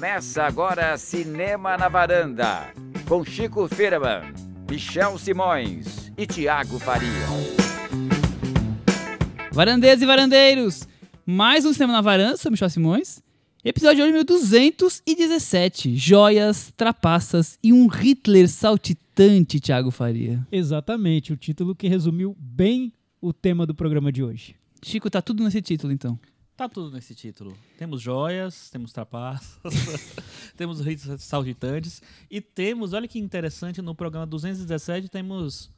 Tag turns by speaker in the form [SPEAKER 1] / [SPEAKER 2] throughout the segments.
[SPEAKER 1] Começa agora Cinema na Varanda, com Chico Firman, Michel Simões e Tiago Faria.
[SPEAKER 2] Varandeiros e varandeiros, mais um Cinema na Varanda, sou Michel Simões. Episódio de hoje, meu 217. Joias, trapaças e um Hitler saltitante, Tiago Faria.
[SPEAKER 3] Exatamente, o título que resumiu bem o tema do programa de hoje.
[SPEAKER 2] Chico, tá tudo nesse título, então.
[SPEAKER 4] Tá tudo nesse título. Temos joias, temos trapaças, temos ritos saltitantes e temos, olha que interessante, no programa 217 temos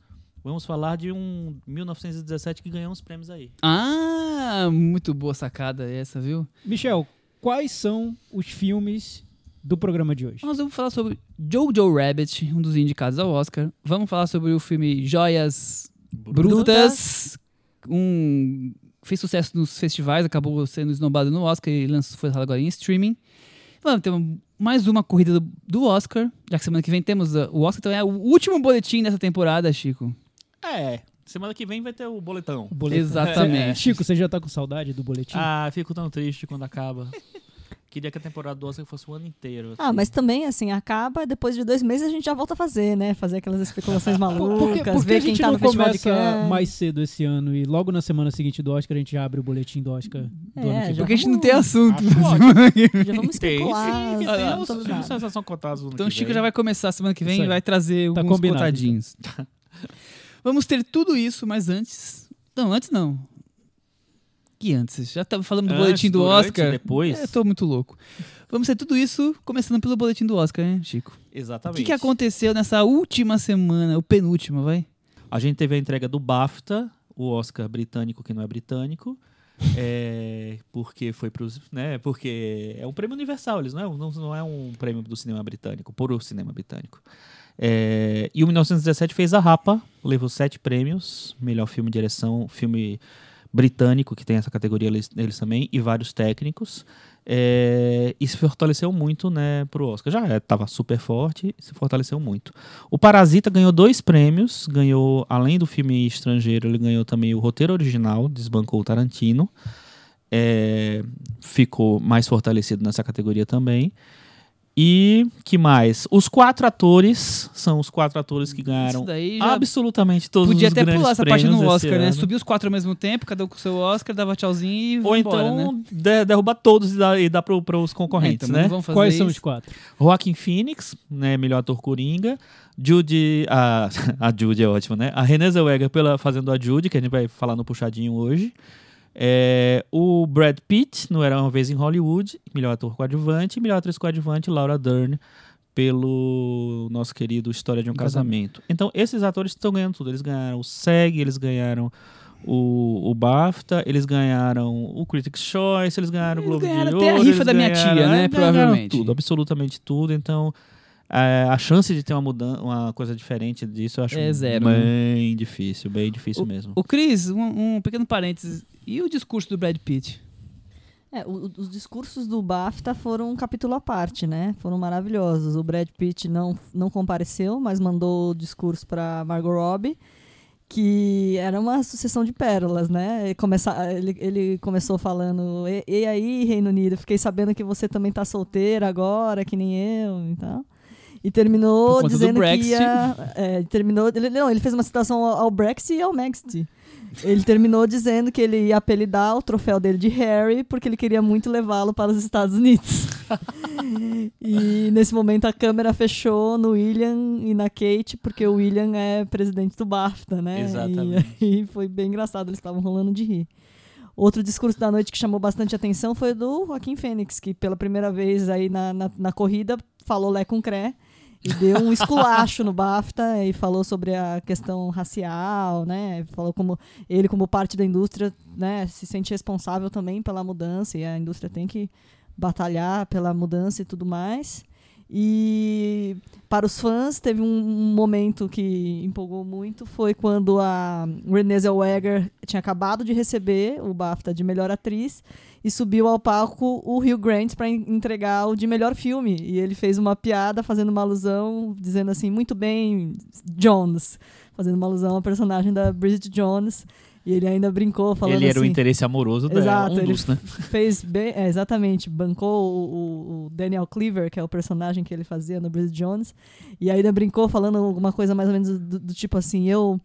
[SPEAKER 4] vamos falar de um 1917 que ganhou uns prêmios aí.
[SPEAKER 2] Ah, muito boa sacada essa, viu?
[SPEAKER 3] Michel, quais são os filmes do programa de hoje?
[SPEAKER 2] Nós vamos falar sobre Jojo Rabbit, um dos indicados ao Oscar. Vamos falar sobre o filme Joias Brutas, um fez sucesso nos festivais, acabou sendo esnobado no Oscar e lançou, foi agora em streaming. Vamos ter mais uma corrida do, do, Oscar, já que semana que vem temos uh, o Oscar, então é o último boletim dessa temporada, Chico.
[SPEAKER 4] É, semana que vem vai ter o boletão.
[SPEAKER 3] O boletão.
[SPEAKER 2] Exatamente.
[SPEAKER 3] É. Chico, você já tá com saudade do boletim?
[SPEAKER 4] Ah, fico tão triste quando acaba. Queria que a temporada do Oscar fosse o ano inteiro. Assim.
[SPEAKER 5] Ah, mas também, assim, acaba, depois de dois meses a gente já volta a fazer, né? Fazer aquelas especulações malucas, ver
[SPEAKER 3] a gente
[SPEAKER 5] quem tá
[SPEAKER 3] não
[SPEAKER 5] no festival de
[SPEAKER 3] começa
[SPEAKER 5] Cannes.
[SPEAKER 3] mais cedo esse ano e logo na semana seguinte do Oscar a gente abre o boletim do Oscar do
[SPEAKER 5] É,
[SPEAKER 3] ano que?
[SPEAKER 2] Porque a gente não tem assunto. Vem.
[SPEAKER 5] Já vamos
[SPEAKER 4] Tem,
[SPEAKER 5] especular
[SPEAKER 4] sim, tem são contados no
[SPEAKER 2] Então o Chico
[SPEAKER 4] vem.
[SPEAKER 2] já vai começar semana que vem e vai trazer
[SPEAKER 3] Tá
[SPEAKER 2] alguns
[SPEAKER 3] combinado.
[SPEAKER 2] Vamos ter tudo isso, mas antes. Não, antes não. Antes? Já tava falando do
[SPEAKER 4] Antes,
[SPEAKER 2] boletim do
[SPEAKER 4] durante,
[SPEAKER 2] Oscar.
[SPEAKER 4] Depois.
[SPEAKER 2] É, tô muito louco. Vamos ter tudo isso começando pelo boletim do Oscar, né, Chico? O
[SPEAKER 4] Exatamente.
[SPEAKER 2] que, que aconteceu nessa última semana, o penúltima, vai?
[SPEAKER 4] A gente teve a entrega do BAFTA, o Oscar britânico que não é britânico. é, porque foi pros, né, porque é um prêmio universal, eles não é, um- não, não é um prêmio do cinema britânico, por o cinema britânico. É, e o 1917 fez a Rapa, levou sete prêmios, melhor filme de direção, filme britânico que tem essa categoria eles, também e vários técnicos. É, e se fortaleceu muito, né, pro Oscar. Já estava super forte, se fortaleceu muito. O Parasita ganhou dois prêmios, ganhou, além do filme estrangeiro, ele ganhou também o roteiro original, desbancou o Tarantino. É, ficou mais fortalecido nessa categoria também. E que mais? Os quatro atores são os quatro atores que ganharam
[SPEAKER 2] Isso daí já
[SPEAKER 4] absolutamente todos
[SPEAKER 2] podia
[SPEAKER 4] os
[SPEAKER 2] até
[SPEAKER 4] grandes
[SPEAKER 2] pular essa parte
[SPEAKER 4] prêmios
[SPEAKER 2] no Oscar, né?
[SPEAKER 4] ano.
[SPEAKER 2] Subir os quatro ao mesmo tempo, cada um com o seu Oscar, dava tchauzinho e
[SPEAKER 4] Ou
[SPEAKER 2] vambora,
[SPEAKER 4] então
[SPEAKER 2] né?
[SPEAKER 4] de- derrubar todos e dar, e dar para os concorrentes,
[SPEAKER 2] É, então,
[SPEAKER 4] né?
[SPEAKER 2] vamos fazer
[SPEAKER 3] Quais são
[SPEAKER 2] isso.
[SPEAKER 3] os quatro?
[SPEAKER 4] Joaquin Phoenix, né, melhor ator Coringa. Judy, a, a Judy é ótima, né? A Renée Zellweger pela fazendo a Judy, que a gente vai falar no puxadinho hoje. É, o Brad Pitt, no Era Uma Vez em Hollywood, melhor ator coadjuvante. Melhor atriz coadjuvante, Laura Dern, pelo nosso querido História de um Casamento. Então, esses atores estão ganhando tudo. Eles ganharam o SEG, eles ganharam o, o BAFTA, eles ganharam o Critics' Choice, eles ganharam o
[SPEAKER 2] Eles
[SPEAKER 4] Globo
[SPEAKER 2] ganharam
[SPEAKER 4] de
[SPEAKER 2] até a
[SPEAKER 4] Ouro.
[SPEAKER 2] rifa da minha
[SPEAKER 4] ganharam-
[SPEAKER 2] tia, né,
[SPEAKER 4] é,
[SPEAKER 2] provavelmente.
[SPEAKER 4] Tudo, absolutamente tudo. Então, é, a chance de ter uma mudança, uma coisa diferente disso, eu acho
[SPEAKER 2] É zero, né?
[SPEAKER 4] bem difícil, bem difícil mesmo.
[SPEAKER 2] O Cris, um, um pequeno parênteses. E o discurso do Brad Pitt?
[SPEAKER 5] É, o- os discursos do BAFTA foram um capítulo à parte, né? Foram maravilhosos. O Brad Pitt não, não compareceu, mas mandou o discurso para Margot Robbie, que era uma sucessão de pérolas, né? Ele, começa, ele, ele começou falando: e, e aí, Reino Unido, fiquei sabendo que você também tá solteira agora, que nem eu, então. E terminou dizendo que ia. é, terminou, ele, não, ele fez uma citação ao, ao Brexit e ao Maxit. Ele terminou dizendo que ele ia apelidar o troféu dele de Harry porque ele queria muito levá-lo para os Estados Unidos. e nesse momento a câmera fechou no William e na Kate porque o William é presidente do BAFTA, né?
[SPEAKER 4] Exatamente.
[SPEAKER 5] E aí foi bem engraçado, eles estavam rolando de rir. Outro discurso da noite que chamou bastante atenção foi o do Joaquim Fênix, que pela primeira vez aí na, na, na corrida falou Lé com Cré e deu um esculacho no BAFTA e falou sobre a questão racial, né? Falou como ele, como parte da indústria, né, se sente responsável também pela mudança e a indústria tem que batalhar pela mudança e tudo mais. E para os fãs, teve um momento que empolgou muito, foi quando a Renée Zellweger tinha acabado de receber o BAFTA de melhor atriz e subiu ao palco o Hugh Grant para entregar o de melhor filme. E ele fez uma piada fazendo uma alusão, dizendo assim, muito bem, Jones, fazendo uma alusão ao personagem da Bridget Jones. E ele ainda brincou falando
[SPEAKER 4] Ele era o
[SPEAKER 5] assim,
[SPEAKER 4] interesse amoroso dela.
[SPEAKER 5] Exato,
[SPEAKER 4] um dos, né?
[SPEAKER 5] fez bem, é, exatamente, bancou o, o- o Daniel Cleaver, que é o personagem que ele fazia no Bridget Jones, e ainda brincou falando alguma coisa mais ou menos do, do tipo assim, eu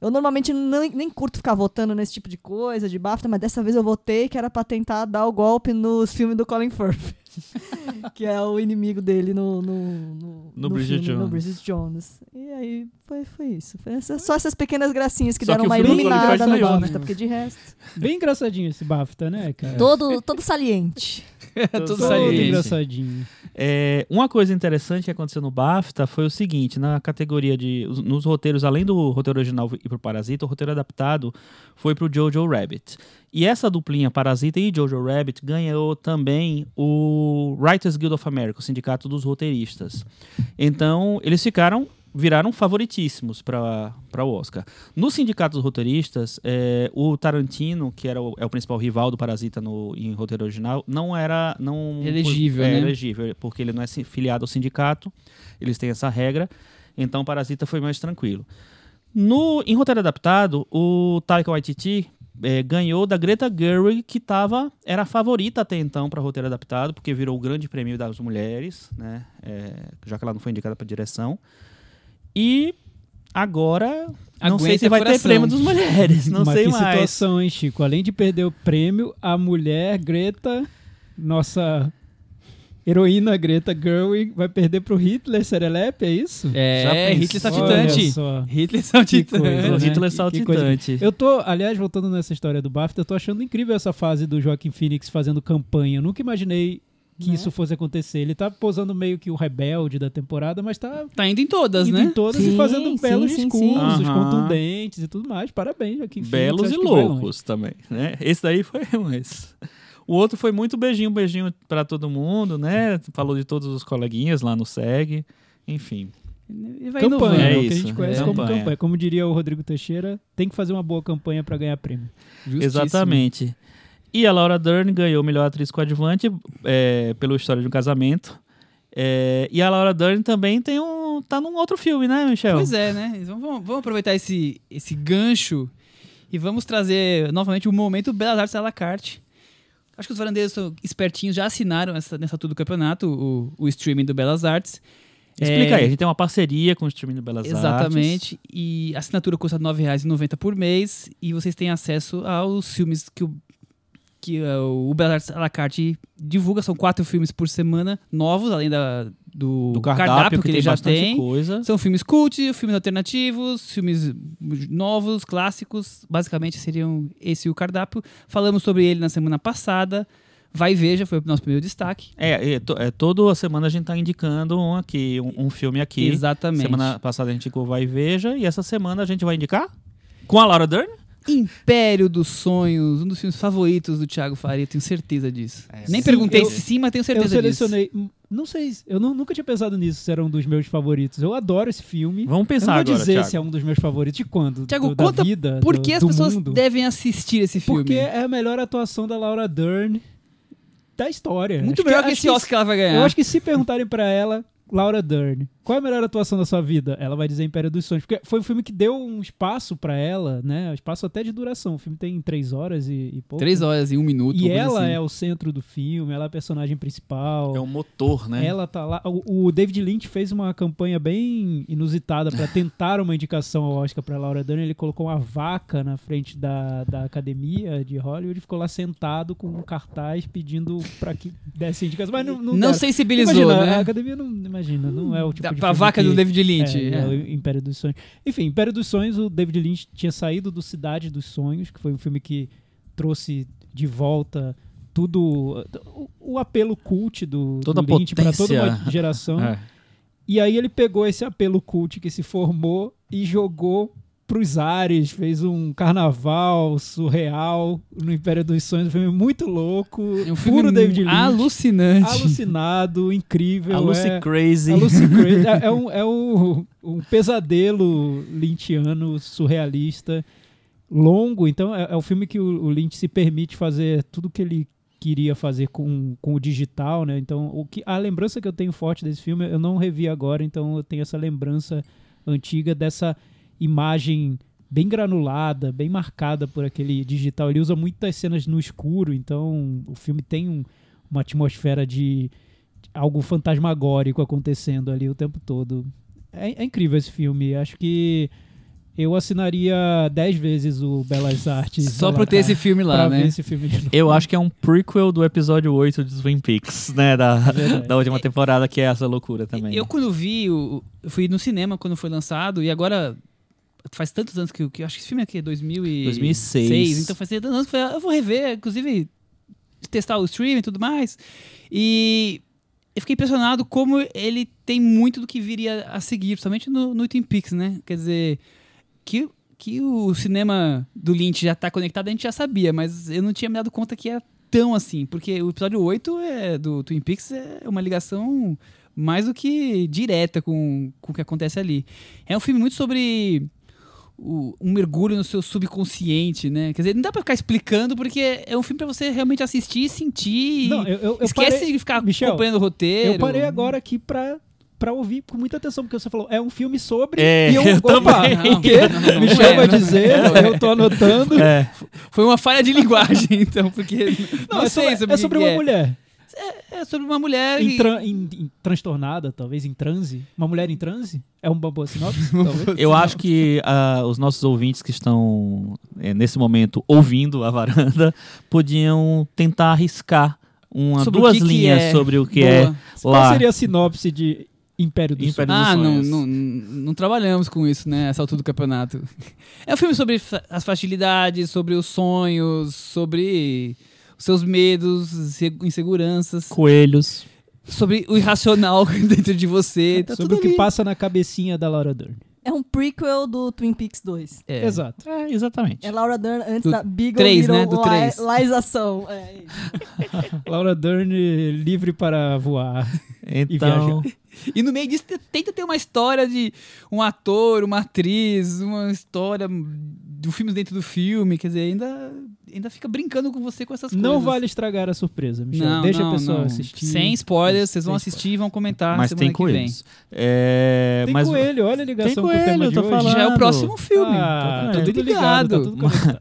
[SPEAKER 5] eu normalmente nem, nem curto ficar votando nesse tipo de coisa, de BAFTA, mas dessa vez eu votei que era pra tentar dar o golpe nos filmes do Colin Firth, que é o inimigo dele no no, no,
[SPEAKER 4] No Bridget
[SPEAKER 5] filme, no
[SPEAKER 4] Jones.
[SPEAKER 5] Bridget Jones. E aí foi, foi isso, foi essa- só essas pequenas gracinhas que
[SPEAKER 4] Só
[SPEAKER 5] deram
[SPEAKER 4] que
[SPEAKER 5] uma iluminada no
[SPEAKER 4] né?
[SPEAKER 5] BAFTA, porque de resto,
[SPEAKER 3] Bem engraçadinho esse BAFTA, né, cara?
[SPEAKER 5] todo, todo saliente.
[SPEAKER 2] Tudo saliente.
[SPEAKER 3] engraçadinho.
[SPEAKER 4] É, uma coisa interessante que aconteceu no BAFTA foi o seguinte: na categoria de. os- Nos roteiros, além do roteiro original e pro Parasita, o roteiro adaptado foi pro Jojo Rabbit. E essa duplinha Parasita e Jojo Rabbit ganhou também o Writers Guild of America, o sindicato dos roteiristas. Então, eles ficaram. Viraram favoritíssimos para o Oscar. No sindicato dos roteiristas, é, o Tarantino, que era o, é o principal rival do Parasita no, em roteiro original, não era. Não,
[SPEAKER 2] Elegível,
[SPEAKER 4] é,
[SPEAKER 2] né?
[SPEAKER 4] elegível, porque ele não é filiado ao sindicato, eles têm essa regra, então o Parasita foi mais tranquilo. No, em roteiro adaptado, o Taika Waititi eh, ganhou da Greta Gerwig, que tava, era a favorita até então para roteiro adaptado, porque virou o grande prêmio das mulheres, né? eh, já que ela não foi indicada para direção. E agora, não sei se vai ter
[SPEAKER 2] coração.
[SPEAKER 4] prêmio das mulheres, não
[SPEAKER 3] Mas
[SPEAKER 4] sei
[SPEAKER 3] que
[SPEAKER 4] mais.
[SPEAKER 3] situação, hein, Chico? Além de perder o prêmio, a mulher Greta, nossa heroína Greta Gerwig, vai perder pro Hitler Serelepe, é isso?
[SPEAKER 2] É,
[SPEAKER 4] pensou?
[SPEAKER 2] Hitler saltitante. Hitler saltitante.
[SPEAKER 3] coisa, né?
[SPEAKER 4] Hitler saltitante.
[SPEAKER 3] Eu tô, aliás, voltando nessa história do BAFTA, eu tô achando incrível essa fase do Joaquim Phoenix fazendo campanha. Eu nunca imaginei que
[SPEAKER 5] Né?
[SPEAKER 3] isso fosse acontecer. Ele tá posando meio que o rebelde da temporada, mas tá
[SPEAKER 2] Tá indo em todas,
[SPEAKER 3] indo
[SPEAKER 2] né?
[SPEAKER 3] em todas e
[SPEAKER 5] Sim,
[SPEAKER 3] fazendo
[SPEAKER 5] sim,
[SPEAKER 3] belos
[SPEAKER 5] sim, sim.
[SPEAKER 3] discursos, contundentes e tudo mais. Parabéns, Joaquim Phoenix.
[SPEAKER 4] Belos
[SPEAKER 3] acho
[SPEAKER 4] e loucos também, né? Esse daí foi mais. O outro foi muito beijinho, beijinho pra todo mundo, né? Falou de todos os coleguinhas lá no SEG. Enfim.
[SPEAKER 2] E vai
[SPEAKER 3] Campanha,
[SPEAKER 2] inovando.
[SPEAKER 3] é,
[SPEAKER 4] É
[SPEAKER 3] o que a
[SPEAKER 4] isso,
[SPEAKER 3] gente conhece
[SPEAKER 4] é.
[SPEAKER 3] como
[SPEAKER 4] Campanha.
[SPEAKER 3] campanha. Como diria o Rodrigo Teixeira, tem que fazer uma boa campanha pra ganhar prêmio.
[SPEAKER 2] Justíssimo.
[SPEAKER 4] Exatamente. E a Laura Dern ganhou melhor atriz coadjuvante é, pelo História de um Casamento. É, e a Laura Dern também tem um. tá num outro filme, né, Michel?
[SPEAKER 2] Pois é, né? Então vamos, vamos aproveitar esse, esse gancho e vamos trazer novamente o momento Belas Artes à la carte. Acho que os varandeiros são espertinhos, já assinaram essa, nessa altura do campeonato o, o streaming do Belas Artes.
[SPEAKER 4] Explica
[SPEAKER 2] É,
[SPEAKER 4] aí, a gente tem uma parceria com o streaming do Belas Artes.
[SPEAKER 2] Exatamente. E a assinatura custa R$ 9,90 por mês e vocês têm acesso aos filmes que o, que uh, o Belas Artes à la carte divulga. São quatro filmes por semana, novos, além da, do,
[SPEAKER 4] Do cardápio, que,
[SPEAKER 2] ele
[SPEAKER 4] tem
[SPEAKER 2] já tem.
[SPEAKER 4] coisa.
[SPEAKER 2] São filmes cult, filmes alternativos, filmes novos, clássicos. Basicamente seriam esse o cardápio. Falamos sobre ele na semana passada. Vai e veja, foi o nosso primeiro destaque.
[SPEAKER 4] É, é, é, toda semana a gente tá indicando um aqui, um, um filme aqui.
[SPEAKER 2] Exatamente.
[SPEAKER 4] Semana passada a gente indicou Vai e Veja, e essa semana a gente vai indicar com a Laura Dern.
[SPEAKER 2] Império dos Sonhos, um dos filmes favoritos do Thiago Faria, tenho certeza disso.
[SPEAKER 4] É,
[SPEAKER 2] Nem
[SPEAKER 3] sim,
[SPEAKER 2] perguntei
[SPEAKER 3] eu-
[SPEAKER 2] se sim, mas tenho
[SPEAKER 3] Eu
[SPEAKER 2] certeza disso.
[SPEAKER 3] selecionei. hum, Não sei, eu nu- nunca tinha pensado nisso se era um dos meus favoritos. Eu adoro esse filme.
[SPEAKER 4] Vamos
[SPEAKER 3] Eu não
[SPEAKER 4] pensar
[SPEAKER 3] vou
[SPEAKER 4] agora,
[SPEAKER 3] dizer
[SPEAKER 4] Thiago.
[SPEAKER 3] se é um dos meus favoritos. De quando?
[SPEAKER 2] Thiago,
[SPEAKER 3] do, da
[SPEAKER 2] conta
[SPEAKER 3] vida,
[SPEAKER 2] Por
[SPEAKER 3] do-
[SPEAKER 2] que as
[SPEAKER 3] do
[SPEAKER 2] pessoas
[SPEAKER 3] mundo?
[SPEAKER 2] devem assistir esse filme?
[SPEAKER 3] Porque é a melhor atuação da Laura Dern da história.
[SPEAKER 2] Muito
[SPEAKER 3] Acho
[SPEAKER 2] melhor que,
[SPEAKER 3] acho
[SPEAKER 2] esse Oscar que ela vai ganhar.
[SPEAKER 3] Eu acho que se perguntarem pra ela, Laura Dern, qual é a melhor atuação da sua vida? Ela vai dizer Império dos Sonhos. Porque foi um filme que deu um espaço pra ela, né? Um espaço até de duração. O filme tem três horas e, e pouco.
[SPEAKER 2] Três horas e um minuto.
[SPEAKER 3] E ela
[SPEAKER 2] assim.
[SPEAKER 3] é o centro do filme, ela é a personagem principal.
[SPEAKER 4] É um motor, né?
[SPEAKER 3] Ela tá lá. O, o David Lynch fez uma campanha bem inusitada pra tentar uma indicação ao Oscar pra Laura Dern. Ele colocou uma vaca na frente da, da academia de Hollywood e ficou lá sentado com um cartaz pedindo pra que desse indicação. Mas não, não,
[SPEAKER 2] Não sensibilizou,
[SPEAKER 3] Imagina, a
[SPEAKER 2] né?
[SPEAKER 3] academia não imagina, não é o tipo
[SPEAKER 2] Da,
[SPEAKER 3] de
[SPEAKER 2] pra
[SPEAKER 3] filme
[SPEAKER 2] vaca
[SPEAKER 3] que-
[SPEAKER 2] do David Lynch.
[SPEAKER 3] é,
[SPEAKER 2] é.
[SPEAKER 3] é o Império dos Sonhos. Enfim, Império dos Sonhos, o David Lynch tinha saído do Cidade dos Sonhos, que foi um filme que trouxe de volta tudo o, o apelo cult do,
[SPEAKER 4] Toda
[SPEAKER 3] do
[SPEAKER 4] a
[SPEAKER 3] Lynch para toda uma geração.
[SPEAKER 4] É.
[SPEAKER 3] E aí ele pegou esse apelo cult que se formou e jogou pros ares, fez um carnaval surreal no Império dos Sonhos, um filme muito louco,
[SPEAKER 2] É um filme
[SPEAKER 3] puro David Lynch,
[SPEAKER 2] alucinante.
[SPEAKER 3] alucinado, incrível,
[SPEAKER 4] A Lucy
[SPEAKER 3] é-
[SPEAKER 4] Crazy.
[SPEAKER 3] Crazy é, é um, é um, um pesadelo lynchiano, surrealista, longo. Então é, é o filme que o, o Lynch se permite fazer tudo que ele queria fazer com, com o digital, né? Então o que, a lembrança que eu tenho forte desse filme, eu não revi agora, então eu tenho essa lembrança antiga dessa imagem bem granulada, bem marcada por aquele digital. Ele usa muitas cenas no escuro, então o filme tem um- uma atmosfera de de algo fantasmagórico acontecendo ali o tempo todo. É, é incrível esse filme. Acho que eu assinaria 10 vezes o Belas Artes.
[SPEAKER 2] Só pra ter esse filme lá,
[SPEAKER 3] pra
[SPEAKER 2] né?
[SPEAKER 3] ver esse filme de novo.
[SPEAKER 4] Eu acho que é um prequel do episódio 8 de Twin Peaks, né? Da,
[SPEAKER 3] verdade.
[SPEAKER 4] da última temporada, que é essa loucura também.
[SPEAKER 2] Eu, quando vi, eu fui no cinema quando foi lançado, e agora faz tantos anos que, eu- que eu acho que esse filme aqui é 2000 e
[SPEAKER 4] 2006.
[SPEAKER 2] Então faz tantos anos que eu falei, ah, eu vou rever, inclusive testar o stream e tudo mais. E eu fiquei impressionado como ele tem muito do que viria a seguir, principalmente no, no Twin Peaks, né? Quer dizer, que, que o cinema do Lynch já tá conectado, a gente já sabia, mas eu não tinha me dado conta que era tão assim, porque o episódio 8 é, do Twin Peaks é uma ligação mais do que direta com, com o que acontece ali. É um filme muito sobre o- um mergulho no seu subconsciente, né? Quer dizer, não dá pra ficar explicando, porque é um filme pra você realmente assistir, sentir.
[SPEAKER 3] Não,
[SPEAKER 2] e
[SPEAKER 3] eu, eu, eu
[SPEAKER 2] esquece
[SPEAKER 3] parei,
[SPEAKER 2] de ficar
[SPEAKER 3] Michel,
[SPEAKER 2] acompanhando o roteiro.
[SPEAKER 3] eu parei agora aqui pra, pra ouvir com muita atenção, porque você falou, é um filme sobre.
[SPEAKER 4] É,
[SPEAKER 3] e eu,
[SPEAKER 4] eu
[SPEAKER 3] opa,
[SPEAKER 4] também.
[SPEAKER 3] o quê?
[SPEAKER 2] Não, não, não
[SPEAKER 3] Michel
[SPEAKER 2] é,
[SPEAKER 3] vai
[SPEAKER 2] não.
[SPEAKER 3] dizer, eu tô anotando.
[SPEAKER 4] É,
[SPEAKER 2] Foi uma falha de linguagem, então, porque. Não,
[SPEAKER 3] Não, é
[SPEAKER 2] sei
[SPEAKER 3] sobre,
[SPEAKER 2] sobre,
[SPEAKER 3] é
[SPEAKER 2] o que
[SPEAKER 3] sobre uma
[SPEAKER 2] é.
[SPEAKER 3] mulher.
[SPEAKER 2] É sobre uma mulher.
[SPEAKER 3] Em
[SPEAKER 2] e-
[SPEAKER 3] tran- em- em- transtornada, talvez, em transe. Uma mulher em transe? É uma boa sinopse? talvez?
[SPEAKER 4] eu acho que ah, os nossos ouvintes que estão eh, nesse momento ouvindo a varanda podiam tentar arriscar uma,
[SPEAKER 2] Sobre
[SPEAKER 4] duas
[SPEAKER 2] que que
[SPEAKER 4] linhas
[SPEAKER 2] é.
[SPEAKER 4] sobre o que
[SPEAKER 2] Boa.
[SPEAKER 4] é
[SPEAKER 3] Qual
[SPEAKER 4] lá.
[SPEAKER 3] seria a sinopse de Império do
[SPEAKER 4] Império
[SPEAKER 3] Sul?
[SPEAKER 2] Ah,
[SPEAKER 4] dos
[SPEAKER 2] não,
[SPEAKER 4] sonhos.
[SPEAKER 2] não, não trabalhamos com isso, né? Essa altura do campeonato. É um filme sobre fa- as facilidades, sobre os sonhos, sobre os seus medos, se- inseguranças,
[SPEAKER 4] Coelhos.
[SPEAKER 2] sobre o irracional dentro de você. Tá
[SPEAKER 3] Sobre
[SPEAKER 2] tudo
[SPEAKER 3] o que
[SPEAKER 2] ali.
[SPEAKER 3] passa na cabecinha da Laura Dern.
[SPEAKER 5] É um prequel do Twin Peaks 2.
[SPEAKER 2] É.
[SPEAKER 3] Exato.
[SPEAKER 4] É, exatamente.
[SPEAKER 5] É Laura Dern antes
[SPEAKER 2] Do
[SPEAKER 5] da Big
[SPEAKER 2] três,
[SPEAKER 5] Little
[SPEAKER 2] né? Do três.
[SPEAKER 5] Lização. É isso.
[SPEAKER 3] Laura Dern livre para voar.
[SPEAKER 4] Então,
[SPEAKER 2] E no meio disso te- tenta ter uma história de um ator, uma atriz, uma história do filme dentro do filme. Quer dizer, ainda, ainda fica brincando com você com essas coisas.
[SPEAKER 3] Não vale estragar a surpresa, Michel.
[SPEAKER 2] Não,
[SPEAKER 3] Deixa
[SPEAKER 2] não,
[SPEAKER 3] a pessoa
[SPEAKER 2] não.
[SPEAKER 3] assistir.
[SPEAKER 2] Sem spoilers, vocês vão assistir e vão comentar
[SPEAKER 4] mas
[SPEAKER 2] semana
[SPEAKER 4] tem
[SPEAKER 2] que vem.
[SPEAKER 4] coelhos. É,
[SPEAKER 3] Tem
[SPEAKER 4] mas
[SPEAKER 3] coelho, olha a ligação com o
[SPEAKER 4] coelho,
[SPEAKER 3] tema
[SPEAKER 4] eu
[SPEAKER 3] de
[SPEAKER 4] tô
[SPEAKER 3] hoje.
[SPEAKER 4] falando.
[SPEAKER 2] Já é o próximo filme.
[SPEAKER 3] Ah,
[SPEAKER 2] Tá
[SPEAKER 3] tá
[SPEAKER 2] tudo
[SPEAKER 3] tudo ligado, tá
[SPEAKER 2] ligado.
[SPEAKER 3] tudo.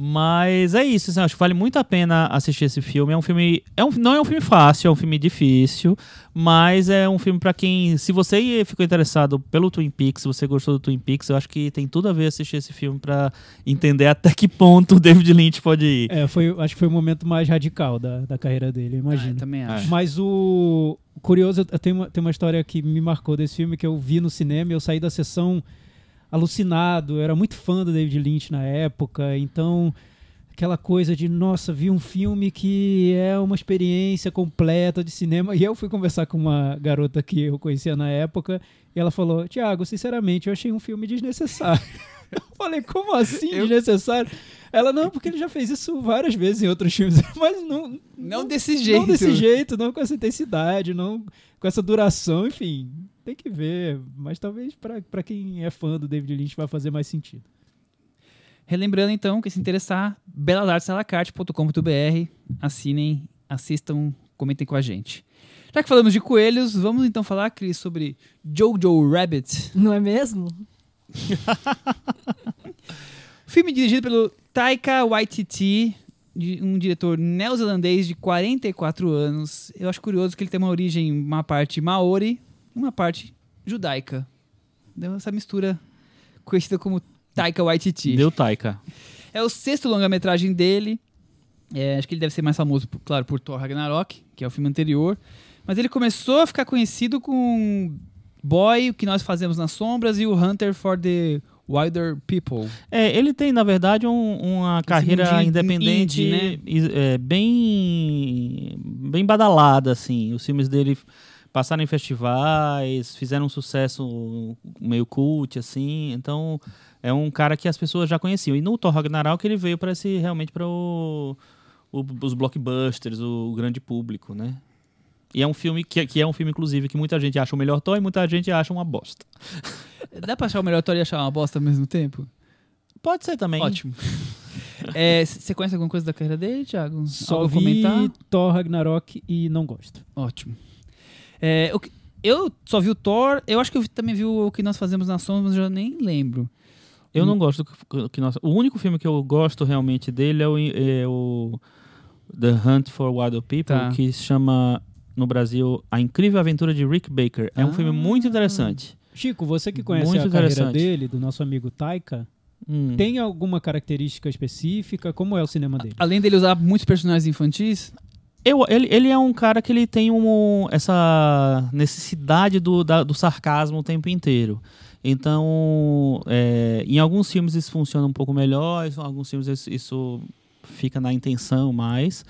[SPEAKER 4] Mas é isso, assim, acho que vale muito a pena assistir esse filme. É um filme, é um, não é um filme fácil, é um filme difícil, mas é um filme pra quem, se você ficou interessado pelo Twin Peaks, se você gostou do Twin Peaks, eu acho que tem tudo a ver assistir esse filme pra entender até que ponto o David Lynch pode ir.
[SPEAKER 3] É, foi, acho que foi o momento mais radical da, da carreira dele, eu
[SPEAKER 2] Ah,
[SPEAKER 3] imagino.
[SPEAKER 2] eu também acho.
[SPEAKER 3] Mas o curioso, eu tenho uma, tem uma história que me marcou desse filme que eu vi no cinema e eu saí da sessão alucinado. Eu era muito fã do David Lynch na época, então aquela coisa de, nossa, vi um filme que é uma experiência completa de cinema. E eu fui conversar com uma garota que eu conhecia na época e ela falou: Tiago, sinceramente, eu achei um filme desnecessário. Eu falei, como assim desnecessário? Ela, não, porque ele já fez isso várias vezes em outros filmes, mas não,
[SPEAKER 2] Não desse jeito.
[SPEAKER 3] não desse jeito, não com essa intensidade, não com essa duração, enfim. Tem que ver, mas talvez pra pra quem é fã do David Lynch vai fazer mais sentido.
[SPEAKER 2] Relembrando então que se interessar, belalartesalacarte.com.br, assinem, assistam, comentem com a gente. Já que falamos de coelhos, vamos então falar, Cris, sobre Jojo Rabbit.
[SPEAKER 5] Não é mesmo?
[SPEAKER 2] Filme dirigido pelo Taika Waititi, um diretor neozelandês de 44 anos. Eu acho curioso que ele tem uma origem, uma parte maori, uma parte judaica. Deu essa mistura conhecida como Taika Waititi.
[SPEAKER 4] Deu Taika.
[SPEAKER 2] É o sexto longa-metragem dele. É, acho que ele deve ser mais famoso, claro, por Thor Ragnarok, que é o filme anterior. Mas ele começou a ficar conhecido com Boy, o que nós fazemos nas sombras, e o Hunter for the Wilder People.
[SPEAKER 4] É, ele tem, na verdade, um- uma carreira
[SPEAKER 2] mundinho
[SPEAKER 4] independente
[SPEAKER 2] indie, né?
[SPEAKER 4] é, bem, bem badalada, assim. Os filmes dele passaram em festivais, fizeram um sucesso meio cult, assim. Então, é um cara que as pessoas já conheciam. E no Thor Ragnarok ele veio para esse realmente para o, o- os blockbusters, o grande público, né? E é um filme que, que é um filme, inclusive, que muita gente acha o melhor Thor e muita gente acha uma bosta.
[SPEAKER 2] Dá pra achar o melhor Thor e achar uma bosta ao mesmo tempo?
[SPEAKER 4] Pode ser também.
[SPEAKER 2] Ótimo. É, Você conhece alguma coisa da carreira dele, Thiago?
[SPEAKER 3] Só
[SPEAKER 2] Algo
[SPEAKER 3] vi
[SPEAKER 2] comentar?
[SPEAKER 3] Thor Ragnarok e não gosto.
[SPEAKER 2] Ótimo. É, o que- eu só vi o Thor, eu acho que eu também vi o que nós fazemos na sombra, mas eu já nem lembro.
[SPEAKER 4] Eu não gosto do que nossa. O único filme que eu gosto realmente dele é o, é o The Hunt for Wild People,
[SPEAKER 2] Tá.
[SPEAKER 4] que se chama no Brasil A Incrível Aventura de Rick Baker. É um
[SPEAKER 2] Ah.
[SPEAKER 4] filme muito interessante.
[SPEAKER 3] Chico, você que conhece
[SPEAKER 4] Muito
[SPEAKER 3] a carreira dele, do nosso amigo Taika,
[SPEAKER 4] Hum.
[SPEAKER 3] tem alguma característica específica? Como é o cinema dele?
[SPEAKER 2] Além dele usar muitos personagens infantis,
[SPEAKER 4] Eu, ele, ele é um cara que ele tem um, essa necessidade do, da- do sarcasmo o tempo inteiro. Então, é, em alguns filmes isso funciona um pouco melhor, em alguns filmes isso, isso fica na intenção mais.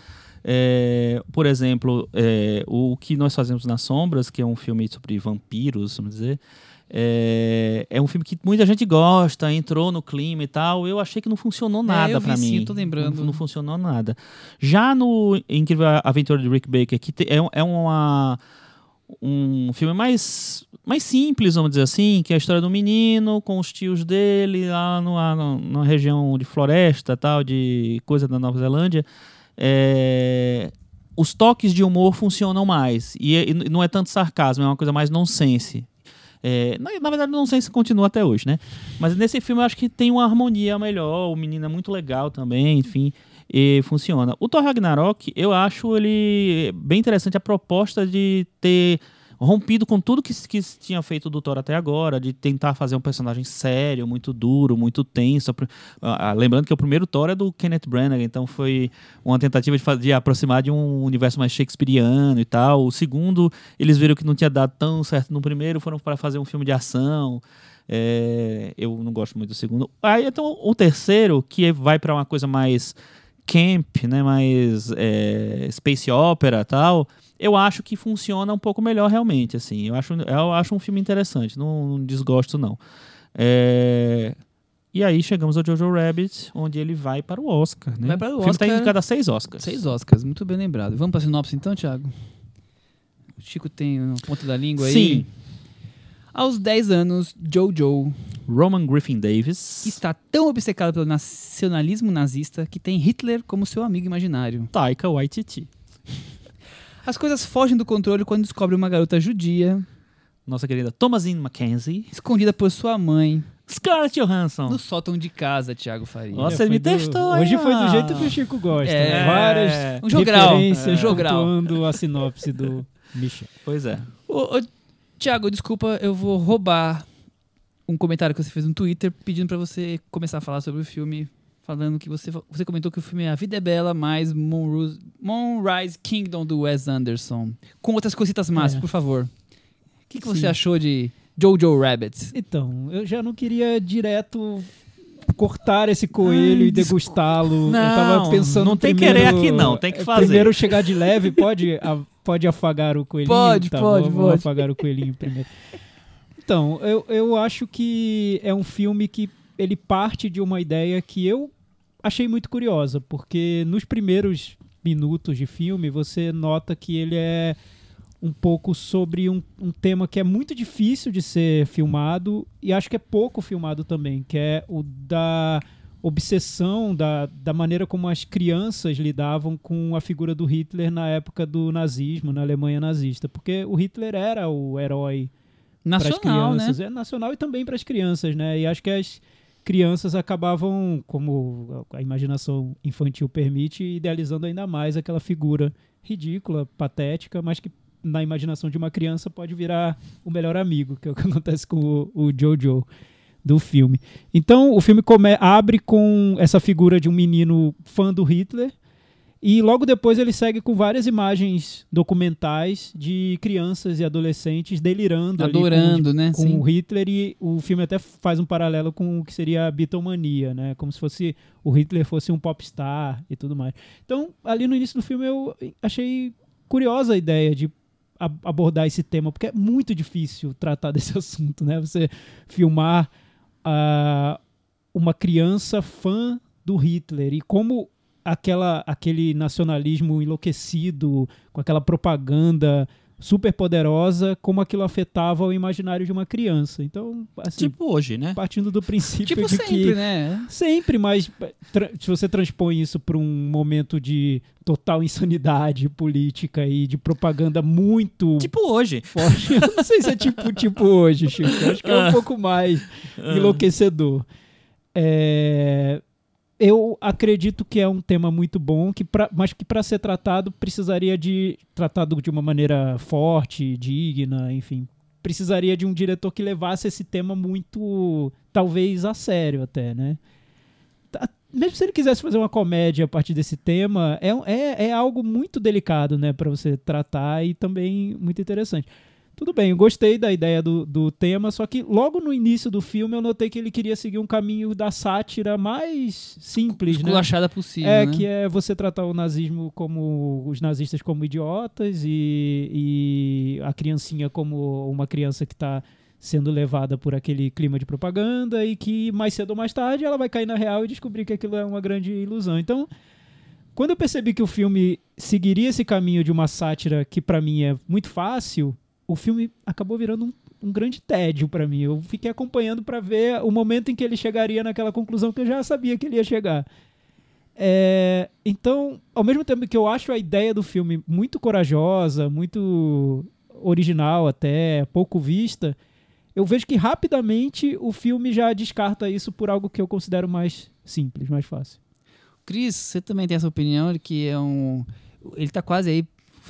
[SPEAKER 4] É, por exemplo, é, o que nós fazemos nas sombras, que é um filme sobre vampiros, vamos dizer, é, é um filme que muita gente gosta, entrou no clima e tal. Eu achei que não funcionou nada
[SPEAKER 2] É, vi
[SPEAKER 4] pra
[SPEAKER 2] sim,
[SPEAKER 4] mim.
[SPEAKER 2] eu tô lembrando.
[SPEAKER 4] Não, não funcionou nada. Já no Incrível Aventura de Rick Baker, que te- é, um- é uma, um filme mais, mais simples, vamos dizer assim, que é a história do menino com os tios dele lá numa, numa região de floresta, tal, de coisa da Nova Zelândia. É, os toques de humor funcionam mais. E, é- e não é tanto sarcasmo, é uma coisa mais nonsense. É, na, na verdade, não sei se continua até hoje, né? Mas nesse filme eu acho que tem uma harmonia melhor. O menino é muito legal também, enfim, e funciona. O Thor Ragnarok, eu acho ele bem interessante a proposta de ter rompido com tudo que, que tinha feito do Thor até agora, de tentar fazer um personagem sério, muito duro, muito tenso. Ah, ah, lembrando que o primeiro Thor é do Kenneth Branagh, então foi uma tentativa de, fa- de aproximar de um universo mais shakespeariano e tal. O segundo, eles viram que não tinha dado tão certo no primeiro, foram para fazer um filme de ação. É, eu não gosto muito do segundo. Aí então o terceiro, que vai para uma coisa mais camp, né, mais é, space opera tal, eu acho que funciona um pouco melhor realmente, assim. Eu acho, eu acho um filme interessante, não, não desgosto não. É, E aí chegamos ao Jojo Rabbit, onde ele vai para o Oscar, né?
[SPEAKER 2] Vai para o
[SPEAKER 4] filme está
[SPEAKER 2] Oscar.
[SPEAKER 4] indicado a seis Oscars.
[SPEAKER 2] seis Oscars, muito bem lembrado. Vamos pra sinopse então, Thiago? O Chico tem na ponta da língua aí.
[SPEAKER 4] Sim.
[SPEAKER 2] Aos 10 anos, Jojo
[SPEAKER 4] Roman Griffin Davis.
[SPEAKER 2] está tão obcecado pelo nacionalismo nazista que tem Hitler como seu amigo imaginário.
[SPEAKER 4] Taika Waititi.
[SPEAKER 2] As coisas fogem do controle quando descobre uma garota judia,
[SPEAKER 4] Nossa querida Thomasine Mackenzie.
[SPEAKER 2] escondida por sua mãe,
[SPEAKER 4] Scarlett Johansson.
[SPEAKER 2] no sótão de casa, Thiago Faria.
[SPEAKER 4] Nossa,
[SPEAKER 3] É,
[SPEAKER 4] ele me
[SPEAKER 3] do-
[SPEAKER 4] testou,
[SPEAKER 3] Hoje
[SPEAKER 4] hein,
[SPEAKER 3] foi do
[SPEAKER 4] ó.
[SPEAKER 3] jeito que o Chico gosta.
[SPEAKER 2] É.
[SPEAKER 3] né? Várias
[SPEAKER 2] Um jogral.
[SPEAKER 3] referências
[SPEAKER 2] É. Jogral.
[SPEAKER 3] a sinopse do Michel.
[SPEAKER 4] Pois é.
[SPEAKER 2] Ô, ô, Thiago, desculpa, eu vou roubar um comentário que você fez no Twitter pedindo pra você começar a falar sobre o filme, falando que você, você comentou que o filme é A Vida é Bela mais Moonrise, Moonrise Kingdom do Wes Anderson. Com outras cositas más,
[SPEAKER 3] É.
[SPEAKER 2] por favor. O que, que você achou de Jojo Rabbit?
[SPEAKER 3] Então, eu já não queria direto cortar esse coelho e degustá-lo. eu tava
[SPEAKER 4] Não,
[SPEAKER 3] pensando
[SPEAKER 4] não tem
[SPEAKER 3] primeiro-
[SPEAKER 4] querer aqui não, tem que
[SPEAKER 3] é,
[SPEAKER 4] fazer.
[SPEAKER 3] Primeiro chegar de leve, pode, a- pode afagar o coelhinho?
[SPEAKER 2] Pode,
[SPEAKER 3] Tá,
[SPEAKER 2] pode,
[SPEAKER 3] vamos
[SPEAKER 2] pode.
[SPEAKER 3] afagar o coelhinho primeiro. Então, eu, eu acho que é um filme que ele parte de uma ideia que eu achei muito curiosa, porque nos primeiros minutos de filme você nota que ele é um pouco sobre um, um tema que é muito difícil de ser filmado e acho que é pouco filmado também, que é o da obsessão da, da maneira como as crianças lidavam com a figura do Hitler na época do nazismo, na Alemanha nazista, porque o Hitler era o herói para as
[SPEAKER 2] Nacional, né?
[SPEAKER 3] crianças, é nacional e também para as crianças, né? E acho que as crianças acabavam, como a imaginação infantil permite, idealizando ainda mais aquela figura ridícula, patética, mas que na imaginação de uma criança pode virar o melhor amigo, que é o que acontece com o, o Jojo do filme. Então, o filme come- abre com essa figura de um menino fã do Hitler e logo depois ele segue com várias imagens documentais de crianças e adolescentes delirando ali com-
[SPEAKER 2] Adorando, né?
[SPEAKER 3] com
[SPEAKER 2] Sim.
[SPEAKER 3] o Hitler e o filme até faz um paralelo com o que seria a Beatlemania, né? Como se fosse o Hitler fosse um popstar e tudo mais. Então, ali no início do filme eu achei curiosa a ideia de abordar esse tema, porque é muito difícil tratar desse assunto, né? Você filmar ah, uma criança fã do Hitler e como aquela aquele nacionalismo enlouquecido com aquela propaganda super poderosa, como aquilo afetava o imaginário de uma criança. Então, assim,
[SPEAKER 4] Tipo hoje, né?
[SPEAKER 3] partindo do princípio
[SPEAKER 2] Tipo
[SPEAKER 3] de
[SPEAKER 2] sempre,
[SPEAKER 3] que
[SPEAKER 2] né?
[SPEAKER 3] sempre, mas se você transpõe isso para um momento de total insanidade política e de propaganda muito
[SPEAKER 4] Tipo hoje.
[SPEAKER 3] forte, eu não sei se é tipo tipo hoje, Chico. Eu acho que é um pouco mais enlouquecedor. É, eu acredito que é um tema muito bom, que pra, mas que para ser tratado precisaria de tratado de uma maneira forte, digna, enfim, precisaria de um diretor que levasse esse tema muito, talvez a sério até, né? Tá- Mesmo se ele quisesse fazer uma comédia a partir desse tema, é, é, é algo muito delicado, né, para você tratar e também muito interessante. Tudo bem, eu gostei da ideia do, do tema, só que logo no início do filme eu notei que ele queria seguir um caminho da sátira mais simples, né?
[SPEAKER 2] Esculachada possível,
[SPEAKER 3] É,
[SPEAKER 2] né?
[SPEAKER 3] que é você tratar o nazismo como. os nazistas como idiotas e, e a criancinha como uma criança que está sendo levada por aquele clima de propaganda e que mais cedo ou mais tarde ela vai cair na real e descobrir que aquilo é uma grande ilusão. Então, quando eu percebi que o filme seguiria esse caminho de uma sátira que pra mim é muito fácil, o filme acabou virando um, um grande tédio pra mim. Eu fiquei acompanhando pra ver o momento em que ele chegaria naquela conclusão que eu já sabia que ele ia chegar. É, então, ao mesmo tempo que eu acho a ideia do filme muito corajosa, muito original até, pouco vista, eu vejo que rapidamente o filme já descarta isso por algo que eu considero mais simples, mais fácil.
[SPEAKER 2] Cris, você também tem essa opinião de que é um. Ele tá quase aí,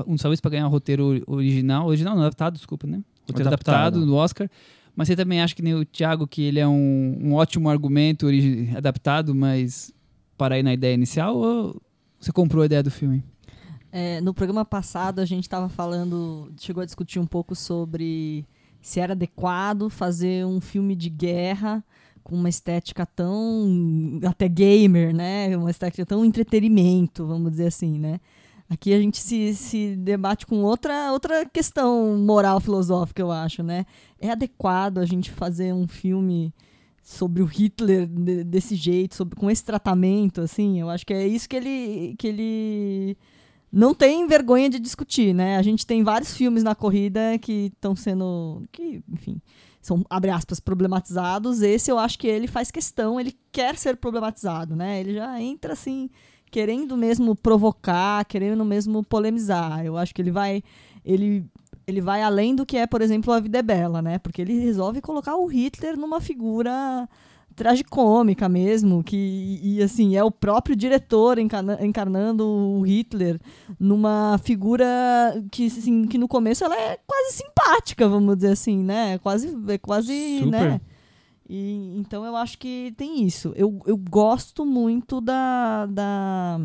[SPEAKER 2] um talvez para ganhar o roteiro ori- original. Original não, adaptado, desculpa, né? Roteiro adaptado,
[SPEAKER 4] Adaptado.
[SPEAKER 2] no Oscar. Mas você também acha que nem o Thiago que ele é um, um ótimo argumento adaptado, mas para ir na ideia inicial? Ou você comprou a ideia do filme?
[SPEAKER 5] É, no programa passado a gente estava falando, chegou a discutir um pouco sobre se era adequado fazer um filme de guerra com uma estética tão até gamer, né? Uma estética tão entretenimento, vamos dizer assim, né? Aqui a gente se, se debate com outra, outra questão moral filosófica, eu acho, né? É adequado a gente fazer um filme sobre o Hitler de- desse jeito, sobre, com esse tratamento, assim? Eu acho que é isso que ele, que ele não tem vergonha de discutir, né? A gente tem vários filmes na corrida que estão sendo, que, enfim, são abre aspas problematizados. Esse eu acho que ele faz questão, ele quer ser problematizado, né? Ele já entra assim querendo mesmo provocar, querendo mesmo polemizar. Eu acho que ele vai ele ele vai além do que é, por exemplo, a vida é bela, né? Porque ele resolve colocar o Hitler numa figura tragicômica mesmo, que e assim, é o próprio diretor encarna- encarnando o Hitler numa figura que assim, que no começo ela é quase simpática, vamos dizer assim, né? É Quase é quase,
[SPEAKER 2] Super.
[SPEAKER 5] né? E, então eu acho que tem isso. Eu, eu gosto muito da, da,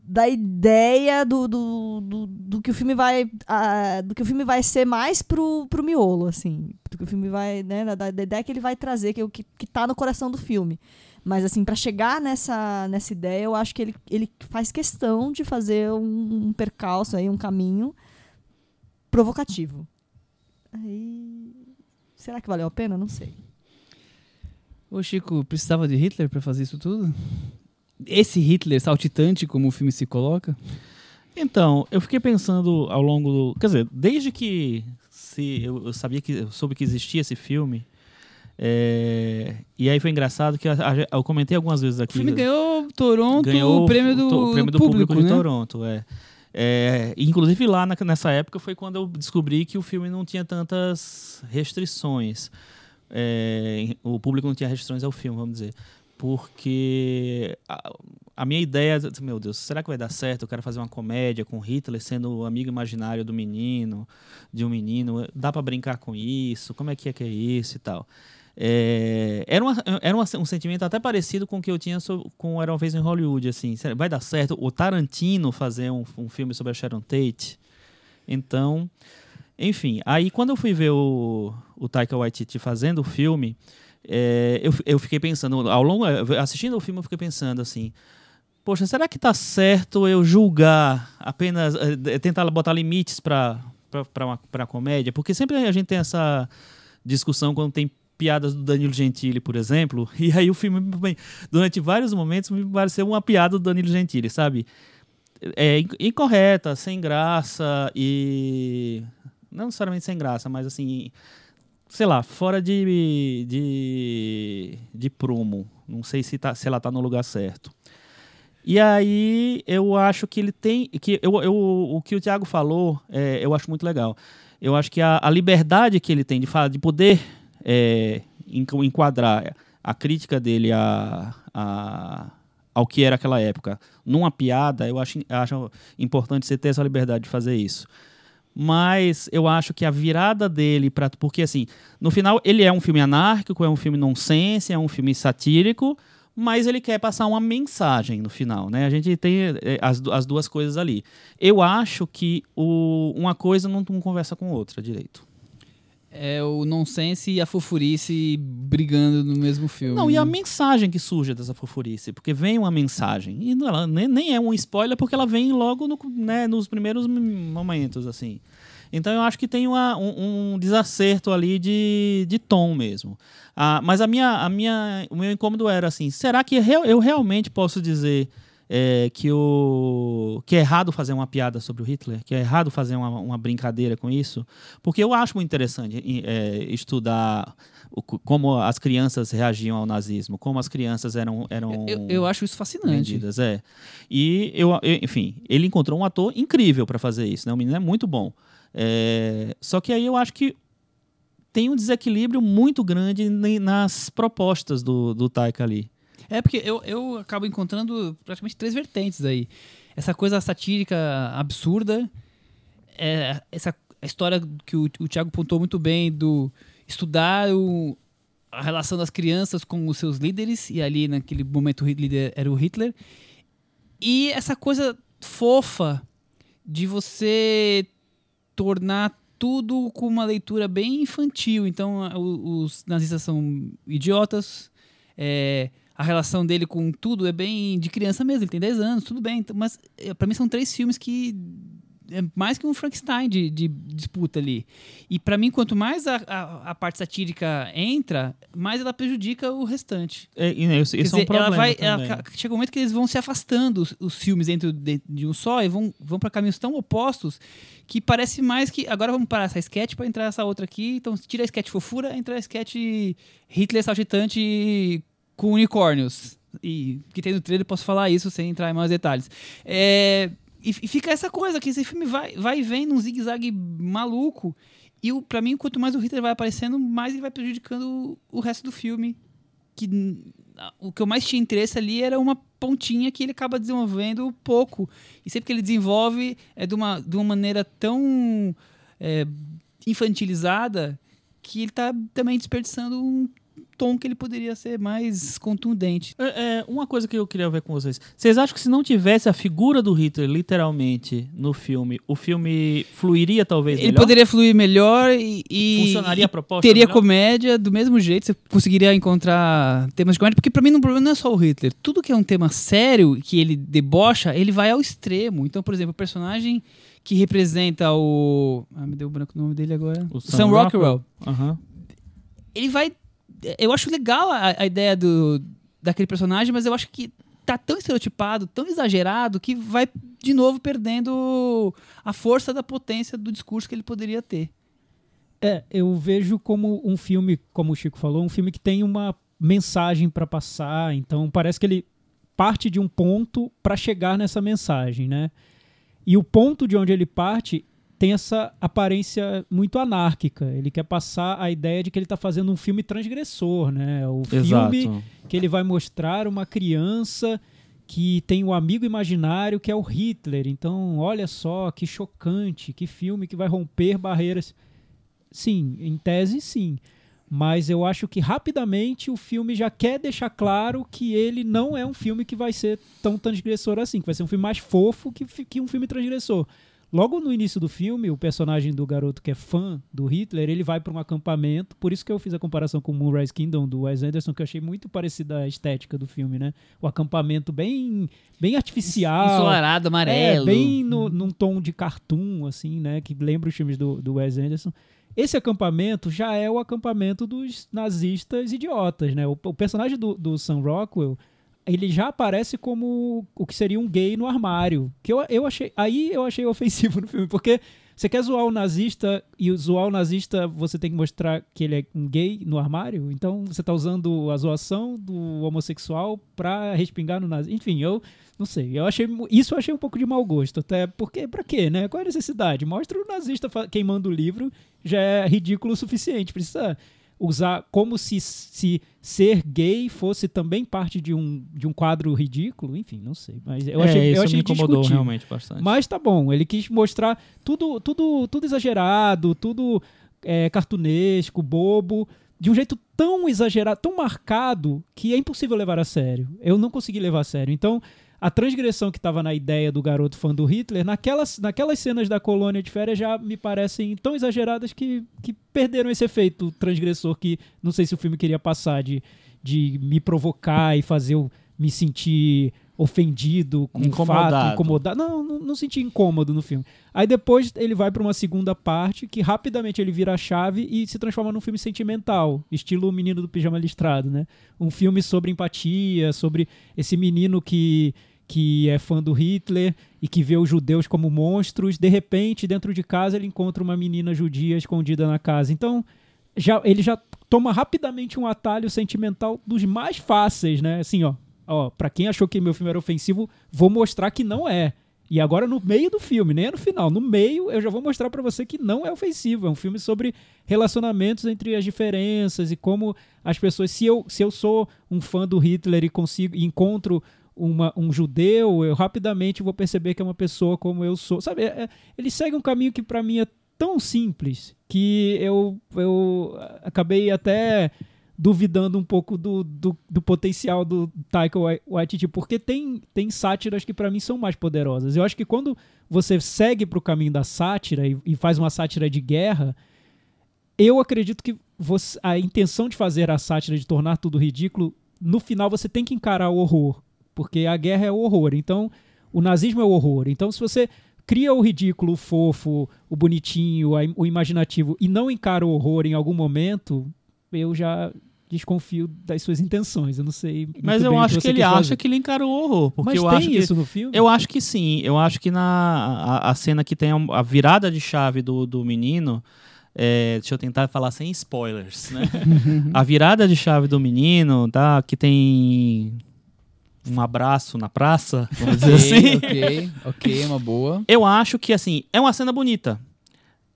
[SPEAKER 5] da ideia do, do, do, do que o filme vai ah, do que o filme vai ser mais pro, pro miolo, assim. Do que o filme vai, né? Da, da ideia que ele vai trazer, que, é que, que tá no coração do filme. Mas assim, para chegar nessa, nessa ideia, eu acho que ele, ele faz questão de fazer um, um percalço aí, um caminho provocativo. Aí. Será que valeu a pena? Não sei.
[SPEAKER 2] Ô Chico, precisava de Hitler para fazer isso tudo? Esse Hitler saltitante, como o filme se coloca?
[SPEAKER 4] Então, eu fiquei pensando ao longo do. Quer dizer, desde que se eu, eu sabia que eu soube que existia esse filme. é, e aí foi engraçado que a- eu comentei algumas vezes
[SPEAKER 2] O
[SPEAKER 4] aqui.
[SPEAKER 2] filme ganhou Toronto,
[SPEAKER 4] ganhou
[SPEAKER 2] o prêmio do,
[SPEAKER 4] o prêmio
[SPEAKER 2] do
[SPEAKER 4] do público,
[SPEAKER 2] público,
[SPEAKER 4] de
[SPEAKER 2] né?
[SPEAKER 4] Toronto, é. É, inclusive lá na- nessa época foi quando eu descobri que o filme não tinha tantas restrições. É, o público não tinha restrições ao filme, vamos dizer. Porque a, a minha ideia, meu Deus, será que vai dar certo? Eu quero fazer uma comédia com Hitler sendo o amigo imaginário do menino, de um menino. Dá pra brincar com isso? Como é que é que é isso e tal? É, era uma- era uma- um sentimento até parecido com o que eu tinha so- com Era Uma Vez em Hollywood, assim. Vai dar certo o Tarantino fazer um, um filme sobre a Sharon Tate? Então, enfim. Aí quando eu fui ver o, o Taika Waititi fazendo o filme, é, eu, eu fiquei pensando, ao longo, assistindo o filme eu fiquei pensando assim, poxa, será que tá certo eu julgar apenas, eh, tentar botar limites para para comédia? Porque sempre a gente tem essa discussão quando tem piadas do Danilo Gentili, por exemplo, e aí o filme, durante vários momentos, me pareceu uma piada do Danilo Gentili, sabe? É inc- incorreta, sem graça e. Não necessariamente sem graça, mas assim. Sei lá, fora de. de, de prumo. Não sei se, tá, se ela tá no lugar certo. E aí eu acho que ele tem. que eu, eu, O que o Thiago falou, é, eu acho muito legal. Eu acho que a, a liberdade que ele tem de, fa- de poder é, enqu- enquadrar a crítica dele a, a, ao que era aquela época numa piada, eu acho, acho importante você ter essa liberdade de fazer isso. Mas eu acho que a virada dele para porque assim, no final ele é um filme anárquico, é um filme nonsense, é um filme satírico, mas ele quer passar uma mensagem no final, né? A gente tem é, as, as duas coisas ali. Eu acho que o, uma coisa não, não conversa com outra direito.
[SPEAKER 2] É o nonsense e a fofurice brigando no mesmo filme.
[SPEAKER 4] Não, e a mensagem que surge dessa fofurice, porque vem uma mensagem. E ela nem, nem é um spoiler, porque ela vem logo no, né, nos primeiros momentos, assim. Então eu acho que tem uma, um, um, desacerto ali de, de tom mesmo. Ah, mas a minha, a minha, o meu incômodo era assim: será que eu realmente posso dizer é, que, o, que é errado fazer uma piada sobre o Hitler, que é errado fazer uma, uma brincadeira com isso, porque eu acho muito interessante é, estudar o, como as crianças reagiam ao nazismo, como as crianças eram. eram
[SPEAKER 2] eu, eu acho isso fascinante.
[SPEAKER 4] Vendidas, é. E, eu, eu, enfim, ele encontrou um ator incrível para fazer isso, né? o menino é muito bom. É, só que aí eu acho que tem um desequilíbrio muito grande nas propostas do, do Taika ali.
[SPEAKER 2] É, porque eu, eu acabo encontrando praticamente três vertentes aí. Essa coisa satírica absurda, é, essa história que o, o Thiago pontou muito bem do estudar o, a relação das crianças com os seus líderes, e ali naquele momento o líder era o Hitler. E essa coisa fofa de você tornar tudo com uma leitura bem infantil. Então, os nazistas são idiotas, é, a relação dele com tudo é bem de criança mesmo, ele tem 10 anos, tudo bem. Então, mas eh, para mim são três filmes que é mais que um Frankenstein de, de disputa ali. E para mim, quanto mais a, a, a, parte satírica entra, mais ela prejudica o restante.
[SPEAKER 4] É, isso, isso dizer, é um problema.
[SPEAKER 2] Ela vai, ela, chega um momento que eles vão se afastando, os, os filmes dentro de, de, um só, e vão, vão para caminhos tão opostos que parece mais que. Agora vamos parar essa sketch para entrar essa outra aqui. Então, tira a sketch fofura, entra a sketch Hitler saltitante com unicórnios. E que tem no trailer, posso falar isso sem entrar em mais detalhes. É, e, e, fica essa coisa que esse filme vai, vai e vem num zigue-zague maluco. E o, pra mim, quanto mais o Hitler vai aparecendo, mais ele vai prejudicando o, o resto do filme. Que o que eu mais tinha interesse ali era uma pontinha que ele acaba desenvolvendo pouco. E sempre que ele desenvolve é de uma, de uma maneira tão é, infantilizada que ele está também desperdiçando um tom que ele poderia ser mais contundente.
[SPEAKER 4] É, é, uma coisa que eu queria ver com vocês. Vocês acham que se não tivesse a figura do Hitler, literalmente, no filme, o filme fluiria talvez
[SPEAKER 2] ele
[SPEAKER 4] melhor?
[SPEAKER 2] poderia fluir melhor e... e
[SPEAKER 4] Funcionaria a proposta
[SPEAKER 2] Teria
[SPEAKER 4] melhor?
[SPEAKER 2] comédia do mesmo jeito, você conseguiria encontrar temas de comédia, porque para mim o problema não é só o Hitler. Tudo que é um tema sério, que ele debocha, ele vai ao extremo. Então, por exemplo, o personagem que representa o... Ah, me deu o branco o nome dele agora.
[SPEAKER 4] O
[SPEAKER 2] Sam, Sam Rockwell.
[SPEAKER 4] Uhum.
[SPEAKER 2] Ele vai eu acho legal a, a, ideia do, daquele personagem, mas eu acho que tá tão estereotipado, tão exagerado, que vai de novo perdendo a força da potência do discurso que ele poderia ter.
[SPEAKER 3] É, eu vejo como um filme, como o Chico falou, um filme que tem uma mensagem para passar, então parece que ele parte de um ponto para chegar nessa mensagem, né? E o ponto de onde ele parte tem essa aparência muito anárquica. Ele quer passar a ideia de que ele está fazendo um filme transgressor, né? O
[SPEAKER 4] Exato.
[SPEAKER 3] filme que ele vai mostrar uma criança que tem um amigo imaginário que é o Hitler. Então, olha só que chocante, que filme que vai romper barreiras. Sim, em tese sim. Mas eu acho que rapidamente o filme já quer deixar claro que ele não é um filme que vai ser tão transgressor assim, que vai ser um filme mais fofo que, que um filme transgressor. Logo no início do filme, o personagem do garoto que é fã do Hitler, ele vai para um acampamento. Por isso que eu fiz a comparação com Moonrise Kingdom do Wes Anderson, que eu achei muito parecida a estética do filme, né? O acampamento bem, bem artificial.
[SPEAKER 2] Ensolarado, amarelo.
[SPEAKER 3] É, bem no, num tom de cartoon, assim, né? Que lembra os filmes do, do Wes Anderson. Esse acampamento já é o acampamento dos nazistas idiotas, né? O, o personagem do, do Sam Rockwell ele já aparece como o que seria um gay no armário. Que eu, eu achei. Aí eu achei ofensivo no filme, porque você quer zoar o nazista e zoar o nazista você tem que mostrar que ele é um gay no armário? Então você tá usando a zoação do homossexual pra respingar no nazista. Enfim, eu não sei. Eu achei isso eu achei um pouco de mau gosto, até porque para quê, né? Qual é a necessidade? Mostra o nazista queimando o livro, já é ridículo o suficiente. Precisa usar como se, se ser gay fosse também parte de um, de um quadro ridículo. Enfim, não sei. Mas eu
[SPEAKER 4] É,
[SPEAKER 3] achei,
[SPEAKER 4] isso
[SPEAKER 3] eu achei
[SPEAKER 4] me incomodou
[SPEAKER 3] discutível.
[SPEAKER 4] realmente bastante.
[SPEAKER 3] Mas tá bom, ele quis mostrar tudo, tudo, tudo exagerado, tudo é, cartunesco, bobo, de um jeito tão exagerado, tão marcado, que é impossível levar a sério. Eu não consegui levar a sério. Então, a transgressão que estava na ideia do garoto fã do Hitler, naquelas, naquelas cenas da colônia de férias já me parecem tão exageradas que, que perderam esse efeito transgressor que não sei se o filme queria passar de, de me provocar e fazer eu me sentir ofendido com o fato,
[SPEAKER 4] Incomodado.
[SPEAKER 3] incomodado. Não, não, não senti incômodo no filme. Aí depois ele vai para uma segunda parte que rapidamente ele vira a chave e se transforma num filme sentimental, estilo o Menino do Pijama Listrado, né? Um filme sobre empatia, sobre esse menino que que é fã do Hitler e que vê os judeus como monstros, de repente, dentro de casa ele encontra uma menina judia escondida na casa. Então, já ele já toma rapidamente um atalho sentimental dos mais fáceis, né? Assim, ó, ó, para quem achou que meu filme era ofensivo, vou mostrar que não é. E agora no meio do filme, nem é no final, no meio eu já vou mostrar pra você que não é ofensivo. É um filme sobre relacionamentos entre as diferenças e como as pessoas. Se eu, se eu sou um fã do Hitler e consigo e encontro uma, um judeu, eu rapidamente vou perceber que é uma pessoa como eu sou. Sabe? é- é- ele segue um caminho que pra mim é tão simples que eu, eu acabei até duvidando um pouco do, do, do potencial do Taika Wai- Waititi, porque tem, tem sátiras que pra mim são mais poderosas. Eu acho que quando você segue pro caminho da sátira e, e faz uma sátira de guerra, eu acredito que você- a intenção de fazer a sátira, de tornar tudo ridículo, no final você tem que encarar o horror, porque a guerra é o horror. Então, o nazismo é o horror. Então, se você cria o ridículo, o fofo, o bonitinho, o imaginativo e não encara o horror em algum momento, eu já desconfio das suas intenções. Eu não sei. muito
[SPEAKER 4] Mas eu
[SPEAKER 3] bem o
[SPEAKER 4] acho que,
[SPEAKER 3] você
[SPEAKER 4] ele acha
[SPEAKER 3] fazer.
[SPEAKER 4] que ele encarou o horror. Porque
[SPEAKER 3] Mas
[SPEAKER 4] eu
[SPEAKER 3] tem
[SPEAKER 4] acho que.
[SPEAKER 3] isso no filme?
[SPEAKER 4] Eu acho que sim. Eu acho que na a, a cena que tem a, a virada de chave do, do menino. é, deixa eu tentar falar sem spoilers, né? a virada de chave do menino, tá? Que tem um abraço na praça, vamos dizer assim.
[SPEAKER 2] ok, ok, uma boa.
[SPEAKER 4] Eu acho que, assim, é uma cena bonita.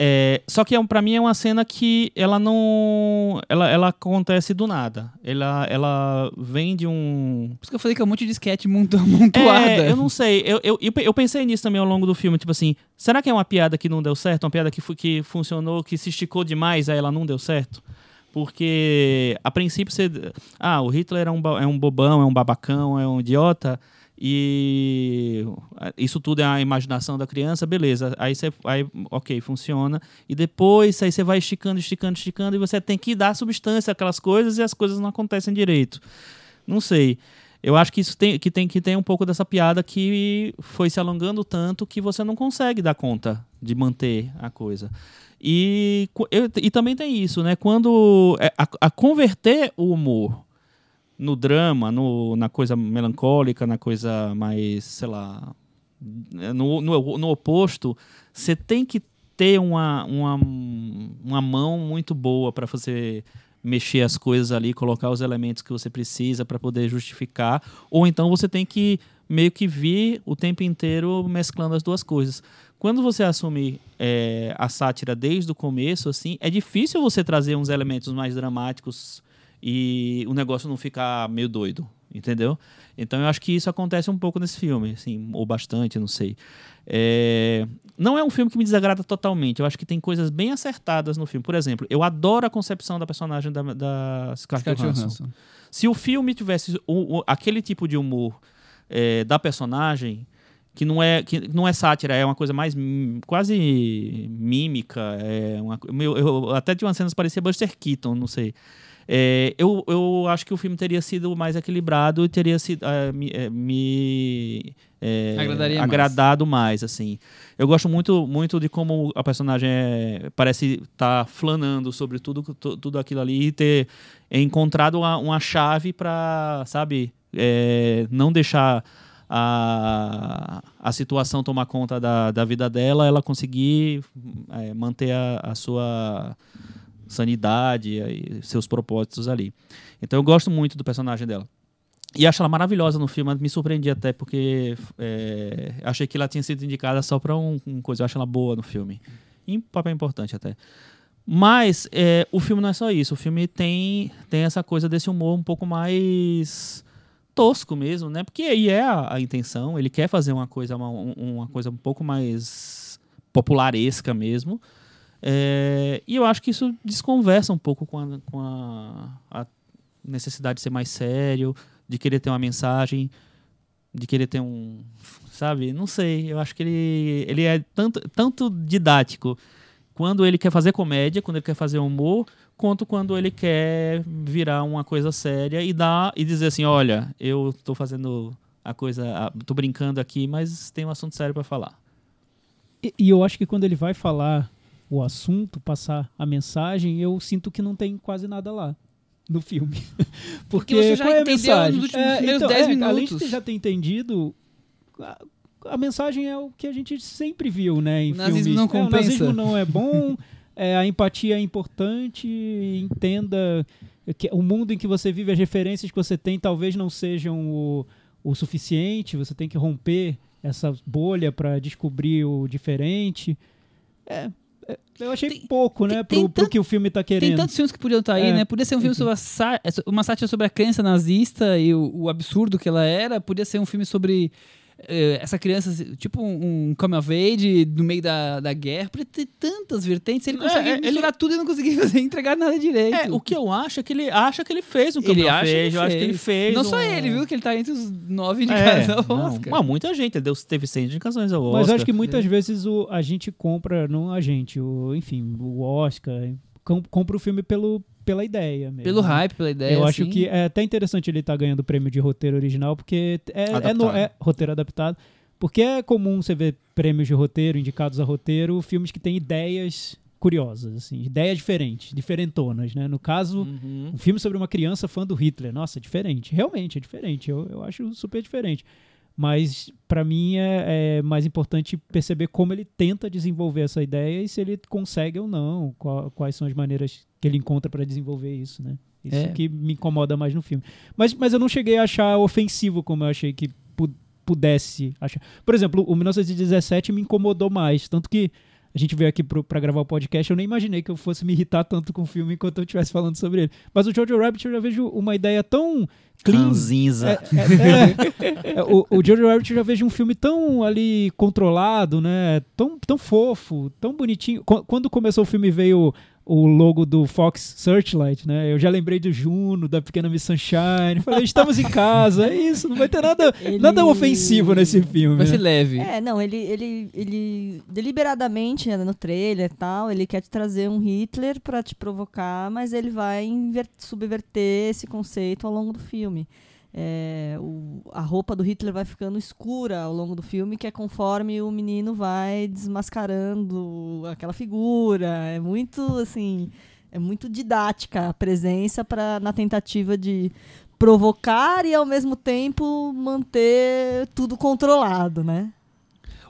[SPEAKER 4] É, só que é, um- pra mim é uma cena que ela não. Ela, ela acontece do nada. Ela, ela vem de um.
[SPEAKER 2] Por isso que eu falei que é um monte de sketch muito amontoada.
[SPEAKER 4] É, eu não sei. Eu, eu, eu, pensei nisso também ao longo do filme. Tipo assim, será que é uma piada que não deu certo? Uma piada que, que funcionou, que se esticou demais, aí ela não deu certo? Porque, a princípio, você. Ah, o Hitler é um, é um bobão, é um babacão, é um idiota. E isso tudo é a imaginação da criança, beleza. Aí você. Aí, ok, funciona. E depois aí você vai esticando, esticando, esticando, e você tem que dar substância àquelas coisas e as coisas não acontecem direito. Não sei. Eu acho que isso tem que, tem que ter um pouco dessa piada que foi se alongando tanto que você não consegue dar conta de manter a coisa. E, eu- e também tem isso, né? Quando é, a, a converter o humor no drama, no, na coisa melancólica, na coisa mais, sei lá, no, no, no oposto, você tem que ter uma, uma, uma mão muito boa para você mexer as coisas ali, colocar os elementos que você precisa para poder justificar, ou então você tem que meio que vir o tempo inteiro mesclando as duas coisas. Quando você assume é, a sátira desde o começo, assim, é difícil você trazer uns elementos mais dramáticos e o negócio não ficar meio doido, entendeu? Então eu acho que isso acontece um pouco nesse filme, assim, ou bastante, não sei. É, Não é um filme que me desagrada totalmente. Eu acho que tem coisas bem acertadas no filme. Por exemplo, eu adoro a concepção da personagem da, da Scarlett Johansson.
[SPEAKER 2] Johansson.
[SPEAKER 4] Se o filme tivesse o- o- aquele tipo de humor é, da personagem, que não é que não é sátira, é uma coisa mais quase mímica, é uma, meu, eu, até de umas cenas parecia Buster Keaton, não sei. É, eu, eu acho que o filme teria sido mais equilibrado e teria sido é, me, é, me, é,
[SPEAKER 2] Agradaria mais.
[SPEAKER 4] agradado mais, assim. Eu gosto muito, muito de como a personagem é- parece estar flanando sobre tudo, tu- tudo aquilo ali e ter encontrado uma, uma chave para, sabe, é, não deixar a, a situação tomar conta da, da vida dela, ela conseguir manter a, a sua sanidade e seus propósitos ali. Então eu gosto muito do personagem dela. E acho ela maravilhosa no filme, me surpreendi até porque é, achei que ela tinha sido indicada só para um, um coisa, eu acho ela boa no filme. Um papel importante até. Mas é, o filme não é só isso. O filme tem, tem essa coisa desse humor um pouco mais tosco mesmo, né? Porque aí é a, a intenção. Ele quer fazer uma coisa, uma, um- uma coisa um pouco mais popularesca mesmo. É, e eu acho que isso desconversa um pouco com, a, com a, a necessidade de ser mais sério, de querer ter uma mensagem, de querer ter um. Sabe? Não sei. Eu acho que ele, ele é tanto, tanto didático quando ele quer fazer comédia, quando ele quer fazer humor, quanto quando ele quer virar uma coisa séria e dar e dizer assim, olha, eu tô fazendo a coisa, tô brincando aqui, mas tem um assunto sério para falar.
[SPEAKER 3] E, e eu acho que quando ele vai falar o assunto, passar a mensagem, eu sinto que não tem quase nada lá no filme. Porque,
[SPEAKER 2] Porque você já
[SPEAKER 3] qual é a mensagem?
[SPEAKER 2] nos últimos primeiros 10
[SPEAKER 3] é, Além de
[SPEAKER 2] minutos.
[SPEAKER 3] você já ter entendido, a, a mensagem é o que a gente sempre viu, né? Em
[SPEAKER 2] nazismo
[SPEAKER 3] filmes.
[SPEAKER 2] não
[SPEAKER 3] É, o
[SPEAKER 2] compensa.
[SPEAKER 3] nazismo não é bom, é, a empatia é importante, entenda que o mundo em que você vive, as referências que você tem, talvez não sejam o, o suficiente, você tem que romper essa bolha para descobrir o diferente. É, é, eu achei
[SPEAKER 2] Tem-
[SPEAKER 3] pouco, né,
[SPEAKER 2] tem-
[SPEAKER 3] pro,
[SPEAKER 2] tem
[SPEAKER 3] pro que o filme tá
[SPEAKER 2] Tem
[SPEAKER 3] querendo.
[SPEAKER 2] tantos filmes que podiam estar aí,
[SPEAKER 3] É,
[SPEAKER 2] né? Podia ser um filme sobre a sá- uma sátira sobre a crença nazista e o, o absurdo que ela era. Podia ser um filme sobre essa criança, tipo um, come of age no meio da, da guerra. Podia ter tantas vertentes. Ele
[SPEAKER 4] É,
[SPEAKER 2] consegue
[SPEAKER 4] é, ele-
[SPEAKER 2] misturar tudo e não conseguir fazer, entregar nada direito.
[SPEAKER 4] É, o que eu acho é que ele acha que ele fez um
[SPEAKER 2] ele
[SPEAKER 4] caminho
[SPEAKER 2] acha que
[SPEAKER 4] fez, eu acho que ele fez.
[SPEAKER 2] Não só
[SPEAKER 4] um-
[SPEAKER 2] ele, viu? Que ele tá entre os nove
[SPEAKER 4] É,
[SPEAKER 2] indicados ao
[SPEAKER 4] não,
[SPEAKER 2] Oscar.
[SPEAKER 4] mas muita gente, ele deu, teve 100 indicações ao Oscar.
[SPEAKER 3] Mas eu acho que muitas vezes o, a gente compra, não a gente, o, enfim, o Oscar, com- compra o filme pelo, pela ideia mesmo.
[SPEAKER 2] Pelo
[SPEAKER 3] né?
[SPEAKER 2] hype, pela ideia.
[SPEAKER 3] Eu acho
[SPEAKER 2] assim.
[SPEAKER 3] que é até interessante ele estar ganhando o prêmio de roteiro original, porque é, é, no-
[SPEAKER 4] Adaptado.
[SPEAKER 3] é roteiro adaptado. Porque é comum você ver prêmios de roteiro, indicados a roteiro, filmes que têm ideias curiosas, assim, ideias diferentes, diferentonas, né? No caso,
[SPEAKER 4] Uhum.
[SPEAKER 3] um filme sobre uma criança fã do Hitler. Nossa, é diferente. Realmente é diferente. Eu, eu acho super diferente. Mas, pra mim, é, é mais importante perceber como ele tenta desenvolver essa ideia e se ele consegue ou não. qual- quais são as maneiras que ele encontra pra desenvolver isso, né? Isso
[SPEAKER 2] É.
[SPEAKER 3] que me incomoda mais no filme. Mas, mas eu não cheguei a achar ofensivo como eu achei que pu- pudesse achar. Por exemplo, o 1917 me incomodou mais. Tanto que a gente veio aqui pro, pra gravar o podcast, eu nem imaginei que eu fosse me irritar tanto com o filme enquanto eu estivesse falando sobre ele. Mas o Jojo Rabbit eu já vejo uma ideia tão clean.
[SPEAKER 4] Ranzinza.
[SPEAKER 3] É, é, é, é, o, o Jojo Rabbit eu já vejo um filme tão ali controlado, né? Tão, tão fofo, tão bonitinho. Qu- Quando começou o filme veio o logo do Fox Searchlight, né? Eu já lembrei do Juno, da Pequena Miss Sunshine. Falei, estamos em casa, é isso, não vai ter nada,
[SPEAKER 5] Ele-
[SPEAKER 3] nada ofensivo nesse filme.
[SPEAKER 2] Vai ser leve.
[SPEAKER 5] É, não, ele, ele, ele deliberadamente, né, no trailer e tal, ele quer te trazer um Hitler pra te provocar, mas ele vai subverter esse conceito ao longo do filme. É, o- a roupa do Hitler vai ficando escura ao longo do filme, que é conforme o menino vai desmascarando aquela figura. É muito, assim, é muito didática a presença pra, na tentativa de provocar e ao mesmo tempo manter tudo controlado, né?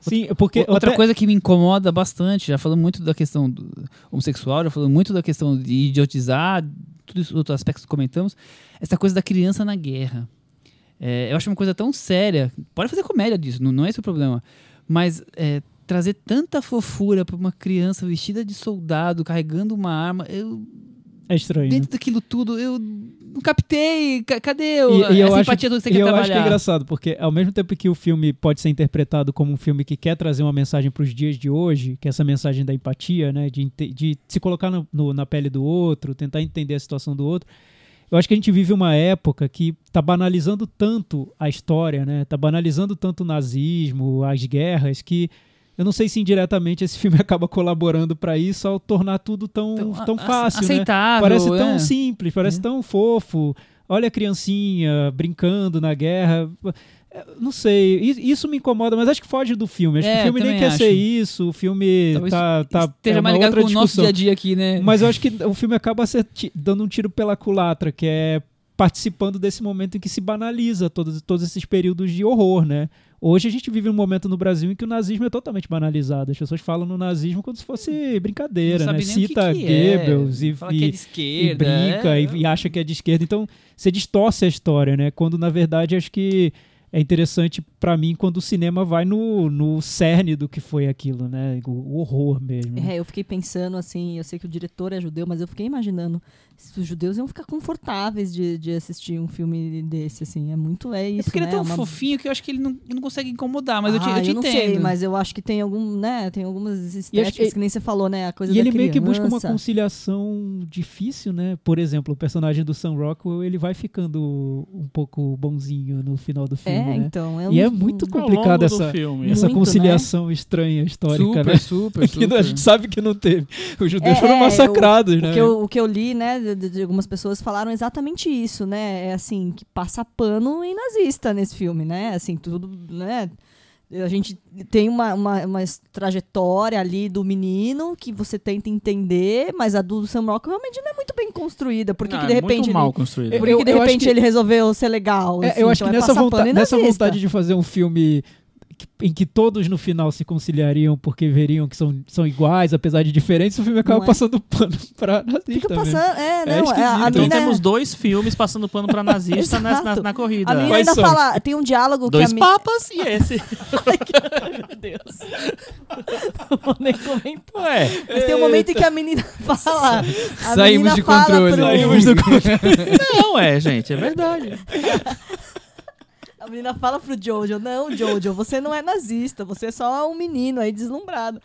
[SPEAKER 3] Sim, porque
[SPEAKER 2] Outra
[SPEAKER 3] até-
[SPEAKER 2] coisa que me incomoda bastante, já falando muito da questão do homossexual, já falando muito da questão de idiotizar, todos os outros aspectos que comentamos, essa coisa da criança na guerra. É, eu acho uma coisa tão séria. Pode fazer comédia disso, não, não é esse o problema. Mas é, trazer tanta fofura para uma criança vestida de soldado, carregando uma arma, eu,
[SPEAKER 3] é estranho. né?
[SPEAKER 2] dentro daquilo tudo, eu não captei. Ca- Cadê o,
[SPEAKER 3] E- e eu acho-
[SPEAKER 2] que você
[SPEAKER 3] E
[SPEAKER 2] quer
[SPEAKER 3] eu
[SPEAKER 2] trabalhar?
[SPEAKER 3] acho que é engraçado, porque ao mesmo tempo que o filme pode ser interpretado como um filme que quer trazer uma mensagem para os dias de hoje, que é essa mensagem da empatia, né, de, de se colocar no- no- na pele do outro, tentar entender a situação do outro, eu acho que a gente vive uma época que está banalizando tanto a história, né, tá banalizando tanto o nazismo, as guerras, que eu não sei se indiretamente esse filme acaba colaborando para isso ao tornar tudo tão, tão
[SPEAKER 2] a-
[SPEAKER 3] fácil, né?
[SPEAKER 2] aceitável,
[SPEAKER 3] Parece tão
[SPEAKER 2] é.
[SPEAKER 3] simples, parece
[SPEAKER 2] É.
[SPEAKER 3] tão fofo. Olha a criancinha brincando na guerra. É, Não sei, isso me incomoda, mas acho que foge do filme. Acho que
[SPEAKER 2] É,
[SPEAKER 3] o filme nem quer
[SPEAKER 2] acho.
[SPEAKER 3] ser isso, o filme
[SPEAKER 2] Talvez
[SPEAKER 3] tá, tá
[SPEAKER 2] Esteja
[SPEAKER 3] é
[SPEAKER 2] mais ligado com o nosso
[SPEAKER 3] discussão.
[SPEAKER 2] dia a dia aqui, né?
[SPEAKER 3] Mas eu acho que o filme acaba dando um tiro pela culatra, que é participando desse momento em que se banaliza todos, todos esses períodos de horror, né? Hoje a gente vive um momento no Brasil em que o nazismo é totalmente banalizado. As pessoas falam no nazismo como se fosse brincadeira, né?
[SPEAKER 2] que
[SPEAKER 3] Cita
[SPEAKER 2] que é.
[SPEAKER 3] Goebbels e,
[SPEAKER 2] Fala que é
[SPEAKER 3] e-
[SPEAKER 2] de
[SPEAKER 3] e
[SPEAKER 2] esquerda.
[SPEAKER 3] brinca
[SPEAKER 2] é.
[SPEAKER 3] e, e acha que é de esquerda. Então, você distorce a história, né? Quando, na verdade, acho que é interessante pra mim quando o cinema vai no, no cerne do que foi aquilo, né? O, o horror mesmo.
[SPEAKER 5] É, eu fiquei pensando assim, eu sei que o diretor é judeu, mas eu fiquei imaginando se os judeus iam ficar confortáveis de, de assistir um filme desse, assim. É muito é isso,
[SPEAKER 2] É porque ele é
[SPEAKER 5] né?
[SPEAKER 2] tão
[SPEAKER 5] uma-
[SPEAKER 2] fofinho que eu acho que ele não, ele não consegue incomodar, mas eu te,
[SPEAKER 5] Ah,
[SPEAKER 2] eu te
[SPEAKER 5] não
[SPEAKER 2] entendo.
[SPEAKER 5] sei, mas eu acho que tem algum, né? Tem algumas estéticas
[SPEAKER 3] que-
[SPEAKER 5] que nem você falou, né? A coisa
[SPEAKER 3] E
[SPEAKER 5] da
[SPEAKER 3] ele meio que busca uma
[SPEAKER 5] criança.
[SPEAKER 3] conciliação difícil, né? Por exemplo, o personagem do Sam Rockwell, ele vai ficando um pouco bonzinho no final do filme,
[SPEAKER 5] É,
[SPEAKER 3] né?
[SPEAKER 5] então. É
[SPEAKER 3] E é
[SPEAKER 5] um-
[SPEAKER 3] muito complicada essa,
[SPEAKER 4] filme.
[SPEAKER 3] essa
[SPEAKER 5] Muito,
[SPEAKER 3] conciliação estranha histórica,
[SPEAKER 2] super,
[SPEAKER 3] né?
[SPEAKER 2] super,
[SPEAKER 3] Que
[SPEAKER 2] super.
[SPEAKER 3] a gente sabe que não teve. Os judeus
[SPEAKER 5] É,
[SPEAKER 3] foram
[SPEAKER 5] é,
[SPEAKER 3] massacrados,
[SPEAKER 5] O
[SPEAKER 3] né?
[SPEAKER 5] que, eu, o que eu li, né, de, de algumas pessoas falaram exatamente isso, né? É assim, que passa pano em nazista nesse filme, né? Assim, tudo, né? A gente tem uma, uma, uma trajetória ali do menino que você tenta entender, mas a do Sam Rockwell realmente não é muito bem construída. Por que,
[SPEAKER 4] Ah,
[SPEAKER 5] de
[SPEAKER 4] é
[SPEAKER 5] repente
[SPEAKER 4] muito
[SPEAKER 5] ele,
[SPEAKER 4] mal construído.
[SPEAKER 5] por que, de
[SPEAKER 3] acho
[SPEAKER 5] repente ele resolveu ser legal?
[SPEAKER 3] É,
[SPEAKER 5] assim?
[SPEAKER 3] eu acho
[SPEAKER 5] Então
[SPEAKER 3] que
[SPEAKER 5] é
[SPEAKER 3] nessa, vontade de fazer um filme em que todos no final se conciliariam porque veriam que são, são iguais, apesar de diferentes, o filme acaba
[SPEAKER 5] é?
[SPEAKER 3] passando pano pra nazista
[SPEAKER 5] Fica
[SPEAKER 3] mesmo.
[SPEAKER 5] passando, é, não, é, a, a
[SPEAKER 4] Então
[SPEAKER 5] mina,
[SPEAKER 4] temos dois filmes passando pano pra nazista na, na, na corrida.
[SPEAKER 5] a
[SPEAKER 3] Quais
[SPEAKER 5] ainda
[SPEAKER 3] são?
[SPEAKER 5] fala, tem um diálogo
[SPEAKER 4] Dois
[SPEAKER 5] que a
[SPEAKER 4] papas e esse.
[SPEAKER 5] Meu Deus. Não vou nem comentar.
[SPEAKER 4] Ué,
[SPEAKER 5] Mas tem um momento em que a menina fala. A
[SPEAKER 2] Saímos
[SPEAKER 5] menina
[SPEAKER 2] de
[SPEAKER 5] fala
[SPEAKER 2] controle.
[SPEAKER 5] Pro,
[SPEAKER 3] Saímos do
[SPEAKER 4] não é, gente, é verdade.
[SPEAKER 5] A menina fala pro Jojo: Não, Jojo, você não é nazista, você é só um menino aí deslumbrado.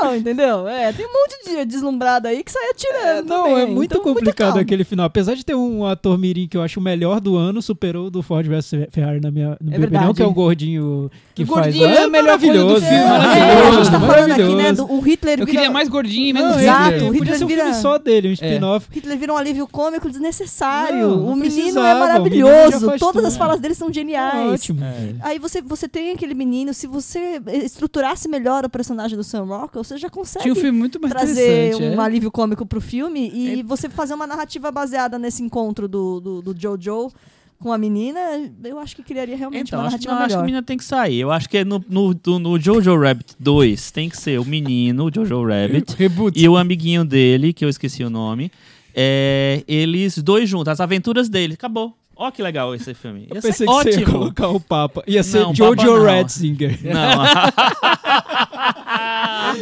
[SPEAKER 5] Não entendeu? É, tem um monte de deslumbrado aí que sai atirando.
[SPEAKER 3] É, não,
[SPEAKER 5] também.
[SPEAKER 3] é muito
[SPEAKER 5] Então,
[SPEAKER 3] complicado aquele final. Apesar de ter um ator mirim que eu acho o melhor do ano, superou o do Ford vs Ferrari na minha, no
[SPEAKER 5] É
[SPEAKER 3] opinião, que é um gordinho que
[SPEAKER 2] O
[SPEAKER 3] faz...
[SPEAKER 2] gordinho é a melhor coisa do
[SPEAKER 3] maravilhoso,
[SPEAKER 2] filme,
[SPEAKER 5] É, é, a
[SPEAKER 3] maravilhoso,
[SPEAKER 5] gente tá falando aqui, né?
[SPEAKER 3] maravilhoso.
[SPEAKER 5] Do, o Hitler
[SPEAKER 2] Eu
[SPEAKER 5] vira,
[SPEAKER 2] queria mais gordinho e menos
[SPEAKER 3] Não,
[SPEAKER 5] Exato,
[SPEAKER 2] Hitler.
[SPEAKER 5] o
[SPEAKER 3] Podia
[SPEAKER 5] Hitler
[SPEAKER 3] ser um
[SPEAKER 5] vira-
[SPEAKER 3] filme só dele, um spin-off.
[SPEAKER 5] Hitler vira um alívio cômico desnecessário.
[SPEAKER 3] Não, não
[SPEAKER 5] o menino é
[SPEAKER 3] o menino
[SPEAKER 5] maravilhoso.
[SPEAKER 3] faz
[SPEAKER 5] Todas
[SPEAKER 3] tudo.
[SPEAKER 5] as falas dele são geniais.
[SPEAKER 3] Ótimo.
[SPEAKER 5] Aí você, você tem aquele menino, se você estruturasse melhor o personagem do Sam Rockwell, você já consegue
[SPEAKER 2] Tinha um filme muito mais
[SPEAKER 5] trazer um
[SPEAKER 2] é.
[SPEAKER 5] alívio cômico pro filme e você fazer uma narrativa baseada nesse encontro do, do, do Jojo com a menina, eu acho que criaria realmente
[SPEAKER 4] Então,
[SPEAKER 5] uma
[SPEAKER 4] acho,
[SPEAKER 5] narrativa
[SPEAKER 4] não, acho que a
[SPEAKER 5] melhor.
[SPEAKER 4] menina tem que sair. Eu acho que é no, no, no Jojo Rabbit 2 tem que ser o menino, o Jojo Rabbit,
[SPEAKER 2] Reboot.
[SPEAKER 4] e o amiguinho dele, que eu esqueci o nome. É, eles dois juntos, as aventuras dele. Acabou. Ó que legal esse filme. Ia
[SPEAKER 3] Eu
[SPEAKER 4] ser
[SPEAKER 3] pensei que você ia
[SPEAKER 4] ótimo.
[SPEAKER 3] colocar o Papa. Ia ser
[SPEAKER 4] Não,
[SPEAKER 3] Jojo
[SPEAKER 4] Papa não.
[SPEAKER 3] Ratzinger.
[SPEAKER 4] Não.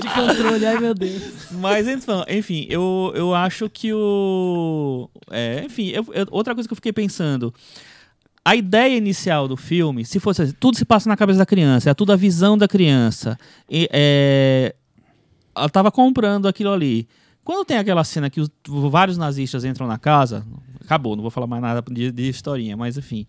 [SPEAKER 5] De controle, ai meu Deus.
[SPEAKER 4] Mas então, enfim, eu, eu acho que o. é, enfim, eu- eu- outra coisa que eu fiquei pensando. A ideia inicial do filme, se fosse assim, tudo se passa na cabeça da criança, é tudo a visão da criança. E, é, ela tava comprando aquilo ali. Quando tem aquela cena que os, vários nazistas entram na casa, acabou, não vou falar mais nada de, de historinha, mas enfim.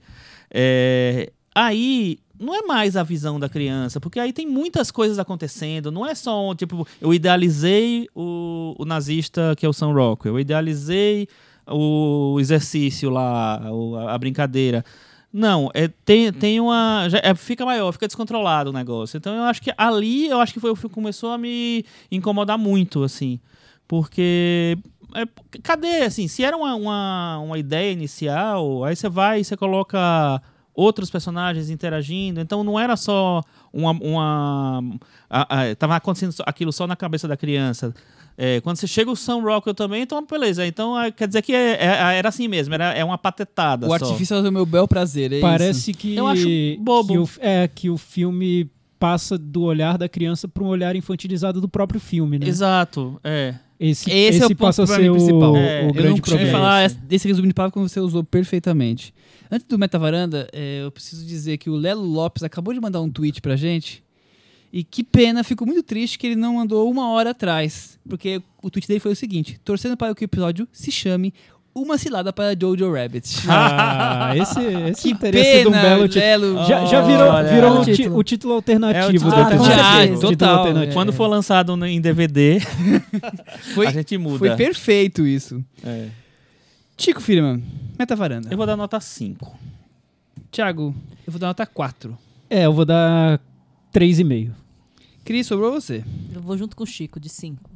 [SPEAKER 4] É, aí não é mais a visão da criança, porque aí tem muitas coisas acontecendo. Não é só, tipo, eu idealizei o, o nazista que é o Sam Rockwell, eu idealizei o exercício lá, a brincadeira. Não, é, tem, tem uma. já- é, fica maior, fica descontrolado o negócio. Então eu acho que ali eu acho que foi o que começou a me incomodar muito, assim. Porque. é, cadê, assim, se era uma, uma, uma ideia inicial, aí você vai e você coloca outros personagens interagindo. Então não era só uma. uma a- a- tava acontecendo aquilo só na cabeça da criança. É, quando você chega o Sam Rockwell também, então beleza. Então ah, quer dizer que é- é- era assim mesmo, era, é uma patetada.
[SPEAKER 2] O
[SPEAKER 4] só.
[SPEAKER 2] artifício é o meu bel prazer, é isso.
[SPEAKER 3] Parece que,
[SPEAKER 4] Eu acho bobo.
[SPEAKER 3] que o, é, que o filme passa do olhar da criança para um olhar infantilizado do próprio filme, né?
[SPEAKER 4] Exato, é.
[SPEAKER 3] Esse,
[SPEAKER 2] Esse é o ponto
[SPEAKER 3] passa a ser
[SPEAKER 2] mim
[SPEAKER 3] o,
[SPEAKER 2] principal.
[SPEAKER 4] É,
[SPEAKER 3] o
[SPEAKER 4] eu
[SPEAKER 3] grande
[SPEAKER 2] eu não
[SPEAKER 3] problema.
[SPEAKER 2] falar
[SPEAKER 4] esse.
[SPEAKER 2] desse resumo de papo como você usou perfeitamente. Antes do Metavaranda, é, eu preciso dizer que o Lelo Lopes acabou de mandar um tweet pra gente. E que pena, fico muito triste que ele não mandou uma hora atrás. Porque o tweet dele foi o seguinte: torcendo para que o episódio se chame Uma Cilada para Jojo Rabbit.
[SPEAKER 3] Ah, esse, esse
[SPEAKER 2] que
[SPEAKER 3] teria sido um
[SPEAKER 2] pena,
[SPEAKER 3] belo título.
[SPEAKER 2] Lelo.
[SPEAKER 3] Já, já virou,
[SPEAKER 4] Olha,
[SPEAKER 3] virou
[SPEAKER 5] é o título.
[SPEAKER 3] o título alternativo
[SPEAKER 4] É o título.
[SPEAKER 5] Ah,
[SPEAKER 3] título
[SPEAKER 2] Total,
[SPEAKER 3] alternativo.
[SPEAKER 4] Quando for lançado no- em DVD,
[SPEAKER 2] Foi,
[SPEAKER 4] a gente muda.
[SPEAKER 2] foi perfeito isso.
[SPEAKER 4] É.
[SPEAKER 2] Chico Firman, Metavaranda.
[SPEAKER 4] Eu vou dar nota 5.
[SPEAKER 2] Thiago, eu vou dar nota 4.
[SPEAKER 3] É, eu vou dar 3,5.
[SPEAKER 2] Cris, sobrou você.
[SPEAKER 5] Eu vou junto com o Chico, de 5.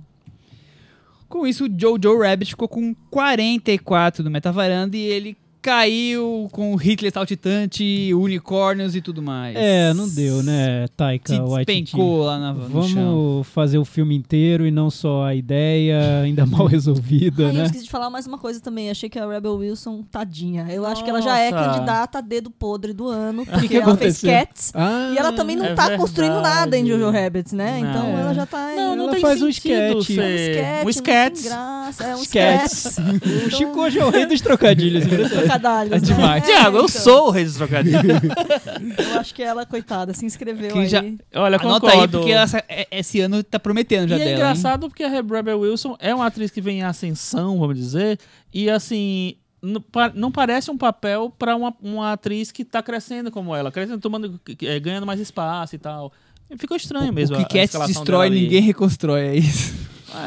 [SPEAKER 2] Com isso, o Jojo Rabbit ficou com 44 no Metavaranda e ele caiu com Hitler saltitante, unicórnios e tudo mais.
[SPEAKER 3] É, não deu, né, Taika
[SPEAKER 2] Se
[SPEAKER 3] Waititi?
[SPEAKER 2] despencou lá na, no chão.
[SPEAKER 3] Vamos fazer o filme inteiro e não só a ideia ainda mal resolvida,
[SPEAKER 5] eu
[SPEAKER 3] né?
[SPEAKER 5] esqueci de falar mais uma coisa também. Achei que a Rebel Wilson, tadinha. Eu acho que ela já é
[SPEAKER 4] Nossa.
[SPEAKER 5] candidata a dedo podre do ano. Porque
[SPEAKER 3] que
[SPEAKER 5] ela fez? Cats.
[SPEAKER 3] Ah,
[SPEAKER 5] E ela também não
[SPEAKER 4] é
[SPEAKER 5] tá construindo nada em
[SPEAKER 4] verdade.
[SPEAKER 5] Jojo Rabbit, né?
[SPEAKER 4] Não.
[SPEAKER 5] Então
[SPEAKER 3] É.
[SPEAKER 5] ela já tá.
[SPEAKER 4] Não, não
[SPEAKER 3] Ela
[SPEAKER 4] tem
[SPEAKER 3] faz um
[SPEAKER 4] sentido
[SPEAKER 3] sketch.
[SPEAKER 4] ser-
[SPEAKER 5] um
[SPEAKER 4] Um
[SPEAKER 5] sketch,
[SPEAKER 4] sketch.
[SPEAKER 5] tem graça. É um
[SPEAKER 3] Sketch.
[SPEAKER 5] sketch.
[SPEAKER 3] O Chico hoje é o rei dos trocadilhos. Né?
[SPEAKER 5] Trocadalhos,
[SPEAKER 2] É demais.
[SPEAKER 5] né?
[SPEAKER 4] Tiago, eu
[SPEAKER 5] então,
[SPEAKER 4] sou o rei dos trocadilhos.
[SPEAKER 5] Eu acho que ela, coitada, se inscreveu
[SPEAKER 2] Que
[SPEAKER 5] aí.
[SPEAKER 2] já-
[SPEAKER 4] Olha,
[SPEAKER 2] Anota
[SPEAKER 4] concordo.
[SPEAKER 2] aí, porque essa- é- esse ano tá prometendo já
[SPEAKER 4] e
[SPEAKER 2] dela.
[SPEAKER 4] é
[SPEAKER 2] hein?
[SPEAKER 4] engraçado porque a Rebel Wilson é uma atriz que vem em ascensão, vamos dizer, e assim, não parece um papel pra uma, uma atriz que tá crescendo como ela, crescendo, tomando, eh, ganhando mais espaço e tal. Ficou estranho mesmo.
[SPEAKER 2] O que
[SPEAKER 4] a
[SPEAKER 2] Cats destrói, ninguém reconstrói, é isso.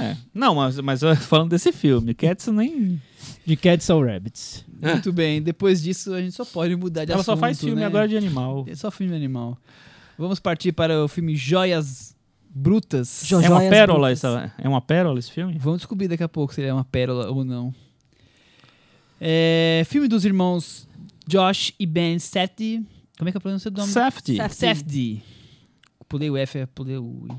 [SPEAKER 4] É. Não, mas, mas falando desse filme, Cats nem.
[SPEAKER 3] De Cats or Rabbits.
[SPEAKER 2] Muito bem, depois disso a gente só pode mudar de
[SPEAKER 4] Ela
[SPEAKER 2] assunto,
[SPEAKER 4] só faz filme
[SPEAKER 2] né?
[SPEAKER 4] agora de animal.
[SPEAKER 2] É só filme animal. Vamos partir para o filme Joias Brutas.
[SPEAKER 5] Jo-
[SPEAKER 4] É uma
[SPEAKER 5] Joias
[SPEAKER 4] pérola
[SPEAKER 5] Brutas.
[SPEAKER 4] essa, é uma pérola esse filme?
[SPEAKER 2] Vamos descobrir daqui a pouco se ele é uma pérola ou não. É, filme dos irmãos Josh e Ben Safdie. Como é que é a pronúncia do nome?
[SPEAKER 5] Safdie.
[SPEAKER 2] Safdie. Pulei o F, pulei o I.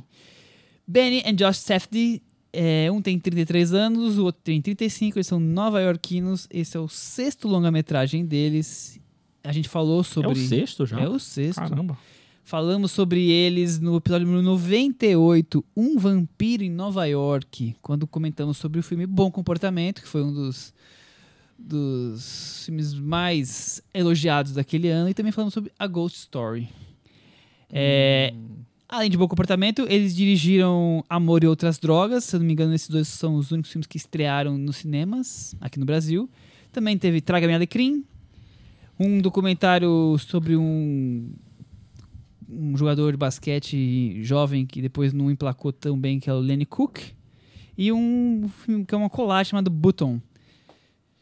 [SPEAKER 2] Benny e Josh Safdie. É, um tem 33 anos, o outro tem 35. Eles são nova-iorquinos. Esse é o sexto longa-metragem deles. A gente falou sobre.
[SPEAKER 4] É o sexto já?
[SPEAKER 2] É o sexto.
[SPEAKER 4] Caramba.
[SPEAKER 2] Falamos sobre eles no episódio número 98, Um Vampiro em Nova York, quando comentamos sobre o filme Bom Comportamento, que foi um dos, dos filmes mais elogiados daquele ano, e também falamos sobre A Ghost Story. É, Além de Bom Comportamento, eles dirigiram Amor e Outras Drogas, se eu não me engano, esses dois são os únicos filmes que estrearam nos cinemas aqui no Brasil. Também teve Traga-me Alecrim, um documentário sobre um um jogador de basquete jovem que depois não emplacou tão bem, que é o Lenny Cook. E um filme que é uma colagem chamado Button.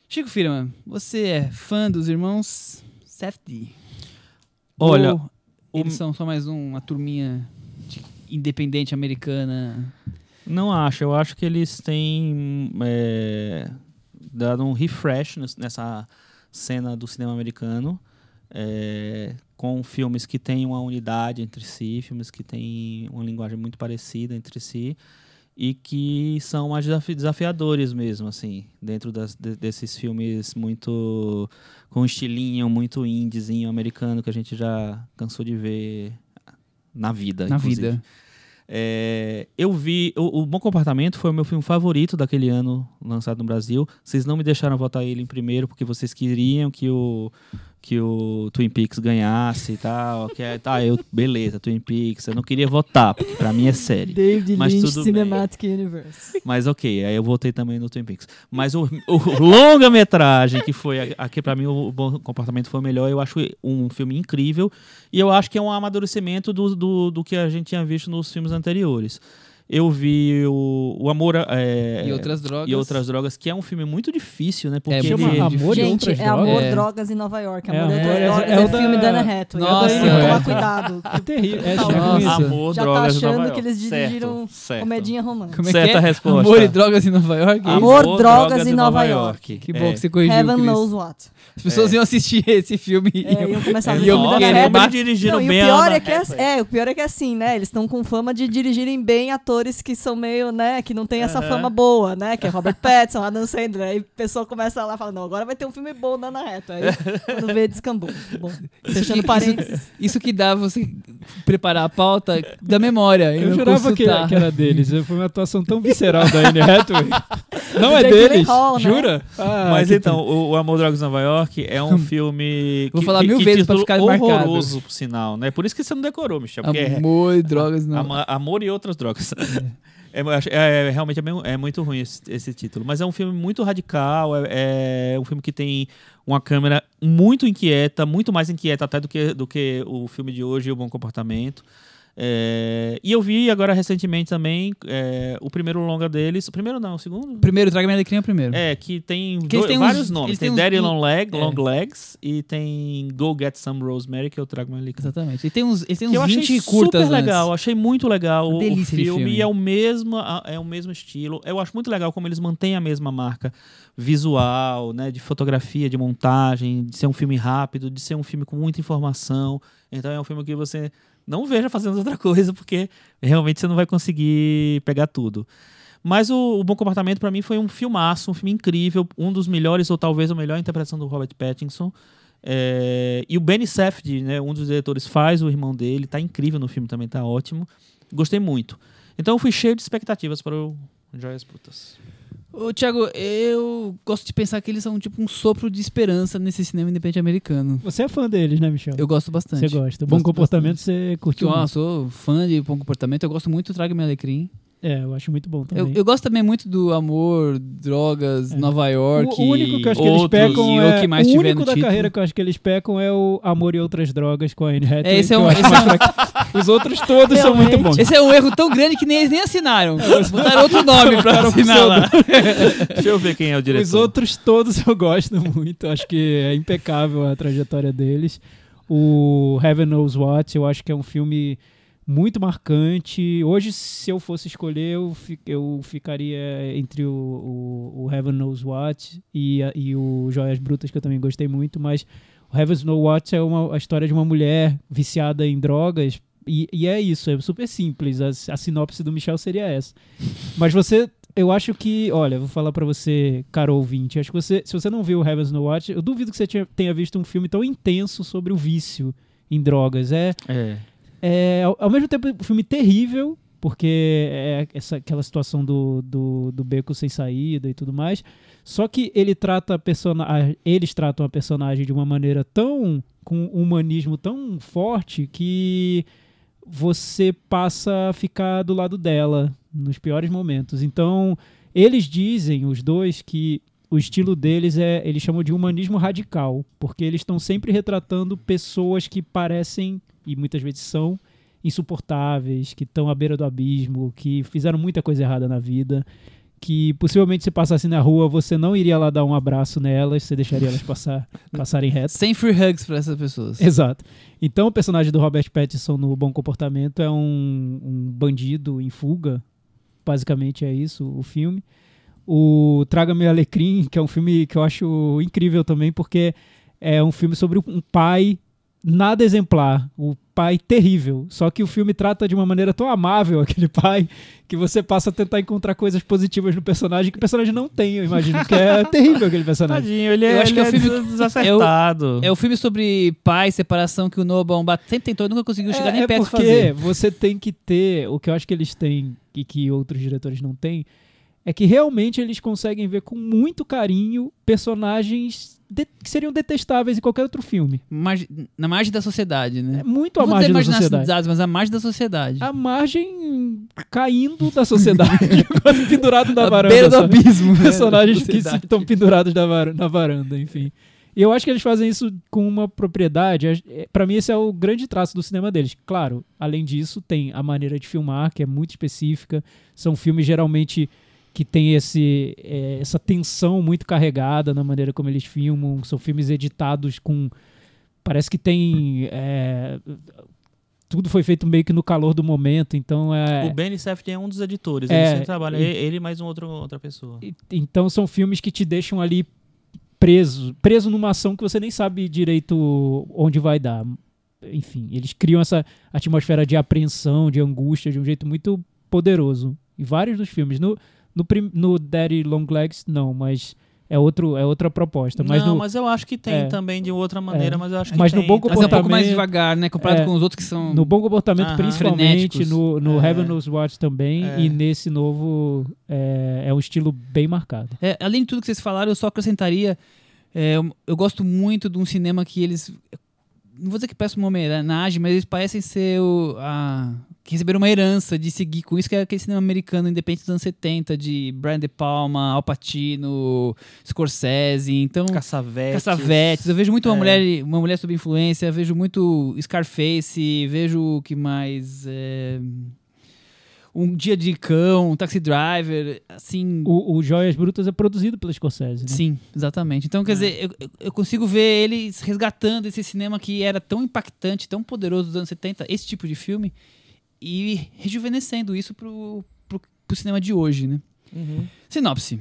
[SPEAKER 2] Chico Firman, você é fã dos irmãos Safdie?
[SPEAKER 4] Olha,
[SPEAKER 2] Ou eles são só mais um- uma turminha de- independente americana?
[SPEAKER 4] Não acho. Eu acho que eles têm é, dado um refresh nes- nessa cena do cinema americano. é, com filmes que têm uma unidade entre si, filmes que têm uma linguagem muito parecida entre si e que são mais desafi- desafiadores mesmo, assim, dentro das- de- desses filmes muito com estilinho, muito indiezinho americano que a gente já cansou de ver na vida.
[SPEAKER 2] Na
[SPEAKER 4] inclusive.
[SPEAKER 2] vida.
[SPEAKER 4] É, eu vi. O, o Bom Comportamento foi o meu filme favorito daquele ano lançado no Brasil. Vocês não me deixaram votar ele em primeiro porque vocês queriam que o, que o Twin Peaks ganhasse e tal. Que é, tá, eu, beleza, Twin Peaks. Eu não queria votar, porque pra mim é série.
[SPEAKER 5] David
[SPEAKER 4] Mas
[SPEAKER 5] Lynch
[SPEAKER 4] tudo bem.
[SPEAKER 5] Cinematic Universe.
[SPEAKER 4] Mas ok, aí eu votei também no Twin Peaks. Mas o, o longa-metragem, que foi aqui pra mim o Bom Comportamento foi o melhor, eu acho um filme incrível. E eu acho que é um amadurecimento do, do, do que a gente tinha visto nos filmes anteriores. Eu vi o, o Amor é,
[SPEAKER 2] E outras drogas.
[SPEAKER 4] e Outras Drogas, que é um filme muito difícil, né? Porque
[SPEAKER 2] É,
[SPEAKER 3] Chama
[SPEAKER 2] ele-
[SPEAKER 3] Amor e
[SPEAKER 5] Gente,
[SPEAKER 3] Outras
[SPEAKER 5] é Amor,
[SPEAKER 3] Drogas?
[SPEAKER 2] É.
[SPEAKER 5] Drogas em Nova York.
[SPEAKER 3] É,
[SPEAKER 5] Amor e
[SPEAKER 3] Amor,
[SPEAKER 5] Outras
[SPEAKER 3] é-
[SPEAKER 5] Drogas
[SPEAKER 3] é
[SPEAKER 5] é,
[SPEAKER 3] o
[SPEAKER 5] filme
[SPEAKER 3] da-
[SPEAKER 5] Ana Hathaway.
[SPEAKER 2] Nossa, é.
[SPEAKER 5] tomar cuidado.
[SPEAKER 3] É terrível. É,
[SPEAKER 5] Tá,
[SPEAKER 3] é.
[SPEAKER 4] Amor,
[SPEAKER 5] Já tá
[SPEAKER 4] Drogas Nova
[SPEAKER 5] achando
[SPEAKER 4] York.
[SPEAKER 5] que eles dirigiram
[SPEAKER 4] Certo,
[SPEAKER 5] comedinha romântica.
[SPEAKER 2] Como é
[SPEAKER 4] Certa
[SPEAKER 2] que é?
[SPEAKER 4] resposta.
[SPEAKER 2] Amor e drogas em Nova York? é isso?
[SPEAKER 5] Amor, Drogas em Nova York.
[SPEAKER 2] Que bom
[SPEAKER 4] É.
[SPEAKER 2] que você corrigiu,
[SPEAKER 5] Heaven
[SPEAKER 2] Cris.
[SPEAKER 5] knows what.
[SPEAKER 2] As pessoas
[SPEAKER 4] É.
[SPEAKER 2] iam assistir esse filme e
[SPEAKER 5] É,
[SPEAKER 2] iam-
[SPEAKER 5] iam começar a
[SPEAKER 2] E
[SPEAKER 5] ver
[SPEAKER 2] eu
[SPEAKER 5] filme da
[SPEAKER 2] querer
[SPEAKER 5] Ana
[SPEAKER 2] ba-
[SPEAKER 5] Hathaway.
[SPEAKER 4] dirigiram
[SPEAKER 5] Não, e o
[SPEAKER 4] bem a
[SPEAKER 5] pior
[SPEAKER 4] Ana
[SPEAKER 5] é que é,
[SPEAKER 4] Hathaway.
[SPEAKER 5] é, o pior é que é assim, né? Eles estão com fama de dirigirem bem atores que são meio, né, que não tem essa
[SPEAKER 4] Aham.
[SPEAKER 5] fama boa, né? Que é Robert Pattinson, Adam Sandler. Aí o pessoal começa lá e fala, não, agora vai ter um filme bom da Ana. Aí quando vê, descambou. Bom, fechando
[SPEAKER 2] que-
[SPEAKER 5] parênteses.
[SPEAKER 2] Isso que dá você preparar a pauta da memória.
[SPEAKER 3] Eu
[SPEAKER 2] não
[SPEAKER 3] jurava que, que era deles. Foi uma atuação tão visceral da Anne Hathaway. Não é deles?
[SPEAKER 5] Gyllenhaal, né?
[SPEAKER 3] Jura? Ah,
[SPEAKER 4] Mas então, o, o Amor Drogas em Nova York é um filme.
[SPEAKER 2] Vou
[SPEAKER 4] que-
[SPEAKER 2] falar mil
[SPEAKER 4] que
[SPEAKER 2] vezes pra ficar marcado.
[SPEAKER 4] horroroso, por sinal, né? Por isso que você não decorou, Michel. É
[SPEAKER 2] Amor e drogas não.
[SPEAKER 4] Amor e Outras Drogas. É, é- é- realmente é, bem- é muito ruim esse, esse título. Mas é um filme muito radical. É, é um filme que tem uma câmera muito inquieta, muito mais inquieta até do que, do que o filme de hoje, O Bom Comportamento. É, e eu vi agora recentemente também é, o primeiro longa deles. O primeiro não, o segundo?
[SPEAKER 2] Primeiro, Traga Minha Alecrim é o primeiro.
[SPEAKER 4] É, que tem
[SPEAKER 2] Que
[SPEAKER 4] dois-
[SPEAKER 2] têm
[SPEAKER 4] vários
[SPEAKER 2] uns-
[SPEAKER 4] nomes.
[SPEAKER 2] eles
[SPEAKER 4] Tem
[SPEAKER 2] têm uns-
[SPEAKER 4] Daddy Long, Leg,
[SPEAKER 2] é.
[SPEAKER 4] Long Legs e tem Go Get Some Rosemary, que eu trago meu alecrim.
[SPEAKER 2] Exatamente. E tem uns, eles têm
[SPEAKER 4] Que eu
[SPEAKER 2] uns
[SPEAKER 4] achei
[SPEAKER 2] 20
[SPEAKER 4] super
[SPEAKER 2] curtas antes.
[SPEAKER 4] legal, achei muito legal o, o filme,
[SPEAKER 2] filme.
[SPEAKER 4] e é o mesmo é o mesmo estilo. Eu acho muito legal como eles mantêm a mesma marca visual, né, de fotografia, de montagem, de ser um filme rápido, de ser um filme com muita informação. Então é um filme que você não veja fazendo outra coisa, porque realmente você não vai conseguir pegar tudo. Mas o, o Bom Comportamento, pra mim, foi um filmaço, um filme incrível, um dos melhores, ou talvez a melhor interpretação do Robert Pattinson. É, e o Benny Safdie, né, um dos diretores, faz o irmão dele, tá incrível no filme também, tá ótimo. Gostei muito. Então eu fui cheio de expectativas para o Joias Brutas.
[SPEAKER 2] Ô, Thiago, eu gosto de pensar que eles são tipo um sopro de esperança nesse cinema independente americano.
[SPEAKER 3] Você é fã deles, né, Michel?
[SPEAKER 2] Eu gosto bastante.
[SPEAKER 3] Você gosta. Bom
[SPEAKER 2] Gosto
[SPEAKER 3] comportamento você curtiu.
[SPEAKER 2] Eu, ah, sou fã de bom comportamento, eu gosto muito do Traga Meu Alecrim.
[SPEAKER 3] É, eu acho muito bom
[SPEAKER 2] Eu,
[SPEAKER 3] também.
[SPEAKER 2] eu gosto também muito do Amor, Drogas,
[SPEAKER 3] É.
[SPEAKER 2] Nova York.
[SPEAKER 3] o, o único que eu acho que eles pecam é
[SPEAKER 2] o que mais
[SPEAKER 3] o único da
[SPEAKER 2] título.
[SPEAKER 3] carreira que eu acho que eles pecam é o Amor e Outras Drogas com a Anne Hathaway.
[SPEAKER 2] É, esse é um-
[SPEAKER 3] eu
[SPEAKER 2] esse é um-.
[SPEAKER 3] Os outros todos são muito bons.
[SPEAKER 2] Esse é um erro tão grande que nem eles nem assinaram. Botaram outro nome pra assinar lá.
[SPEAKER 4] Deixa eu ver quem é o diretor.
[SPEAKER 3] Os outros todos eu gosto muito. Acho que é impecável a trajetória deles. O Heaven Knows What, eu acho que é um filme muito marcante. Hoje, se eu fosse escolher, eu, fi- eu ficaria entre o, o, o Heaven Knows What e, e o Joias Brutas, que eu também gostei muito. Mas o Heaven Knows What é uma, a história de uma mulher viciada em drogas. E, e é isso, é super simples. A, a sinopse do Michel seria essa. Mas você eu acho que, olha, vou falar pra você, caro ouvinte, acho que você, se você não viu o Heaven's No Watch, eu duvido que você tenha visto um filme tão intenso sobre o vício em drogas. É,
[SPEAKER 4] É.
[SPEAKER 3] é ao, ao mesmo tempo um filme terrível, porque é essa, aquela situação do, do, do beco sem saída e tudo mais. Só que ele trata a persona a- eles tratam a personagem de uma maneira tão com um humanismo tão forte que você passa a ficar do lado dela nos piores momentos. Então, eles dizem, os dois, que o estilo deles é, eles chamam de humanismo radical, porque eles estão sempre retratando pessoas que parecem, e muitas vezes são, insuportáveis, que estão à beira do abismo, que fizeram muita coisa errada na vida, que possivelmente se passasse na rua você não iria lá dar um abraço nelas, você deixaria elas passar, passarem reto.
[SPEAKER 2] Sem free hugs pra essas pessoas.
[SPEAKER 3] Exato. Então o personagem do Robert Pattinson no Bom Comportamento é um, um bandido em fuga. Basicamente é isso o filme. O Traga-me Alecrim, que é um filme que eu acho incrível também, porque é um filme sobre um pai nada exemplar, o pai terrível. Só que o filme trata de uma maneira tão amável aquele pai que você passa a tentar encontrar coisas positivas no personagem que o personagem não tem, eu imagino, porque é terrível aquele personagem.
[SPEAKER 4] Tadinho, ele
[SPEAKER 2] Eu
[SPEAKER 4] é,
[SPEAKER 2] acho
[SPEAKER 4] ele
[SPEAKER 2] que é o
[SPEAKER 4] é
[SPEAKER 2] filme-
[SPEAKER 4] desacertado.
[SPEAKER 2] É o filme sobre pai, separação que o Noah Baumbach sempre tentou e nunca conseguiu chegar nem
[SPEAKER 3] é
[SPEAKER 2] perto de
[SPEAKER 3] porque
[SPEAKER 2] fazer.
[SPEAKER 3] você tem que ter, o que eu acho que eles têm e que outros diretores não têm, é que realmente eles conseguem ver com muito carinho personagens que seriam detestáveis em qualquer outro filme.
[SPEAKER 2] Na margem da sociedade, né?
[SPEAKER 3] É muito à margem da sociedade.
[SPEAKER 2] mas a margem da sociedade.
[SPEAKER 3] A margem caindo da sociedade, pendurado na
[SPEAKER 2] A
[SPEAKER 3] varanda.
[SPEAKER 2] beira do
[SPEAKER 3] sabe?
[SPEAKER 2] abismo. né,
[SPEAKER 3] personagens que estão pendurados na, var- na varanda, enfim. E eu acho que eles fazem isso com uma propriedade. é- Pra mim, esse é o grande traço do cinema deles. Claro, além disso, tem a maneira de filmar, que é muito específica. São filmes geralmente que tem esse, é, essa tensão muito carregada na maneira como eles filmam. São filmes editados com. Parece que tem. é, tudo foi feito meio que no calor do momento, então é.
[SPEAKER 4] O Benny Safdie é um dos editores.
[SPEAKER 3] É,
[SPEAKER 4] ele sempre trabalha.
[SPEAKER 3] e-
[SPEAKER 4] Ele e mais um outro, outra pessoa.
[SPEAKER 3] E- Então são filmes que te deixam ali preso, preso numa ação que você nem sabe direito onde vai dar. Enfim, eles criam essa atmosfera de apreensão, de angústia, de um jeito muito poderoso. Em vários dos filmes. No, no, prim- no Daddy Long Legs, não, mas é, outro, é outra proposta. Mas
[SPEAKER 4] não,
[SPEAKER 3] no,
[SPEAKER 4] mas eu acho que tem
[SPEAKER 3] é.
[SPEAKER 4] também de outra maneira,
[SPEAKER 3] É.
[SPEAKER 4] mas eu acho que
[SPEAKER 3] Mas no
[SPEAKER 4] tem.
[SPEAKER 3] Bom
[SPEAKER 4] tá
[SPEAKER 2] Mas é um pouco
[SPEAKER 3] comportamento-
[SPEAKER 2] mais devagar, né? Comparado
[SPEAKER 3] É.
[SPEAKER 2] com os outros que são.
[SPEAKER 3] no Bom Comportamento,
[SPEAKER 4] Aham.
[SPEAKER 3] principalmente, no, no
[SPEAKER 4] É.
[SPEAKER 3] Heaven Knows What também,
[SPEAKER 4] É.
[SPEAKER 3] e nesse novo é, é um estilo bem marcado.
[SPEAKER 2] É, além de tudo que vocês falaram, eu só acrescentaria. é, eu- eu gosto muito de um cinema que eles não vou dizer que uma homenagem, mas eles parecem ser o, a, que receberam uma herança de seguir com isso, que é aquele cinema americano independente dos anos 70, de Brian De Palma, Al Pacino, Scorsese, então...
[SPEAKER 4] Caçavetes.
[SPEAKER 2] Caçavetes. Eu vejo muito uma,
[SPEAKER 4] É.
[SPEAKER 2] mulher, uma mulher sob influência, vejo muito Scarface, vejo o que mais... é, Um Dia de Cão, um Taxi Driver, assim...
[SPEAKER 3] O, o Joias Brutas é produzido pela Scorsese, né?
[SPEAKER 2] Sim, exatamente. Então, quer dizer, eu, eu- consigo ver eles resgatando esse cinema que era tão impactante, tão poderoso dos anos 70, esse tipo de filme, e rejuvenescendo isso pro, pro, pro cinema de hoje, né?
[SPEAKER 4] Uhum.
[SPEAKER 2] Sinopse.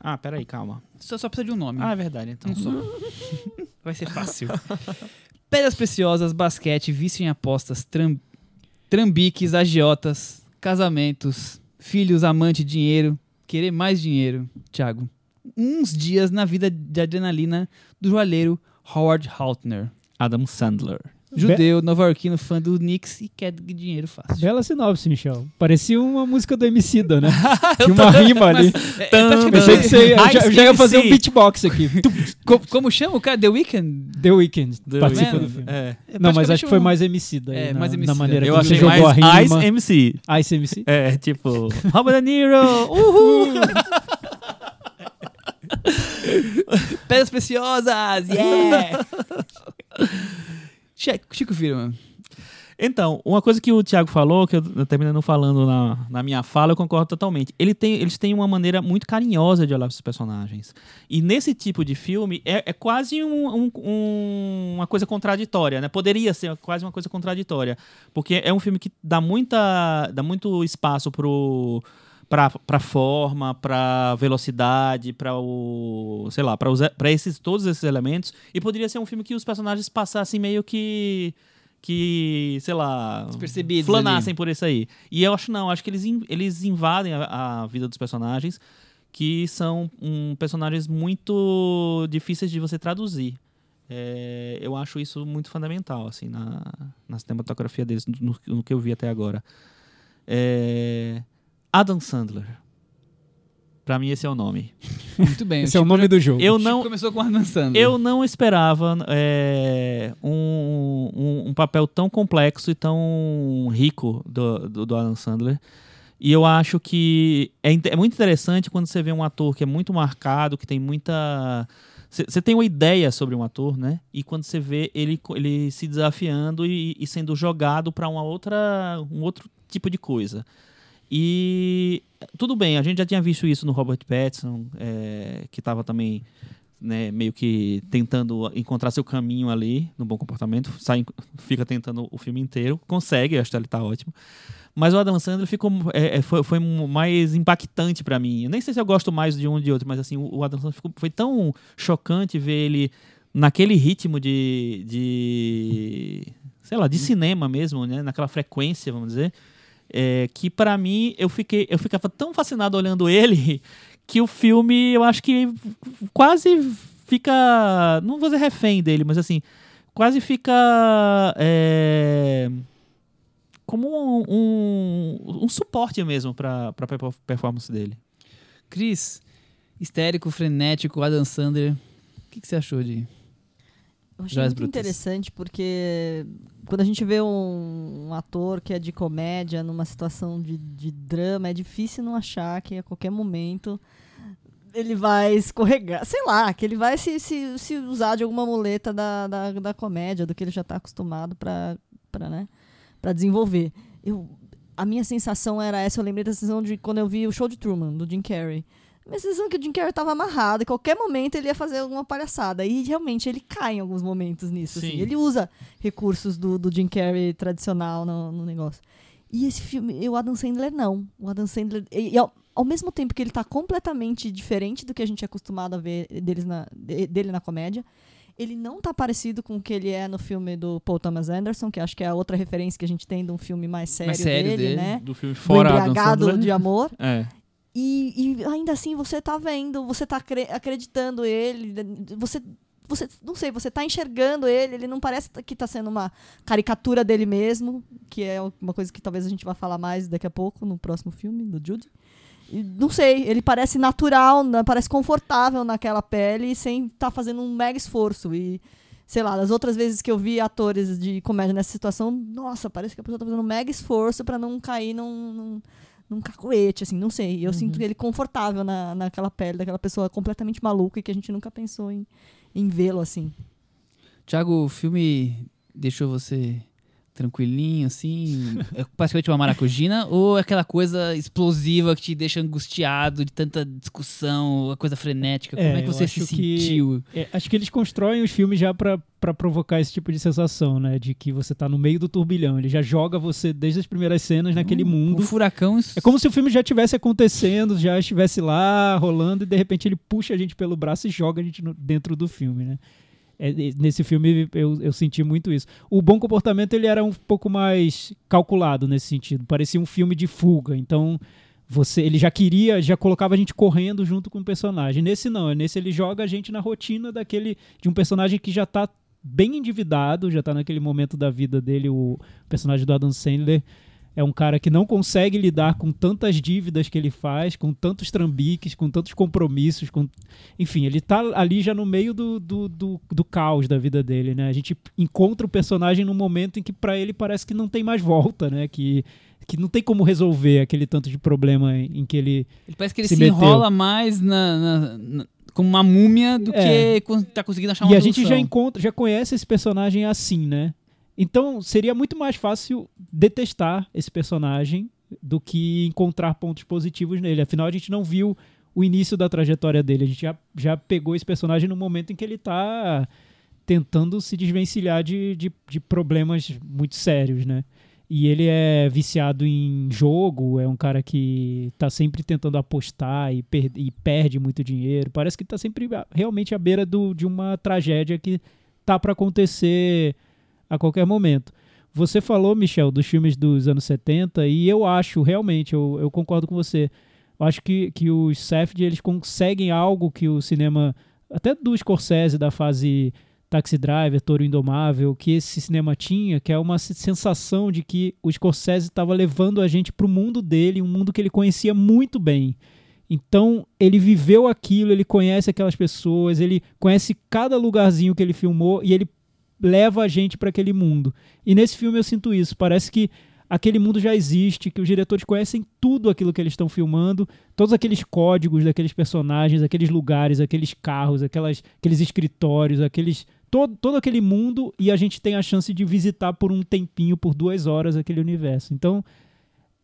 [SPEAKER 4] Ah, peraí, calma.
[SPEAKER 2] Só, só precisa de um nome.
[SPEAKER 4] Ah, é verdade, então.
[SPEAKER 2] Um só. Vai ser fácil. Pedras preciosas, basquete, vício em apostas, tram- trambiques, agiotas, casamentos, filhos, amante, dinheiro, querer mais dinheiro. Thiago. Uns dias na vida de adrenalina do joalheiro Howard Haltner.
[SPEAKER 4] Adam Sandler.
[SPEAKER 2] Judeu, nova-iorquino, fã do Knicks e quer dinheiro fácil.
[SPEAKER 3] Bela sinopse, Michel. Parecia uma música do Emicida, né? Tinha uma rima ali.
[SPEAKER 2] É, é
[SPEAKER 3] Pensei que você já, eu já ia fazer um beatbox aqui.
[SPEAKER 2] Co- como chama o cara? The Weeknd?
[SPEAKER 3] The Weeknd participa do filme.
[SPEAKER 4] É.
[SPEAKER 3] Não, mas acho que foi mais Emicida.
[SPEAKER 2] É,
[SPEAKER 3] na,
[SPEAKER 2] mais
[SPEAKER 3] na
[SPEAKER 2] Emicida.
[SPEAKER 3] maneira
[SPEAKER 4] Eu
[SPEAKER 3] que
[SPEAKER 4] achei mais
[SPEAKER 3] rima.
[SPEAKER 4] Ice MC.
[SPEAKER 3] Ice MC?
[SPEAKER 4] É, tipo, Robert De Niro, uhul!
[SPEAKER 2] Pedras preciosas, yeah! Chico, Firman.
[SPEAKER 4] Então, uma coisa que o Thiago falou, que eu não falando na, na minha fala, eu concordo totalmente. Ele tem, eles têm uma maneira muito carinhosa de olhar os personagens. E nesse tipo de filme, é, é quase um- um- uma coisa contraditória, né? Poderia ser quase uma coisa contraditória. Porque é um filme que dá, muita, dá muito espaço pro para forma, para velocidade, para o, sei lá, para esses todos esses elementos e poderia ser um filme que os personagens passassem meio que que, sei lá, flanassem por isso aí. E eu acho não, acho que eles, eles invadem a, a vida dos personagens, que são um, personagens muito difíceis de você traduzir. É, eu acho isso muito fundamental, assim, na, na cinematografia deles, no, no que eu vi até agora. É, Adam Sandler. Pra mim, esse é o nome.
[SPEAKER 2] Muito bem.
[SPEAKER 3] Esse é o nome do jogo.
[SPEAKER 4] Eu não,
[SPEAKER 2] começou com Adam Sandler.
[SPEAKER 4] eu não esperava é, um, um, um papel tão complexo e tão rico do, do, do Adam Sandler. E eu acho que é, é muito interessante quando você vê um ator que é muito marcado, que tem muita. Você tem uma ideia sobre um ator, né? E quando você vê ele, ele se desafiando e, e sendo jogado para uma outra, um outro tipo de coisa. E tudo bem, a gente já tinha visto isso no Robert Pattinson, é, que estava também né, meio que tentando encontrar seu caminho ali no bom comportamento, sai, fica tentando o filme inteiro, consegue, acho que ele tá ótimo. Mas o Adam Sandler ficou, é, é, foi, foi mais impactante pra mim. Eu nem sei se eu gosto mais de um ou de outro, mas assim, o Adam Sandler ficou, foi tão chocante ver ele naquele ritmo de, de sei lá, de cinema mesmo, né, naquela frequência, vamos dizer, é, que pra mim eu fiquei, eu ficava tão fascinado olhando ele que o filme eu acho que quase fica, não vou dizer refém dele, mas assim, quase fica é, como um, um, um suporte mesmo para para performance dele.
[SPEAKER 2] Cris, histérico, frenético, Adam Sandler. O que, que você achou de.
[SPEAKER 5] Eu achei
[SPEAKER 2] Joias
[SPEAKER 5] muito
[SPEAKER 2] Brutas.
[SPEAKER 5] interessante porque quando a gente vê um, um ator que é de comédia numa situação de, de drama, é difícil não achar que a qualquer momento ele vai escorregar, sei lá, que ele vai se, se, se usar de alguma muleta da, da, da comédia, do que ele já está acostumado para né, pra desenvolver. Eu, a minha sensação era essa, eu lembrei da sensação de quando eu vi o show de Truman, do Jim Carrey. Minha sensação é que o Jim Carrey estava amarrado, e qualquer momento ele ia fazer alguma palhaçada. E realmente ele cai em alguns momentos nisso. assim.
[SPEAKER 4] Sim.
[SPEAKER 5] Ele usa recursos do, do Jim Carrey tradicional no, no negócio. E esse filme, o Adam Sandler não. O Adam Sandler. E, e ao, ao mesmo tempo que ele tá completamente diferente do que a gente é acostumado a ver deles na, de- dele na comédia, ele não tá parecido com o que ele é no filme do Paul Thomas Anderson, que acho que é a outra referência que a gente tem de um filme mais sério,
[SPEAKER 2] sério
[SPEAKER 5] dele,
[SPEAKER 2] dele.
[SPEAKER 5] né?
[SPEAKER 4] Do filme
[SPEAKER 5] Do
[SPEAKER 4] fora Adam
[SPEAKER 5] embriagado
[SPEAKER 4] Sandler.
[SPEAKER 5] de amor.
[SPEAKER 4] É.
[SPEAKER 5] E, e ainda assim você tá vendo, você tá acre- acreditando ele, você, você, não sei, você tá enxergando ele, ele não parece que tá sendo uma caricatura dele mesmo, que é uma coisa que talvez a gente vá falar mais daqui a pouco no próximo filme do Jude. E não sei, ele parece natural, né, parece confortável naquela pele sem estar tá fazendo um mega esforço e sei lá, das outras vezes que eu vi atores de comédia nessa situação, nossa, parece que a pessoa tá fazendo um mega esforço pra não cair num, num, num cacoete, assim, não sei. Eu sinto ele confortável na, naquela pele daquela pessoa completamente maluca e que a gente nunca pensou em, em vê-lo assim.
[SPEAKER 2] Tiago, o filme deixou você tranquilinho, assim? É praticamente uma maracujina? ou é aquela coisa explosiva que te deixa angustiado de tanta discussão, a coisa frenética? Como
[SPEAKER 3] É,
[SPEAKER 2] é que você se
[SPEAKER 3] que-
[SPEAKER 2] sentiu?
[SPEAKER 3] É, acho que eles constroem os filmes já pra, pra provocar esse tipo de sensação, né? De que você tá no meio do turbilhão. Ele já joga você desde as primeiras cenas naquele
[SPEAKER 2] Um
[SPEAKER 3] mundo.
[SPEAKER 2] furacão.
[SPEAKER 3] É como se o filme já estivesse acontecendo, já estivesse lá rolando e de repente ele puxa a gente pelo braço e joga a gente no- dentro do filme, né? É, é, nesse filme eu, eu senti muito isso. O Bom Comportamento ele era um pouco mais calculado nesse sentido. Parecia um filme de fuga. Então você, ele já queria, já colocava a gente correndo junto com o personagem. Nesse não, nesse ele joga a gente na rotina daquele de um personagem que já tá bem endividado, já tá naquele momento da vida dele, o personagem do Adam Sandler é um cara que não consegue lidar com tantas dívidas que ele faz, com tantos trambiques, com tantos compromissos, com... enfim, ele tá ali já no meio do, do, do, do caos da vida dele, né? A gente encontra o personagem num momento em que pra ele parece que não tem mais volta, né? Que, que não tem como resolver aquele tanto de problema em que ele
[SPEAKER 2] Ele parece que ele
[SPEAKER 3] se
[SPEAKER 2] se, enrola mais na, na- na- como uma múmia do
[SPEAKER 3] É.
[SPEAKER 2] que tá conseguindo achar uma
[SPEAKER 3] E a gente já
[SPEAKER 2] solução.
[SPEAKER 3] encontra, já conhece esse personagem assim, né? Então seria muito mais fácil detestar esse personagem do que encontrar pontos positivos nele. Afinal, a gente não viu o início da trajetória dele. A gente já, já pegou esse personagem no momento em que ele tá tentando se desvencilhar de, de, de problemas muito sérios, né? E ele é viciado em jogo, é um cara que tá sempre tentando apostar e, per- e perde muito dinheiro. Parece que tá sempre realmente à beira do, de uma tragédia que tá para acontecer a qualquer momento. Você falou, Michel, dos filmes dos anos 70 e eu acho, realmente, eu, eu concordo com você. Eu acho que, que os Safdie, eles conseguem algo que o cinema, até do Scorsese, da fase Taxi Driver, Toro Indomável, que esse cinema tinha, que é uma se- sensação de que o Scorsese estava levando a gente para o mundo dele, um mundo que ele conhecia muito bem. Então, ele viveu aquilo, ele conhece aquelas pessoas, ele conhece cada lugarzinho que ele filmou e ele leva a gente para aquele mundo. E nesse filme eu sinto isso. Parece que aquele mundo já existe, que os diretores conhecem tudo aquilo que eles estão filmando, todos aqueles códigos daqueles personagens, aqueles lugares, aqueles carros, aquelas, aqueles escritórios, aqueles todo, todo aquele mundo e a gente tem a chance de visitar por um tempinho, por duas horas, aquele universo. Então,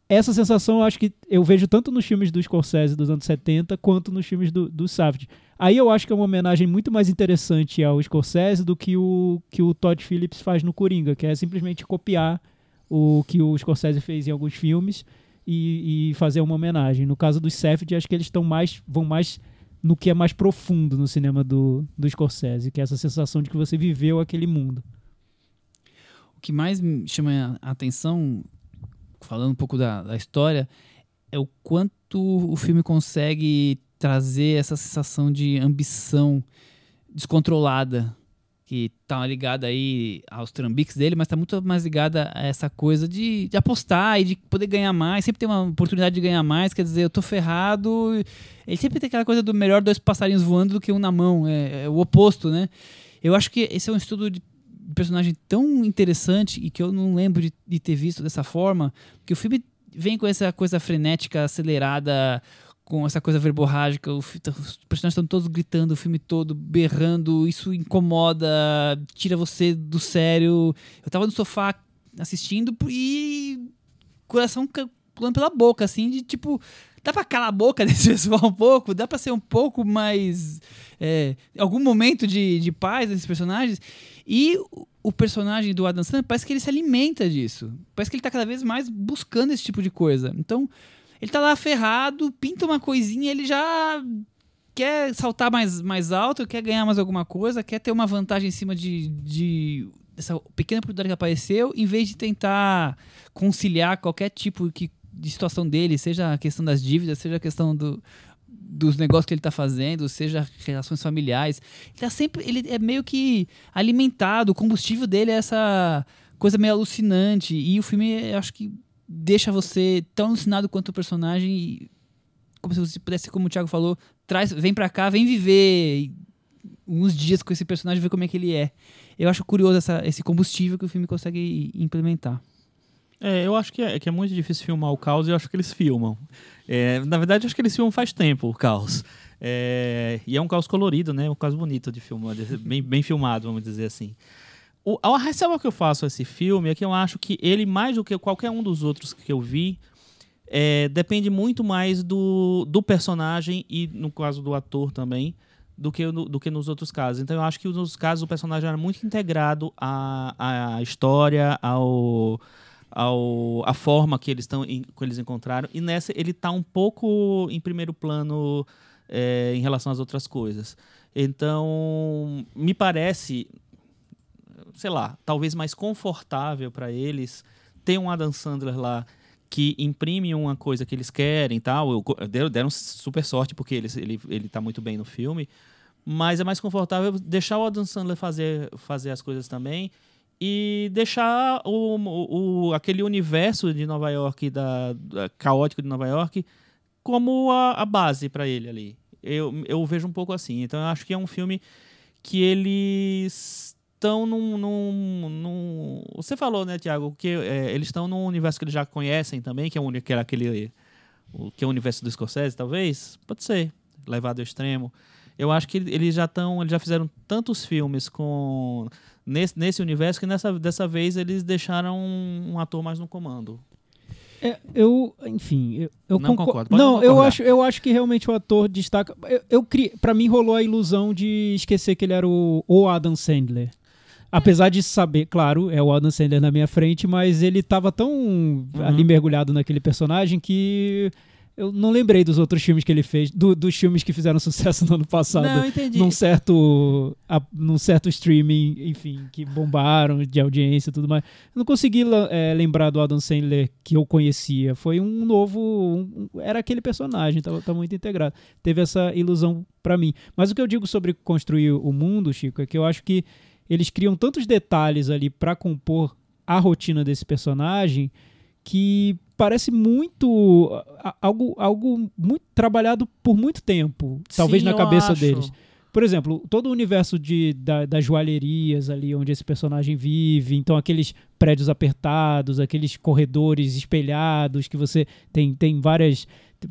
[SPEAKER 3] essa sensação eu acho que eu vejo tanto nos filmes do Scorsese dos anos 70 quanto nos filmes do, do Savage. Aí eu acho que é uma homenagem muito mais interessante ao Scorsese do que o que o Todd Phillips faz no Coringa, que é simplesmente copiar o que o Scorsese fez em alguns filmes e, e fazer uma homenagem. No caso dos Savage, acho que eles estão mais vão mais no que é mais profundo no cinema do, do Scorsese, que é essa sensação de que você viveu aquele mundo.
[SPEAKER 2] O que mais me chama a atenção, falando um pouco da, da história, é o quanto o filme consegue trazer essa sensação de ambição descontrolada, que tá ligada aí aos trambiques dele, mas tá muito mais ligada a essa coisa de, de apostar e de poder ganhar mais, sempre tem uma oportunidade de ganhar mais, quer dizer, eu tô ferrado. Ele sempre tem aquela coisa do melhor dois passarinhos voando do que um na mão, é, é o oposto, né? Eu acho que esse é um estudo de personagem tão interessante e que eu não lembro de, de ter visto dessa forma, que o filme vem com essa coisa frenética, acelerada, com essa coisa verborrágica, os personagens estão todos gritando o filme todo, berrando, isso incomoda, tira você do sério. Eu tava no sofá assistindo e coração pulando pela boca, assim, de tipo, dá pra calar a boca desse pessoal um pouco? Dá pra ser um pouco mais. É, algum momento de, de paz desses personagens? E o- personagem do Adam Sandler parece que ele se alimenta disso. Parece que ele tá cada vez mais buscando esse tipo de coisa. Então, ele tá lá ferrado, pinta uma coisinha, ele já quer saltar mais, mais alto, quer ganhar mais alguma coisa, quer ter uma vantagem em cima de, de essa pequena oportunidade que apareceu, em vez de tentar conciliar qualquer tipo que, de situação dele, seja a questão das dívidas, seja a questão do, dos negócios que ele tá fazendo, seja relações familiares. Ele tá sempre, ele é meio que alimentado, o combustível dele é essa coisa meio alucinante e o filme, acho que deixa você tão alucinado quanto o personagem e como se você pudesse, como o Thiago falou, traz, vem pra cá, vem viver uns dias com esse personagem ver como é que ele é. Eu acho curioso essa, esse combustível que o filme consegue implementar.
[SPEAKER 4] É, eu acho que é, que é muito difícil filmar o caos e eu acho que eles filmam. É, na verdade, acho que eles filmam faz tempo o caos. É, e é um caos colorido, né? Um caos bonito de filmar, bem, bem filmado, vamos dizer assim. O, a ressalva que eu faço a esse filme é que eu acho que ele, mais do que qualquer um dos outros que eu vi, é, depende muito mais do, do personagem e, no caso do ator também, do que, no- do que nos outros casos. Então eu acho que nos casos o personagem era muito integrado à, à história, ao, ao a forma que eles estão que eles encontraram e nessa ele está um pouco em primeiro plano é, em relação às outras coisas. Então me parece, sei lá, talvez mais confortável para eles ter um Adam Sandler lá que imprime uma coisa que eles querem tal. Deram, deram super sorte porque ele, ele, ele tá muito bem no filme. Mas é mais confortável deixar o Adam Sandler fazer, fazer as coisas também e deixar o, o, aquele universo de Nova York, da, da- caótico de Nova York, como a, a base para ele ali. Eu, eu vejo um pouco assim. Então eu acho que é um filme que eles estão num, num, num- Você falou, né, Tiago, que é, eles estão num universo que eles já conhecem também, que é, um, que é aquele. O, que é o universo do Scorsese, talvez? Pode ser. Levado ao extremo. Eu acho que eles já estão. Eles já fizeram tantos filmes com. Nesse, nesse universo que nessa, dessa vez eles deixaram um, um ator mais no comando.
[SPEAKER 3] É, eu, enfim, eu, eu
[SPEAKER 4] Não
[SPEAKER 3] concor-
[SPEAKER 4] concordo, pode
[SPEAKER 3] Não,
[SPEAKER 4] não
[SPEAKER 3] eu acho, eu acho que realmente o ator destaca. Eu, eu cri... para mim rolou a ilusão de esquecer que ele era o, o Adam Sandler. Apesar de saber, claro, é o Adam Sandler na minha frente, mas ele tava tão
[SPEAKER 4] Uhum.
[SPEAKER 3] ali mergulhado naquele personagem que eu não lembrei dos outros filmes que ele fez, do- dos filmes que fizeram sucesso no ano passado
[SPEAKER 4] Não, eu entendi.
[SPEAKER 3] num certo a- num certo streaming, enfim, que bombaram de audiência e tudo mais. Eu não consegui eh, lembrar do Adam Sandler que eu conhecia. Foi um novo, um- era aquele personagem, tava, tá muito integrado. Teve essa ilusão pra mim. Mas o que eu digo sobre construir o mundo, Chico, é que eu acho que eles criam tantos detalhes ali pra compor a rotina desse personagem que parece muito algo, algo muito trabalhado por muito tempo, talvez
[SPEAKER 4] Sim,
[SPEAKER 3] na cabeça
[SPEAKER 4] acho.
[SPEAKER 3] deles. Por exemplo, todo o universo de, da- das joalherias ali onde esse personagem vive, então aqueles prédios apertados, aqueles corredores espelhados que você tem, tem várias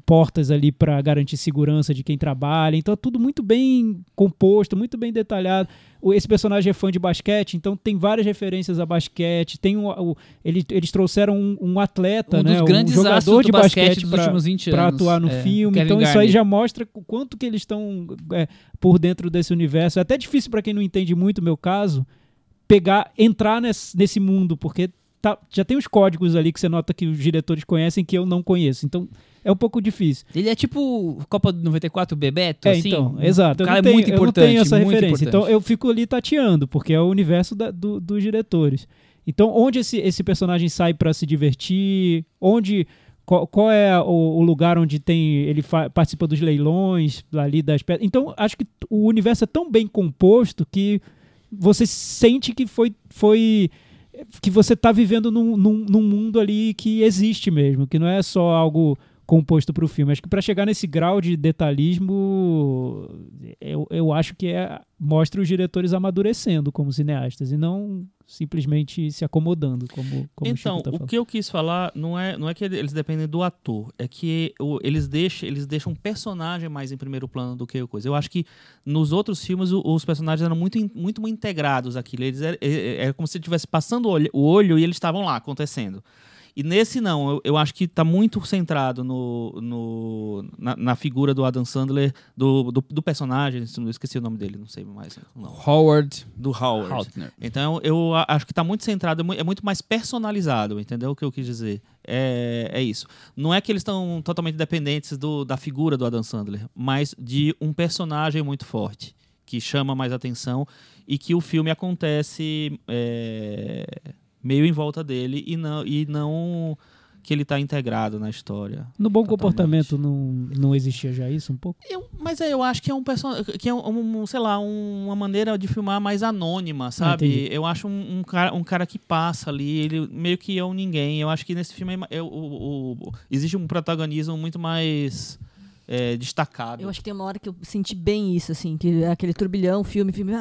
[SPEAKER 3] portas ali para garantir segurança de quem trabalha. Então é tudo muito bem composto, muito bem detalhado. Esse personagem é fã de basquete, então tem várias referências a basquete. Tem um, o- ele- eles trouxeram um, um atleta,
[SPEAKER 2] um
[SPEAKER 3] né, um jogador de
[SPEAKER 2] basquete,
[SPEAKER 3] basquete
[SPEAKER 2] dos
[SPEAKER 3] pra-
[SPEAKER 2] últimos 20
[SPEAKER 3] para atuar no
[SPEAKER 2] É,
[SPEAKER 3] filme. Então isso aí já mostra o quanto que eles estão é, por dentro desse universo. É até difícil para quem não entende muito o meu caso pegar, entrar nesse, nesse mundo, porque tá- já tem os códigos ali que você nota que os diretores conhecem que eu não conheço. Então é um pouco difícil.
[SPEAKER 2] Ele é tipo Copa do 94, o Bebeto,
[SPEAKER 3] É,
[SPEAKER 2] assim.
[SPEAKER 3] então, exato.
[SPEAKER 2] O
[SPEAKER 3] Eu
[SPEAKER 2] cara
[SPEAKER 3] não
[SPEAKER 2] é
[SPEAKER 3] tenho,
[SPEAKER 2] muito
[SPEAKER 3] eu não
[SPEAKER 2] importante.
[SPEAKER 3] tenho essa referência.
[SPEAKER 2] importante.
[SPEAKER 3] Então eu fico ali tateando, porque é o universo da- do- dos diretores. Então, onde esse, esse personagem sai para se divertir? Onde. Qual, qual é o, o lugar onde tem ele participa dos leilões ali das pedras? Então, acho que o universo é tão bem composto que você sente que foi, foi que você está vivendo num, num, num mundo ali que existe mesmo, que não é só algo composto para o filme. Acho que para chegar nesse grau de detalhismo, eu, eu acho que é, mostra os diretores amadurecendo como cineastas e não simplesmente se acomodando, como, como o
[SPEAKER 4] então,
[SPEAKER 3] Chico tá
[SPEAKER 4] o que eu quis falar não é, não é que eles dependem do ator, é que o- eles, deixam, eles deixam um personagem mais em primeiro plano do que a coisa. Eu acho que nos outros filmes o- os personagens eram muito, muito integrados aquilo. Eles era, é- é como se estivesse passando o olho, o olho e eles estavam lá acontecendo. E nesse não, eu, eu acho que está muito centrado no, no- na, na figura do Adam Sandler, do, do, do personagem, eu esqueci o nome dele, não sei mais. Não,
[SPEAKER 2] Howard
[SPEAKER 4] do Howard.
[SPEAKER 2] Haltner.
[SPEAKER 4] Então eu acho que está muito centrado, é é muito mais personalizado, entendeu o que eu quis dizer? É, é isso. Não é que eles estão totalmente dependentes do, da figura do Adam Sandler, mas de um personagem muito forte, que chama mais atenção e que o filme acontece é, meio em volta dele e não, e não que ele está integrado na história.
[SPEAKER 3] No bom
[SPEAKER 4] Totalmente.
[SPEAKER 3] comportamento não, não existia já isso um pouco?
[SPEAKER 4] Eu- mas é, eu acho que é um person... que é um, um, sei lá, um- uma maneira de filmar mais anônima, sabe?
[SPEAKER 3] entendi.
[SPEAKER 4] eu acho um, um cara, um cara que passa ali, ele meio que é um ninguém. Eu acho que nesse filme é é o- o- o- existe um protagonismo muito mais é, destacado.
[SPEAKER 5] Eu acho que tem uma hora que eu senti bem isso, assim, que é aquele turbilhão, filme, filme.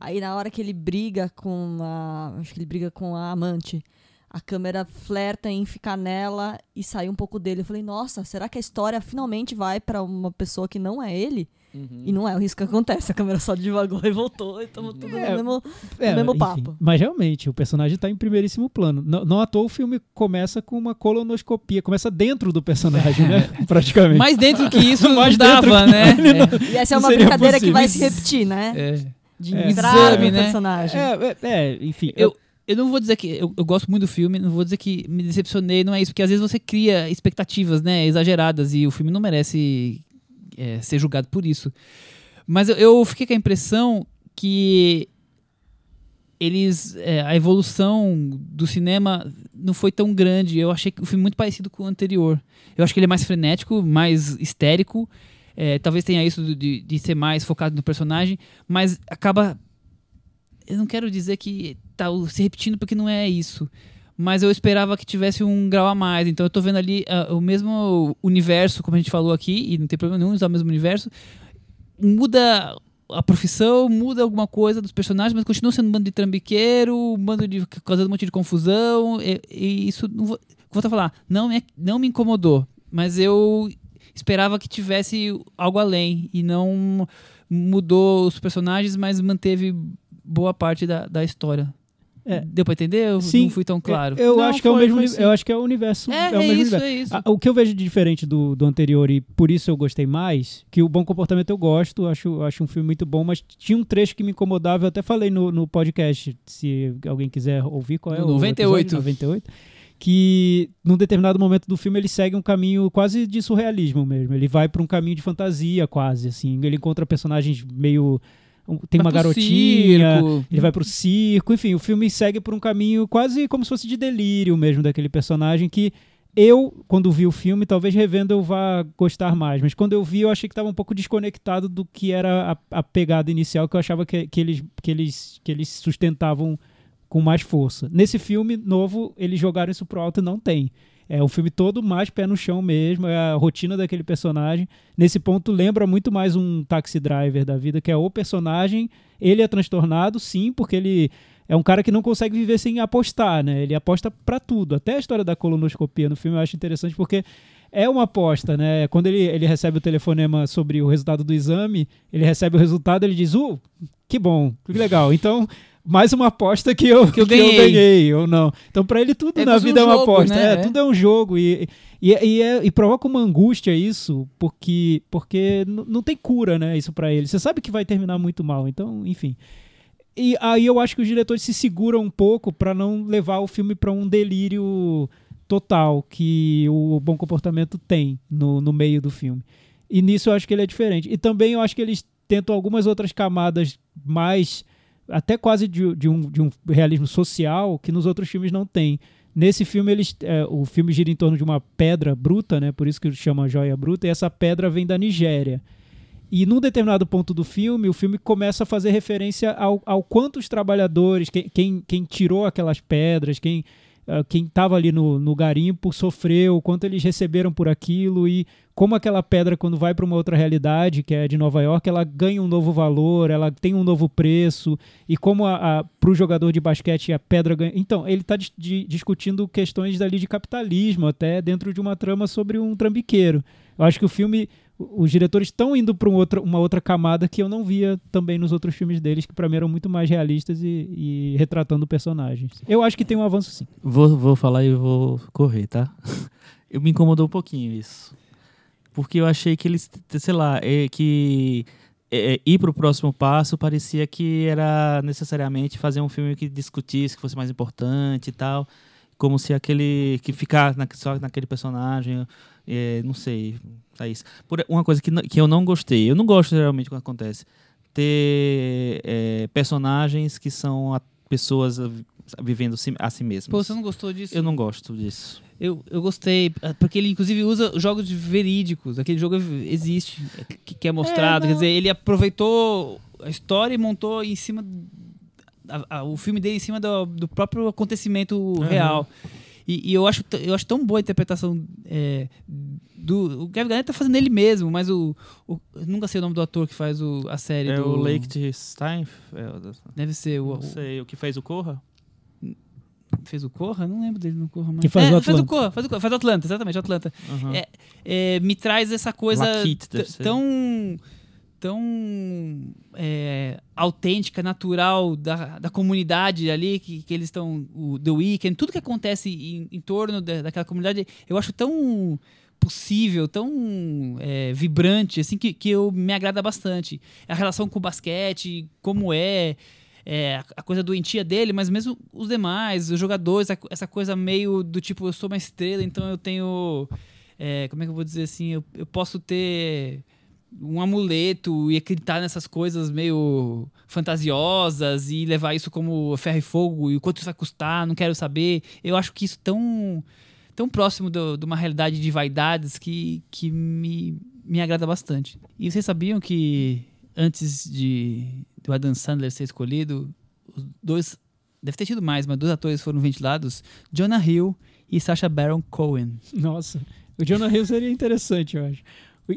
[SPEAKER 5] Aí na hora que ele briga com a. Acho que ele briga com a amante. A câmera flerta em ficar nela e sair um pouco dele. Eu falei, nossa, será que a história finalmente vai pra uma pessoa que não é ele?
[SPEAKER 4] Uhum.
[SPEAKER 5] E não é o risco que acontece. A câmera só divagou e voltou. E estamos tudo
[SPEAKER 3] É,
[SPEAKER 5] no mesmo,
[SPEAKER 3] É,
[SPEAKER 5] no mesmo
[SPEAKER 3] enfim,
[SPEAKER 5] papo.
[SPEAKER 3] Mas realmente, o personagem tá em primeiríssimo plano. Não, não à toa o filme começa com uma colonoscopia. Começa dentro do personagem, né? Praticamente.
[SPEAKER 2] Mais dentro que isso não
[SPEAKER 3] Mais dentro
[SPEAKER 2] dava, né?
[SPEAKER 5] E essa é uma brincadeira que vai se
[SPEAKER 3] possível.
[SPEAKER 5] repetir, né?
[SPEAKER 2] É, é.
[SPEAKER 5] De
[SPEAKER 3] É.
[SPEAKER 5] entrar
[SPEAKER 2] Exame,
[SPEAKER 5] no
[SPEAKER 2] né?
[SPEAKER 5] personagem.
[SPEAKER 3] É, é, é, enfim.
[SPEAKER 2] Eu, eu não vou dizer que. Eu, eu gosto muito do filme, não vou dizer que me decepcionei, não é isso, porque às vezes você cria expectativas, né, exageradas, e o filme não merece é, ser julgado por isso. Mas eu, eu fiquei com a impressão que eles. é, a evolução do cinema não foi tão grande. Eu achei que o filme é muito parecido com o anterior. Eu acho que ele é mais frenético, mais histérico. é, talvez tenha isso de, de ser mais focado no personagem, mas acaba eu não quero dizer que tá se repetindo porque não é isso. Mas eu esperava que tivesse um grau a mais. Então eu tô vendo ali ah, o mesmo universo, como a gente falou aqui, e não tem problema nenhum usar o mesmo universo. Muda a profissão, muda alguma coisa dos personagens, mas continua sendo um bando de trambiqueiro, um bando de causando um monte de confusão. E, e isso, não vou, vou a falar, não me, não me incomodou. Mas eu esperava que tivesse algo além. E não mudou os personagens, mas manteve boa parte da, da história.
[SPEAKER 3] É.
[SPEAKER 2] Deu pra entender? Eu
[SPEAKER 3] Sim,
[SPEAKER 2] não fui tão claro.
[SPEAKER 3] Eu
[SPEAKER 4] Não,
[SPEAKER 3] acho que é o mesmo.
[SPEAKER 4] foi
[SPEAKER 3] uni-
[SPEAKER 4] sim.
[SPEAKER 3] Eu acho que é o universo.
[SPEAKER 2] É,
[SPEAKER 3] o
[SPEAKER 2] é
[SPEAKER 3] mesmo
[SPEAKER 2] isso,
[SPEAKER 3] universo.
[SPEAKER 2] é isso.
[SPEAKER 3] Ah, o que eu vejo de diferente do, do anterior e por isso eu gostei mais, que o Bom Comportamento eu gosto, acho, acho um filme muito bom, mas tinha um trecho que me incomodava, eu até falei no, no podcast, se alguém quiser ouvir qual é
[SPEAKER 2] No
[SPEAKER 3] o
[SPEAKER 2] 98.
[SPEAKER 3] episódio, 98, que num determinado momento do filme ele segue um caminho quase de surrealismo mesmo, ele vai para um caminho de fantasia quase, assim, ele encontra personagens meio... Tem uma
[SPEAKER 2] Vai
[SPEAKER 3] garotinha,
[SPEAKER 2] circo.
[SPEAKER 3] ele vai pro circo, enfim, o filme segue por um caminho quase como se fosse de delírio mesmo daquele personagem que eu, quando vi o filme, talvez revendo eu vá gostar mais, mas quando eu vi eu achei que estava um pouco desconectado do que era a, a pegada inicial que eu achava que, que, eles, que, eles, que eles sustentavam com mais força. Nesse filme novo, eles jogaram isso pro alto e não tem. É o filme todo mais pé no chão mesmo, é a rotina daquele personagem. Nesse ponto, lembra muito mais um taxi driver da vida, que é o personagem. Ele é transtornado, sim, porque ele é um cara que não consegue viver sem apostar, né? Ele aposta pra tudo. Até a história da colonoscopia no filme eu acho interessante porque é uma aposta, né? Quando ele, ele recebe o telefonema sobre o resultado do exame, ele recebe o resultado ele diz: Uh, que bom, que legal. Então, mais uma aposta que eu,
[SPEAKER 2] Que eu ganhei.
[SPEAKER 3] ganhei, ou não. Então, pra ele, tudo
[SPEAKER 2] É
[SPEAKER 3] na
[SPEAKER 2] quase um
[SPEAKER 3] vida é uma
[SPEAKER 2] jogo,
[SPEAKER 3] aposta.
[SPEAKER 2] né?
[SPEAKER 3] É,
[SPEAKER 2] É.
[SPEAKER 3] tudo é um jogo. E, e, e, é- e provoca uma angústia isso, porque, porque não tem cura, né? Isso pra ele. Você sabe que vai terminar muito mal. Então, enfim. E aí eu acho que os diretores se seguram um pouco pra não levar o filme pra um delírio total que o bom comportamento tem no, no meio do filme. E nisso eu acho que ele é diferente. E também eu acho que eles tentam algumas outras camadas mais, até quase de, de um, de um realismo social, que nos outros filmes não tem. Nesse filme, eles, é, o filme gira em torno de uma pedra bruta, né? Por isso que chama joia bruta, e essa pedra vem da Nigéria. E num determinado ponto do filme, o filme começa a fazer referência ao, ao quanto os trabalhadores, quem, quem, quem tirou aquelas pedras, quem quem estava ali no, no garimpo sofreu, o quanto eles receberam por aquilo e como aquela pedra, quando vai para uma outra realidade, que é de Nova York, ela ganha um novo valor, ela tem um novo preço, e como para o jogador de basquete a pedra ganha. Então, ele está discutindo questões dali de capitalismo, até dentro de uma trama sobre um trambiqueiro. Eu acho que o filme os diretores estão indo para um uma outra camada que eu não via também nos outros filmes deles, que para mim eram muito mais realistas e, e retratando personagens. Eu acho que tem um avanço sim.
[SPEAKER 4] Vou, vou falar e vou correr, tá? Eu me incomodou um pouquinho isso. Porque eu achei que eles, sei lá, é, que é, é, ir pro próximo passo parecia que era necessariamente fazer um filme que discutisse, que fosse mais importante e tal. Como se aquele. que ficar na, só naquele personagem. É, não sei. É isso. Por, uma coisa que, que eu não gostei. Eu não gosto geralmente quando acontece. Ter é, personagens que são pessoas vivendo a si mesmas.
[SPEAKER 2] Pô, você não gostou disso?
[SPEAKER 4] Eu não gosto disso.
[SPEAKER 2] Eu, eu gostei, ah, porque ele inclusive usa jogos verídicos. Aquele jogo existe, que, que é mostrado. Quer dizer, ele aproveitou a história e montou em cima. a- a- o filme dele em cima do, do próprio acontecimento real. E, e eu, acho, eu acho tão boa a interpretação é, do. O Kevin Garnett tá fazendo ele mesmo, mas o. o- eu nunca sei o nome do ator que faz o, a série
[SPEAKER 4] É
[SPEAKER 2] do.
[SPEAKER 4] o Lake Stein? É,
[SPEAKER 2] Deve ser o.
[SPEAKER 4] não sei, o que fez o Corra?
[SPEAKER 2] fez o Corra? Não lembro dele no Corra, mas.
[SPEAKER 3] Que faz
[SPEAKER 2] é,
[SPEAKER 3] o
[SPEAKER 2] Faz o Corra, faz o Corra, faz o Atlanta, exatamente, o Atlanta.
[SPEAKER 4] Aham.
[SPEAKER 2] É, é, me traz essa coisa
[SPEAKER 4] Lakeith, deve
[SPEAKER 2] t-
[SPEAKER 4] ser.
[SPEAKER 2] Tão é, autêntica, natural da, da comunidade ali que, que eles estão o The Weeknd, tudo que acontece em, em torno da, daquela comunidade, eu acho tão possível, tão é, vibrante, assim que, que eu me agrada bastante. A relação com o basquete, como é, é, a coisa doentia dele, mas mesmo os demais, os jogadores, essa coisa meio do tipo, eu sou uma estrela, então eu tenho. é, como é que eu vou dizer assim? Eu, eu posso ter um amuleto e acreditar nessas coisas meio fantasiosas e levar isso como ferro e fogo e quanto isso vai custar, não quero saber. Eu acho que isso tão tão próximo do- de uma realidade de vaidades que, que me, me agrada bastante. E vocês sabiam que antes de do Adam Sandler ser escolhido, os dois deve ter tido mais, mas dois atores foram ventilados, Jonah Hill e Sacha Baron Cohen.
[SPEAKER 3] Nossa, o Jonah Hill seria interessante, eu acho.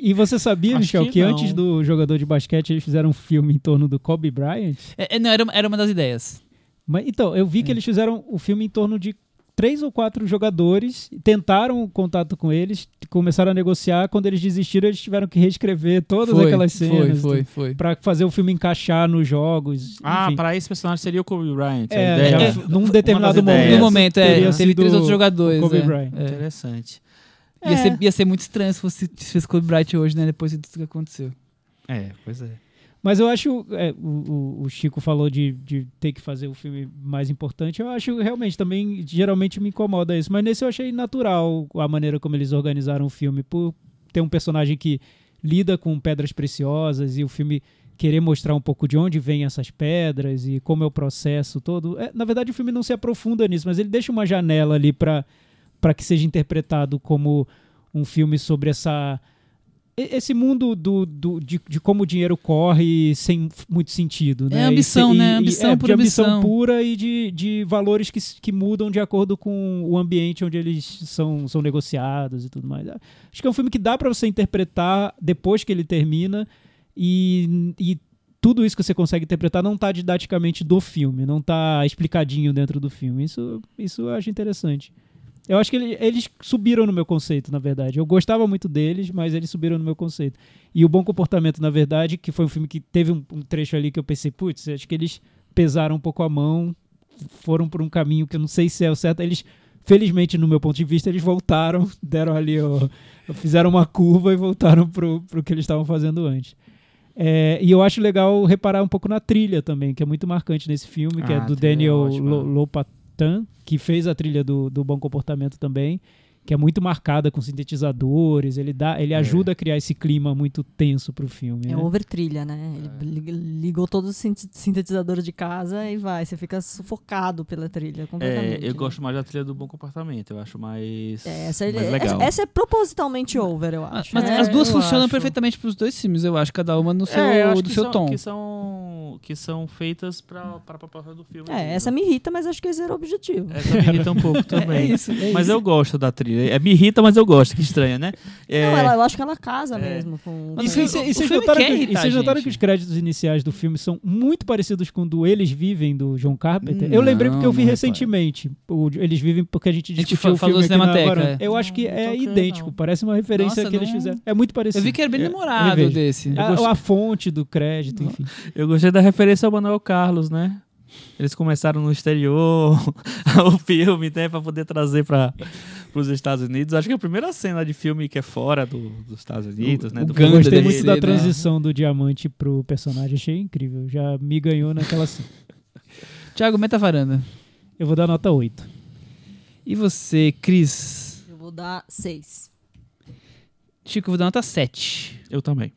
[SPEAKER 3] E você sabia,
[SPEAKER 4] Acho
[SPEAKER 3] Michel,
[SPEAKER 4] que
[SPEAKER 3] que, antes do jogador de basquete eles fizeram um filme em torno do Kobe Bryant?
[SPEAKER 2] É, é, não, era, uma- era uma das ideias.
[SPEAKER 3] Mas, então, eu vi que
[SPEAKER 2] É.
[SPEAKER 3] eles fizeram o filme em torno de três ou quatro jogadores, tentaram contato com eles, começaram a negociar. Quando eles desistiram, eles tiveram que reescrever todas
[SPEAKER 2] Foi,
[SPEAKER 3] aquelas cenas.
[SPEAKER 2] Foi, foi, foi.
[SPEAKER 3] Pra fazer o filme encaixar nos jogos.
[SPEAKER 4] Ah, pra esse personagem seria o Kobe Bryant. a
[SPEAKER 3] É,
[SPEAKER 4] ideia.
[SPEAKER 3] já,
[SPEAKER 2] É,
[SPEAKER 3] num determinado momento.
[SPEAKER 2] No momento, é,
[SPEAKER 3] teria
[SPEAKER 2] teve
[SPEAKER 3] sido
[SPEAKER 2] três outros jogadores.
[SPEAKER 3] Kobe
[SPEAKER 2] é,
[SPEAKER 3] Bryant.
[SPEAKER 2] É. Ia, ser, ia ser muito estranho se fosse, se Bryant hoje, né? Depois de tudo que aconteceu.
[SPEAKER 4] É, pois é.
[SPEAKER 3] Mas eu acho, é, o, o- o Chico falou de, de ter que fazer o filme mais importante. Eu acho realmente também, geralmente me incomoda isso. Mas nesse eu achei natural a maneira como eles organizaram o filme, por ter um personagem que lida com pedras preciosas e o filme querer mostrar um pouco de onde vêm essas pedras e como é o processo todo. É, na verdade, o filme não se aprofunda nisso, mas ele deixa uma janela ali para para que seja interpretado como um filme sobre essa e- esse mundo do, do- de, de como o dinheiro corre sem muito sentido, né?
[SPEAKER 2] É ambição,
[SPEAKER 3] E
[SPEAKER 2] né?
[SPEAKER 3] e-
[SPEAKER 2] Ambição
[SPEAKER 3] é,
[SPEAKER 2] por
[SPEAKER 3] de ambição
[SPEAKER 2] ambição.
[SPEAKER 3] pura e de, de valores que, que mudam de acordo com o ambiente onde eles são, são negociados e tudo mais. Acho que é um filme que dá para você interpretar depois que ele termina e, e tudo isso que você consegue interpretar não tá didaticamente do filme, não tá explicadinho dentro do filme. Isso, isso eu acho interessante. Eu acho que ele- eles subiram no meu conceito, na verdade. Eu gostava muito deles, mas eles subiram no meu conceito. E o Bom Comportamento, na verdade, que foi um filme que teve um, um trecho ali que eu pensei, putz, acho que eles pesaram um pouco a mão, foram por um caminho que eu não sei se é o certo. Eles, felizmente, no meu ponto de vista, eles voltaram, deram ali, ó, fizeram uma curva e voltaram pro, pro que eles estavam fazendo antes. É, e eu acho legal reparar um pouco na trilha também, que é muito marcante nesse filme, que
[SPEAKER 4] Ah,
[SPEAKER 3] é do
[SPEAKER 4] trilha é
[SPEAKER 3] Daniel que fez a trilha do, do Bom Comportamento também, que é muito marcada com sintetizadores, ele dá, ele
[SPEAKER 4] É.
[SPEAKER 3] ajuda a criar esse clima muito tenso pro filme.
[SPEAKER 5] É
[SPEAKER 3] né?
[SPEAKER 5] over trilha, né? Ele lig- ligou todos os sinte- sintetizadores de casa e vai. Você fica sufocado pela trilha
[SPEAKER 4] É,
[SPEAKER 5] completamente.
[SPEAKER 4] eu gosto mais da trilha do Bom Comportamento. Eu acho mais,
[SPEAKER 5] É, essa,
[SPEAKER 4] mais
[SPEAKER 5] essa-
[SPEAKER 4] legal.
[SPEAKER 5] essa é propositalmente over, eu
[SPEAKER 2] Ah,
[SPEAKER 5] acho.
[SPEAKER 2] Mas
[SPEAKER 5] né?
[SPEAKER 2] as duas funcionam
[SPEAKER 4] acho.
[SPEAKER 2] perfeitamente pros dois filmes, eu acho, cada uma no seu,
[SPEAKER 4] É, eu acho
[SPEAKER 2] do
[SPEAKER 4] que
[SPEAKER 2] seu
[SPEAKER 4] são,
[SPEAKER 2] tom.
[SPEAKER 4] Que são, que são feitas pra, pra proposta do filme.
[SPEAKER 5] É,
[SPEAKER 4] mesmo.
[SPEAKER 5] essa me irrita, mas acho que esse era o objetivo.
[SPEAKER 4] Essa me irrita um pouco também.
[SPEAKER 2] É isso, é
[SPEAKER 4] mas
[SPEAKER 2] isso.
[SPEAKER 4] eu gosto da trilha. É, me irrita, mas eu gosto. Que estranha, né? É,
[SPEAKER 5] Não, ela, eu acho que ela casa
[SPEAKER 4] É.
[SPEAKER 5] mesmo com.
[SPEAKER 3] E
[SPEAKER 2] o
[SPEAKER 3] vocês, e
[SPEAKER 2] o
[SPEAKER 3] notaram, que,
[SPEAKER 2] a
[SPEAKER 3] notaram
[SPEAKER 2] gente.
[SPEAKER 3] que os créditos iniciais do filme são muito parecidos com o do Eles Vivem, do John Carpenter? eu
[SPEAKER 2] Não,
[SPEAKER 3] lembrei porque eu vi
[SPEAKER 2] não
[SPEAKER 3] recentemente. O Eles Vivem porque a gente
[SPEAKER 2] gente
[SPEAKER 3] discutiu
[SPEAKER 2] fa-
[SPEAKER 3] o
[SPEAKER 2] falou
[SPEAKER 3] filme aqui na varanda.
[SPEAKER 2] é.
[SPEAKER 3] Eu acho que
[SPEAKER 4] Não,
[SPEAKER 3] é idêntico,
[SPEAKER 4] não.
[SPEAKER 3] parece uma referência
[SPEAKER 2] Nossa,
[SPEAKER 3] que eles
[SPEAKER 2] não-
[SPEAKER 3] fizeram. É muito parecido.
[SPEAKER 2] Eu vi que era bem
[SPEAKER 3] É,
[SPEAKER 2] demorado desse.
[SPEAKER 3] A, a fonte do crédito, enfim.
[SPEAKER 4] Eu gostei da referência ao Manuel Carlos, né? Eles começaram no exterior, o filme, né? Pra poder trazer para os Estados Unidos. Acho que é a primeira cena de filme que é fora do- dos Estados Unidos, né?
[SPEAKER 2] o
[SPEAKER 4] Do
[SPEAKER 2] Ganda
[SPEAKER 3] Eu gostei muito da
[SPEAKER 2] né?
[SPEAKER 3] transição do diamante pro personagem, achei incrível. Já me ganhou naquela cena.
[SPEAKER 2] Thiago, meta varanda.
[SPEAKER 3] Eu vou dar nota 8.
[SPEAKER 2] E você, Cris?
[SPEAKER 5] Eu vou dar seis.
[SPEAKER 2] Chico, eu vou dar nota 7.
[SPEAKER 4] Eu também.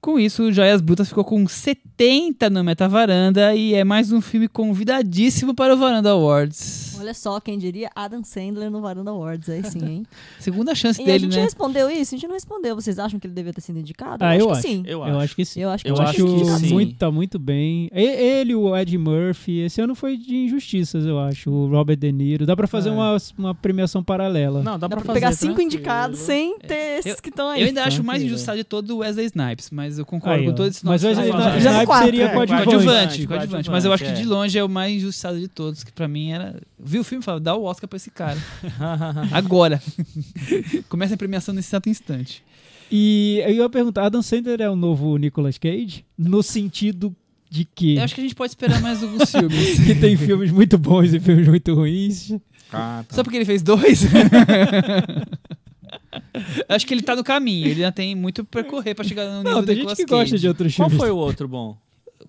[SPEAKER 2] Com isso, Joias Brutas ficou com 70 no Meta Varanda e é mais um filme convidadíssimo para o Varanda Awards.
[SPEAKER 5] Olha só, quem diria Adam Sandler no Varanda Awards, aí sim, hein?
[SPEAKER 2] Segunda chance
[SPEAKER 5] e a
[SPEAKER 2] dele,
[SPEAKER 5] gente
[SPEAKER 2] né?
[SPEAKER 5] respondeu isso? A gente não respondeu. Vocês acham que ele devia ter sido indicado?
[SPEAKER 3] Ah, eu
[SPEAKER 5] acho
[SPEAKER 3] acho.
[SPEAKER 5] que sim.
[SPEAKER 4] Eu
[SPEAKER 3] Eu
[SPEAKER 4] acho.
[SPEAKER 3] acho que sim.
[SPEAKER 5] Eu acho que
[SPEAKER 4] Eu acho
[SPEAKER 5] que
[SPEAKER 3] acho
[SPEAKER 4] sim.
[SPEAKER 3] muito, tá muito bem. Ele, o Ed Murphy, esse ano foi de injustiças, eu acho. O Robert De Niro. Dá pra fazer
[SPEAKER 4] É.
[SPEAKER 3] uma, uma premiação paralela.
[SPEAKER 4] Não, dá,
[SPEAKER 5] Dá
[SPEAKER 4] pra,
[SPEAKER 5] pra pegar
[SPEAKER 4] fazer
[SPEAKER 5] cinco
[SPEAKER 4] tranquilo.
[SPEAKER 5] indicados sem ter esses que estão aí.
[SPEAKER 2] Eu ainda acho o mais injustiçado de todo o Wesley Snipes, mas eu concordo
[SPEAKER 3] Aí,
[SPEAKER 2] com todos esses
[SPEAKER 3] Mas o Wesley Snipes seria
[SPEAKER 5] é,
[SPEAKER 3] coadjuvante.
[SPEAKER 2] Coadjuvante. Mas eu acho que de
[SPEAKER 4] é.
[SPEAKER 2] longe é o mais injustiçado de todos, que pra mim era. Vi o filme e falava, dá o Oscar pra esse cara. Agora. Começa a premiação nesse exato instante.
[SPEAKER 3] E eu ia perguntar, Adam Sandler é o novo Nicolas Cage? No sentido de que,
[SPEAKER 2] Eu acho que a gente pode esperar mais alguns filmes.
[SPEAKER 3] que tem filmes muito bons e filmes muito ruins.
[SPEAKER 4] Ah, tá.
[SPEAKER 2] Só porque ele fez dois? acho que ele tá no caminho. Ele ainda tem muito percorrer pra chegar no nível
[SPEAKER 3] Não, tem gente
[SPEAKER 2] Nicolas
[SPEAKER 3] que
[SPEAKER 2] Cage.
[SPEAKER 3] gosta de outros
[SPEAKER 4] Qual
[SPEAKER 3] filmes.
[SPEAKER 4] foi o outro bom?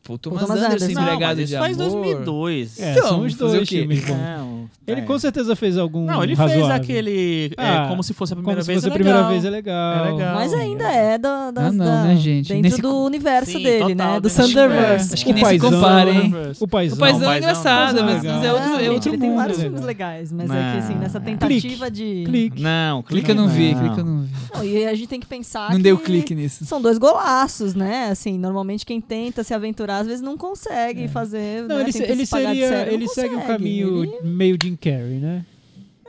[SPEAKER 2] Pô, Thomas,
[SPEAKER 5] Thomas
[SPEAKER 2] Anderson,
[SPEAKER 5] Anderson.
[SPEAKER 4] Não,
[SPEAKER 2] Empregado de
[SPEAKER 4] isso faz
[SPEAKER 2] Amor.
[SPEAKER 4] 2002.
[SPEAKER 3] É,
[SPEAKER 2] Então,
[SPEAKER 3] são os dois
[SPEAKER 2] o
[SPEAKER 3] filmes bons.
[SPEAKER 4] Não,
[SPEAKER 3] Ele
[SPEAKER 4] é.
[SPEAKER 3] com certeza fez algum
[SPEAKER 4] Não, ele
[SPEAKER 3] razoável.
[SPEAKER 4] fez aquele é,
[SPEAKER 3] Ah,
[SPEAKER 4] como se fosse a primeira
[SPEAKER 3] Como se
[SPEAKER 4] vez.
[SPEAKER 3] fosse
[SPEAKER 4] é
[SPEAKER 3] a primeira vez é legal.
[SPEAKER 4] É legal.
[SPEAKER 5] Mas ainda é da, da,
[SPEAKER 2] Ah, não,
[SPEAKER 5] da-
[SPEAKER 2] né, gente?
[SPEAKER 5] dentro
[SPEAKER 2] Nesse
[SPEAKER 5] do
[SPEAKER 2] co-
[SPEAKER 5] universo
[SPEAKER 4] Sim,
[SPEAKER 5] dele,
[SPEAKER 4] total,
[SPEAKER 5] né? Do Thunderverse.
[SPEAKER 2] Acho que
[SPEAKER 3] O
[SPEAKER 2] nem se compara, hein?
[SPEAKER 3] O paizão.
[SPEAKER 2] O paizão
[SPEAKER 4] Não,
[SPEAKER 2] é engraçado,
[SPEAKER 3] não.
[SPEAKER 2] mas, é outro, é outro
[SPEAKER 5] ele tem vários filmes legais, mas é que assim, nessa tentativa de.
[SPEAKER 3] Clique.
[SPEAKER 4] Não,
[SPEAKER 2] Clica eu não vi, clica eu não vi.
[SPEAKER 5] E a gente tem que pensar
[SPEAKER 2] Não deu clique nisso.
[SPEAKER 5] São dois golaços, né? Assim, normalmente quem tenta se aventurar às vezes não consegue fazer.
[SPEAKER 3] Não,
[SPEAKER 5] né?
[SPEAKER 3] ele, ele
[SPEAKER 5] se de
[SPEAKER 3] seria,
[SPEAKER 5] sério, não
[SPEAKER 3] ele segue um
[SPEAKER 5] consegue.
[SPEAKER 3] caminho
[SPEAKER 5] Ele-
[SPEAKER 3] meio Jim Carrey, né?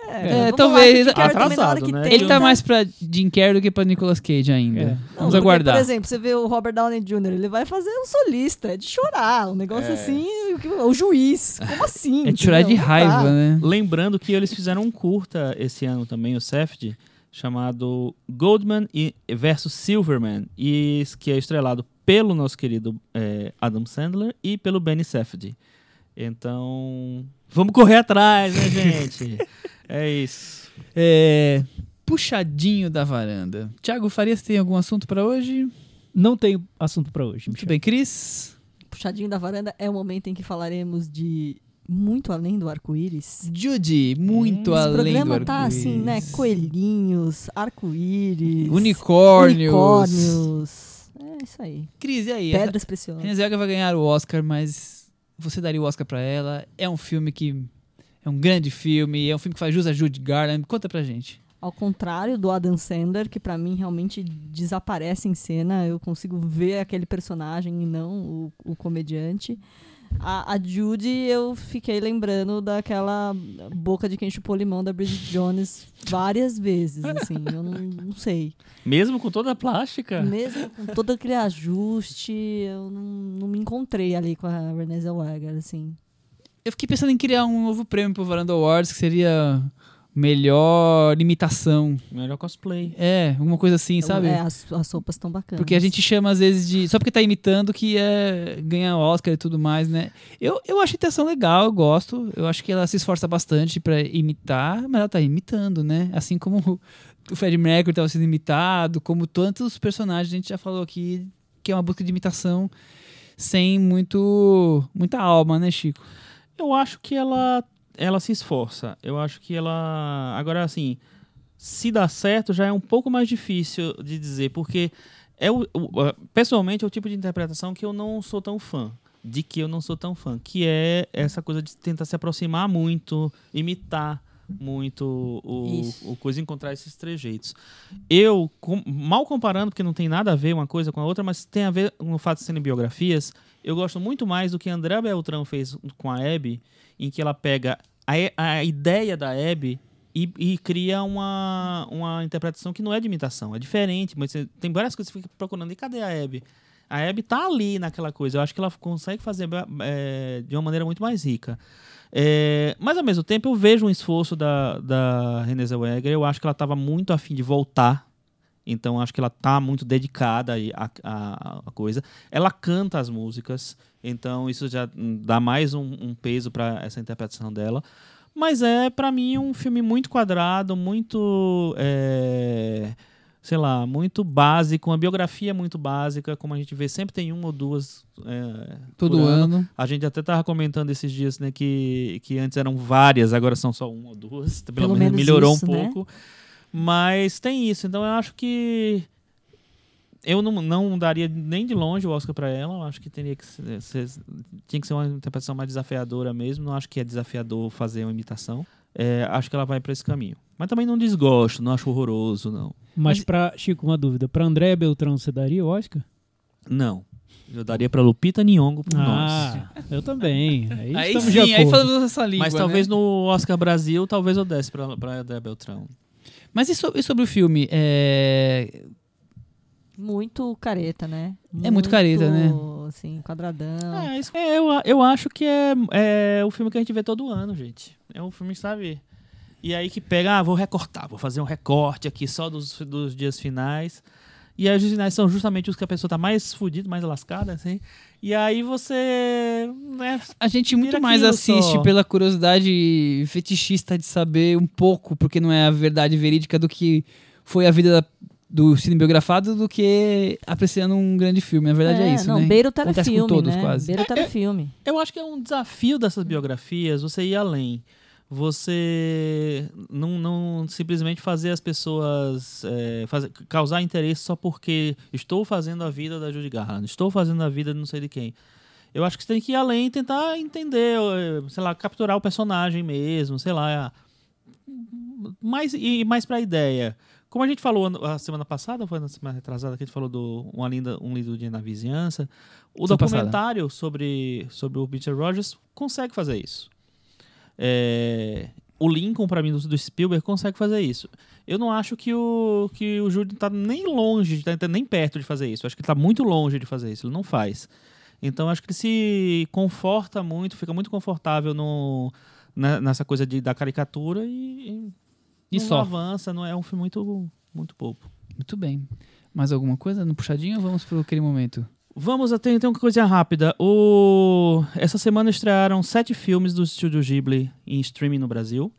[SPEAKER 5] É,
[SPEAKER 2] É, talvez-
[SPEAKER 5] lá, o
[SPEAKER 4] Atrasado,
[SPEAKER 5] que
[SPEAKER 4] né?
[SPEAKER 2] Ele tá mais pra Jim Carrey do que pra Nicolas Cage ainda.
[SPEAKER 3] É.
[SPEAKER 5] Não,
[SPEAKER 2] Vamos
[SPEAKER 5] porque,
[SPEAKER 2] aguardar.
[SPEAKER 5] Por exemplo, você vê o Robert Downey Jr., ele vai fazer um solista, é de chorar. Um negócio
[SPEAKER 1] É.
[SPEAKER 5] assim, o juiz. Como assim?
[SPEAKER 2] É de chorar de raiva, né?
[SPEAKER 4] Lembrando que eles fizeram um curta esse ano também, o Safdie, chamado Goldman e versus Silverman, e que é estrelado pelo nosso querido eh, Adam Sandler e pelo Benny Safdie. Então, vamos correr atrás, né, gente? é isso.
[SPEAKER 2] É, Puxadinho da varanda. Tiago Farias tem algum assunto pra hoje?
[SPEAKER 3] Não tem assunto pra hoje.
[SPEAKER 2] Muito
[SPEAKER 3] Michel.
[SPEAKER 2] bem, Cris.
[SPEAKER 5] Puxadinho da varanda é o momento em que falaremos de muito além do arco-íris.
[SPEAKER 2] Judy, muito
[SPEAKER 5] Esse
[SPEAKER 2] além
[SPEAKER 5] programa
[SPEAKER 2] do
[SPEAKER 5] tá assim, né?
[SPEAKER 2] arco-íris.
[SPEAKER 5] Coelhinhos, arco-íris,
[SPEAKER 2] Unicórnios.
[SPEAKER 5] unicórnios. É isso aí.
[SPEAKER 2] Cris, e aí?
[SPEAKER 5] Pedras preciosas.
[SPEAKER 2] Renée vai ganhar o Oscar, mas você daria o Oscar pra ela? É um filme que... É um grande filme, é um filme que faz jus a Judy Garland. Conta pra gente.
[SPEAKER 5] Ao contrário do Adam Sandler, que pra mim realmente desaparece em cena, eu consigo ver aquele personagem e não o, o comediante. A, a Judy, eu fiquei lembrando daquela boca de quem chupou limão da Bridget Jones várias vezes, assim, eu não, não sei.
[SPEAKER 4] Mesmo com toda a plástica.
[SPEAKER 5] Mesmo com todo aquele ajuste, eu não, não me encontrei ali com a Renée Zellweger, assim.
[SPEAKER 2] Eu fiquei pensando em criar um novo prêmio pro Varanda Awards, que seria melhor imitação.
[SPEAKER 4] Melhor cosplay.
[SPEAKER 2] É, alguma coisa assim, sabe?
[SPEAKER 5] É, as, as roupas estão bacanas.
[SPEAKER 2] Porque a gente chama às vezes de. Só porque tá imitando que é ganhar Oscar e tudo mais, né? Eu, eu acho a intenção legal, eu gosto. Eu acho que ela se esforça bastante pra imitar, mas ela tá imitando, né? Assim como o- o Fred Mercury tava sendo imitado, como tantos personagens a gente já falou aqui, que é uma busca de imitação sem muito muita alma, né, Chico?
[SPEAKER 4] Eu acho que ela, ela se esforça. Eu acho que ela. Agora, assim, se dá certo já é um pouco mais difícil de dizer, porque é o, o- pessoalmente é o tipo de interpretação que eu não sou tão fã. De que eu não sou tão fã. Que é essa coisa de tentar se aproximar muito, imitar muito o, o coisa encontrar esses trejeitos. Eu, com- mal comparando, porque não tem nada a ver uma coisa com a outra, mas tem a ver com o fato de serem biografias, eu gosto muito mais do que André Beltrão fez com a Abby, em que ela pega a, a ideia da Abby e, e cria uma, uma interpretação que não é de imitação, é diferente, mas você- tem várias coisas que você fica procurando, e cadê a Abby? A Abby tá ali naquela coisa, eu acho que ela consegue fazer é, de uma maneira muito mais rica. É, mas ao mesmo tempo eu vejo um esforço da, da Renée Zellweger, eu acho que ela estava muito afim de voltar, então acho que ela tá muito dedicada à coisa. Ela canta as músicas, então isso já dá mais um, um peso para essa interpretação dela. Mas é, para mim, um filme muito quadrado, muito. é, sei lá, muito básico, uma biografia muito básica, como a gente vê, sempre tem uma ou duas. é,
[SPEAKER 2] Todo
[SPEAKER 4] por
[SPEAKER 2] ano.
[SPEAKER 4] A gente até tava comentando esses dias, né, que, que antes eram várias, agora são só uma ou duas. Pelo,
[SPEAKER 5] Pelo
[SPEAKER 4] menos
[SPEAKER 5] menos
[SPEAKER 4] melhorou
[SPEAKER 5] isso,
[SPEAKER 4] um
[SPEAKER 5] né?
[SPEAKER 4] pouco. Mas tem isso, então eu acho que eu não, não daria nem de longe o Oscar pra ela. Eu acho que teria que ser, tinha que ser uma interpretação mais desafiadora mesmo. Não acho que é desafiador fazer uma imitação. É, acho que ela vai pra esse caminho. Mas também não desgosto, não acho horroroso, não.
[SPEAKER 3] Mas,
[SPEAKER 2] Mas-
[SPEAKER 3] pra, Chico, uma dúvida. Pra André Beltrão, você daria o Oscar?
[SPEAKER 4] Não. Eu daria pra Lupita Nyong'o por nós.
[SPEAKER 3] Ah, eu também. Aí,
[SPEAKER 2] Aí
[SPEAKER 3] estamos
[SPEAKER 2] sim, aí falando essa língua.
[SPEAKER 4] Mas talvez
[SPEAKER 2] né?
[SPEAKER 4] no Oscar Brasil, talvez eu desse pra, pra André Beltrão.
[SPEAKER 2] Mas e sobre, e sobre o filme? É...
[SPEAKER 5] Muito careta, né?
[SPEAKER 2] É muito careta, né?
[SPEAKER 5] Assim, quadradão.
[SPEAKER 4] É, isso- é, eu, eu acho que é, é o filme que a gente vê todo ano, gente. É um filme, sabe? E aí que pega, ah, vou recortar, vou fazer um recorte aqui só dos, dos dias finais. E aí os dias finais são justamente os que a pessoa tá mais fudida, mais lascada, assim. E aí você. Né,
[SPEAKER 2] A gente muito mais assiste
[SPEAKER 4] só.
[SPEAKER 2] pela curiosidade fetichista de saber um pouco, porque não é a verdade verídica do que foi a vida da- do cinebiografado, do que apreciando um grande filme. A verdade é, isso,
[SPEAKER 5] não,
[SPEAKER 2] né?
[SPEAKER 5] beira o telefilme,
[SPEAKER 2] com todos,
[SPEAKER 5] né?
[SPEAKER 2] quase.
[SPEAKER 5] Beira o telefilme.
[SPEAKER 4] Eu acho que é um desafio dessas biografias você ir além. Você não, não simplesmente fazer as pessoas é, fazer- causar interesse só porque estou fazendo a vida da Judy Garland, estou fazendo a vida de não sei de quem. Eu acho que você tem que ir além e tentar entender, eh, sei lá, capturar o personagem mesmo, sei lá. Mais, e mais pra ideia. Como a gente falou a semana passada, foi na semana retrasada que a gente falou do Uma Linda, Um Lindo Dia na Vizinhança, o
[SPEAKER 2] passada.
[SPEAKER 4] documentário sobre, sobre o Peter Rogers consegue fazer isso. É, o Lincoln, pra mim, do, do Spielberg, consegue fazer isso. Eu não acho que o, que o Júlio tá nem longe, tá nem perto de fazer isso. Eu acho que ele tá muito longe de fazer isso. Ele não faz. Então, acho que ele se conforta muito, fica muito confortável no, na- nessa coisa de, da caricatura e,
[SPEAKER 2] E
[SPEAKER 4] não
[SPEAKER 2] só.
[SPEAKER 4] avança. Não é um filme muito, muito bobo.
[SPEAKER 2] Muito bem. Mais alguma coisa no puxadinho ou vamos pro aquele momento?
[SPEAKER 4] Vamos até então uma coisa rápida. O... Essa semana estrearam sete filmes do Estúdio Ghibli em streaming no Brasil.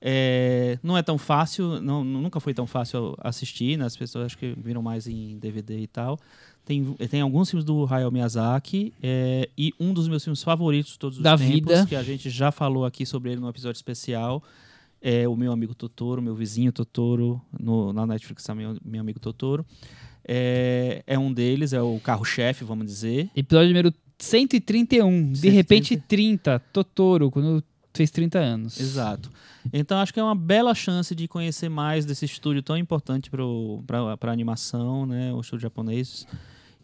[SPEAKER 4] É, Não é tão fácil, não, nunca foi tão fácil assistir, né? as pessoas acho que viram mais em DVD e tal. Tem, tem alguns filmes do Hayao Miyazaki é, e um dos meus filmes favoritos de todos os
[SPEAKER 2] Da
[SPEAKER 4] tempos,
[SPEAKER 2] vida.
[SPEAKER 4] que a gente já falou aqui sobre ele no episódio especial, é o meu amigo Totoro, meu vizinho Totoro, no, na Netflix também, meu, meu amigo Totoro. É, é um deles, é o carro-chefe, vamos dizer.
[SPEAKER 2] Episódio número 131. De
[SPEAKER 4] 130.
[SPEAKER 2] repente, 30. Totoro, quando fez 30 anos.
[SPEAKER 4] Exato. Então acho que é uma bela chance de conhecer mais desse estúdio tão importante para a animação, né? O estúdio japonês.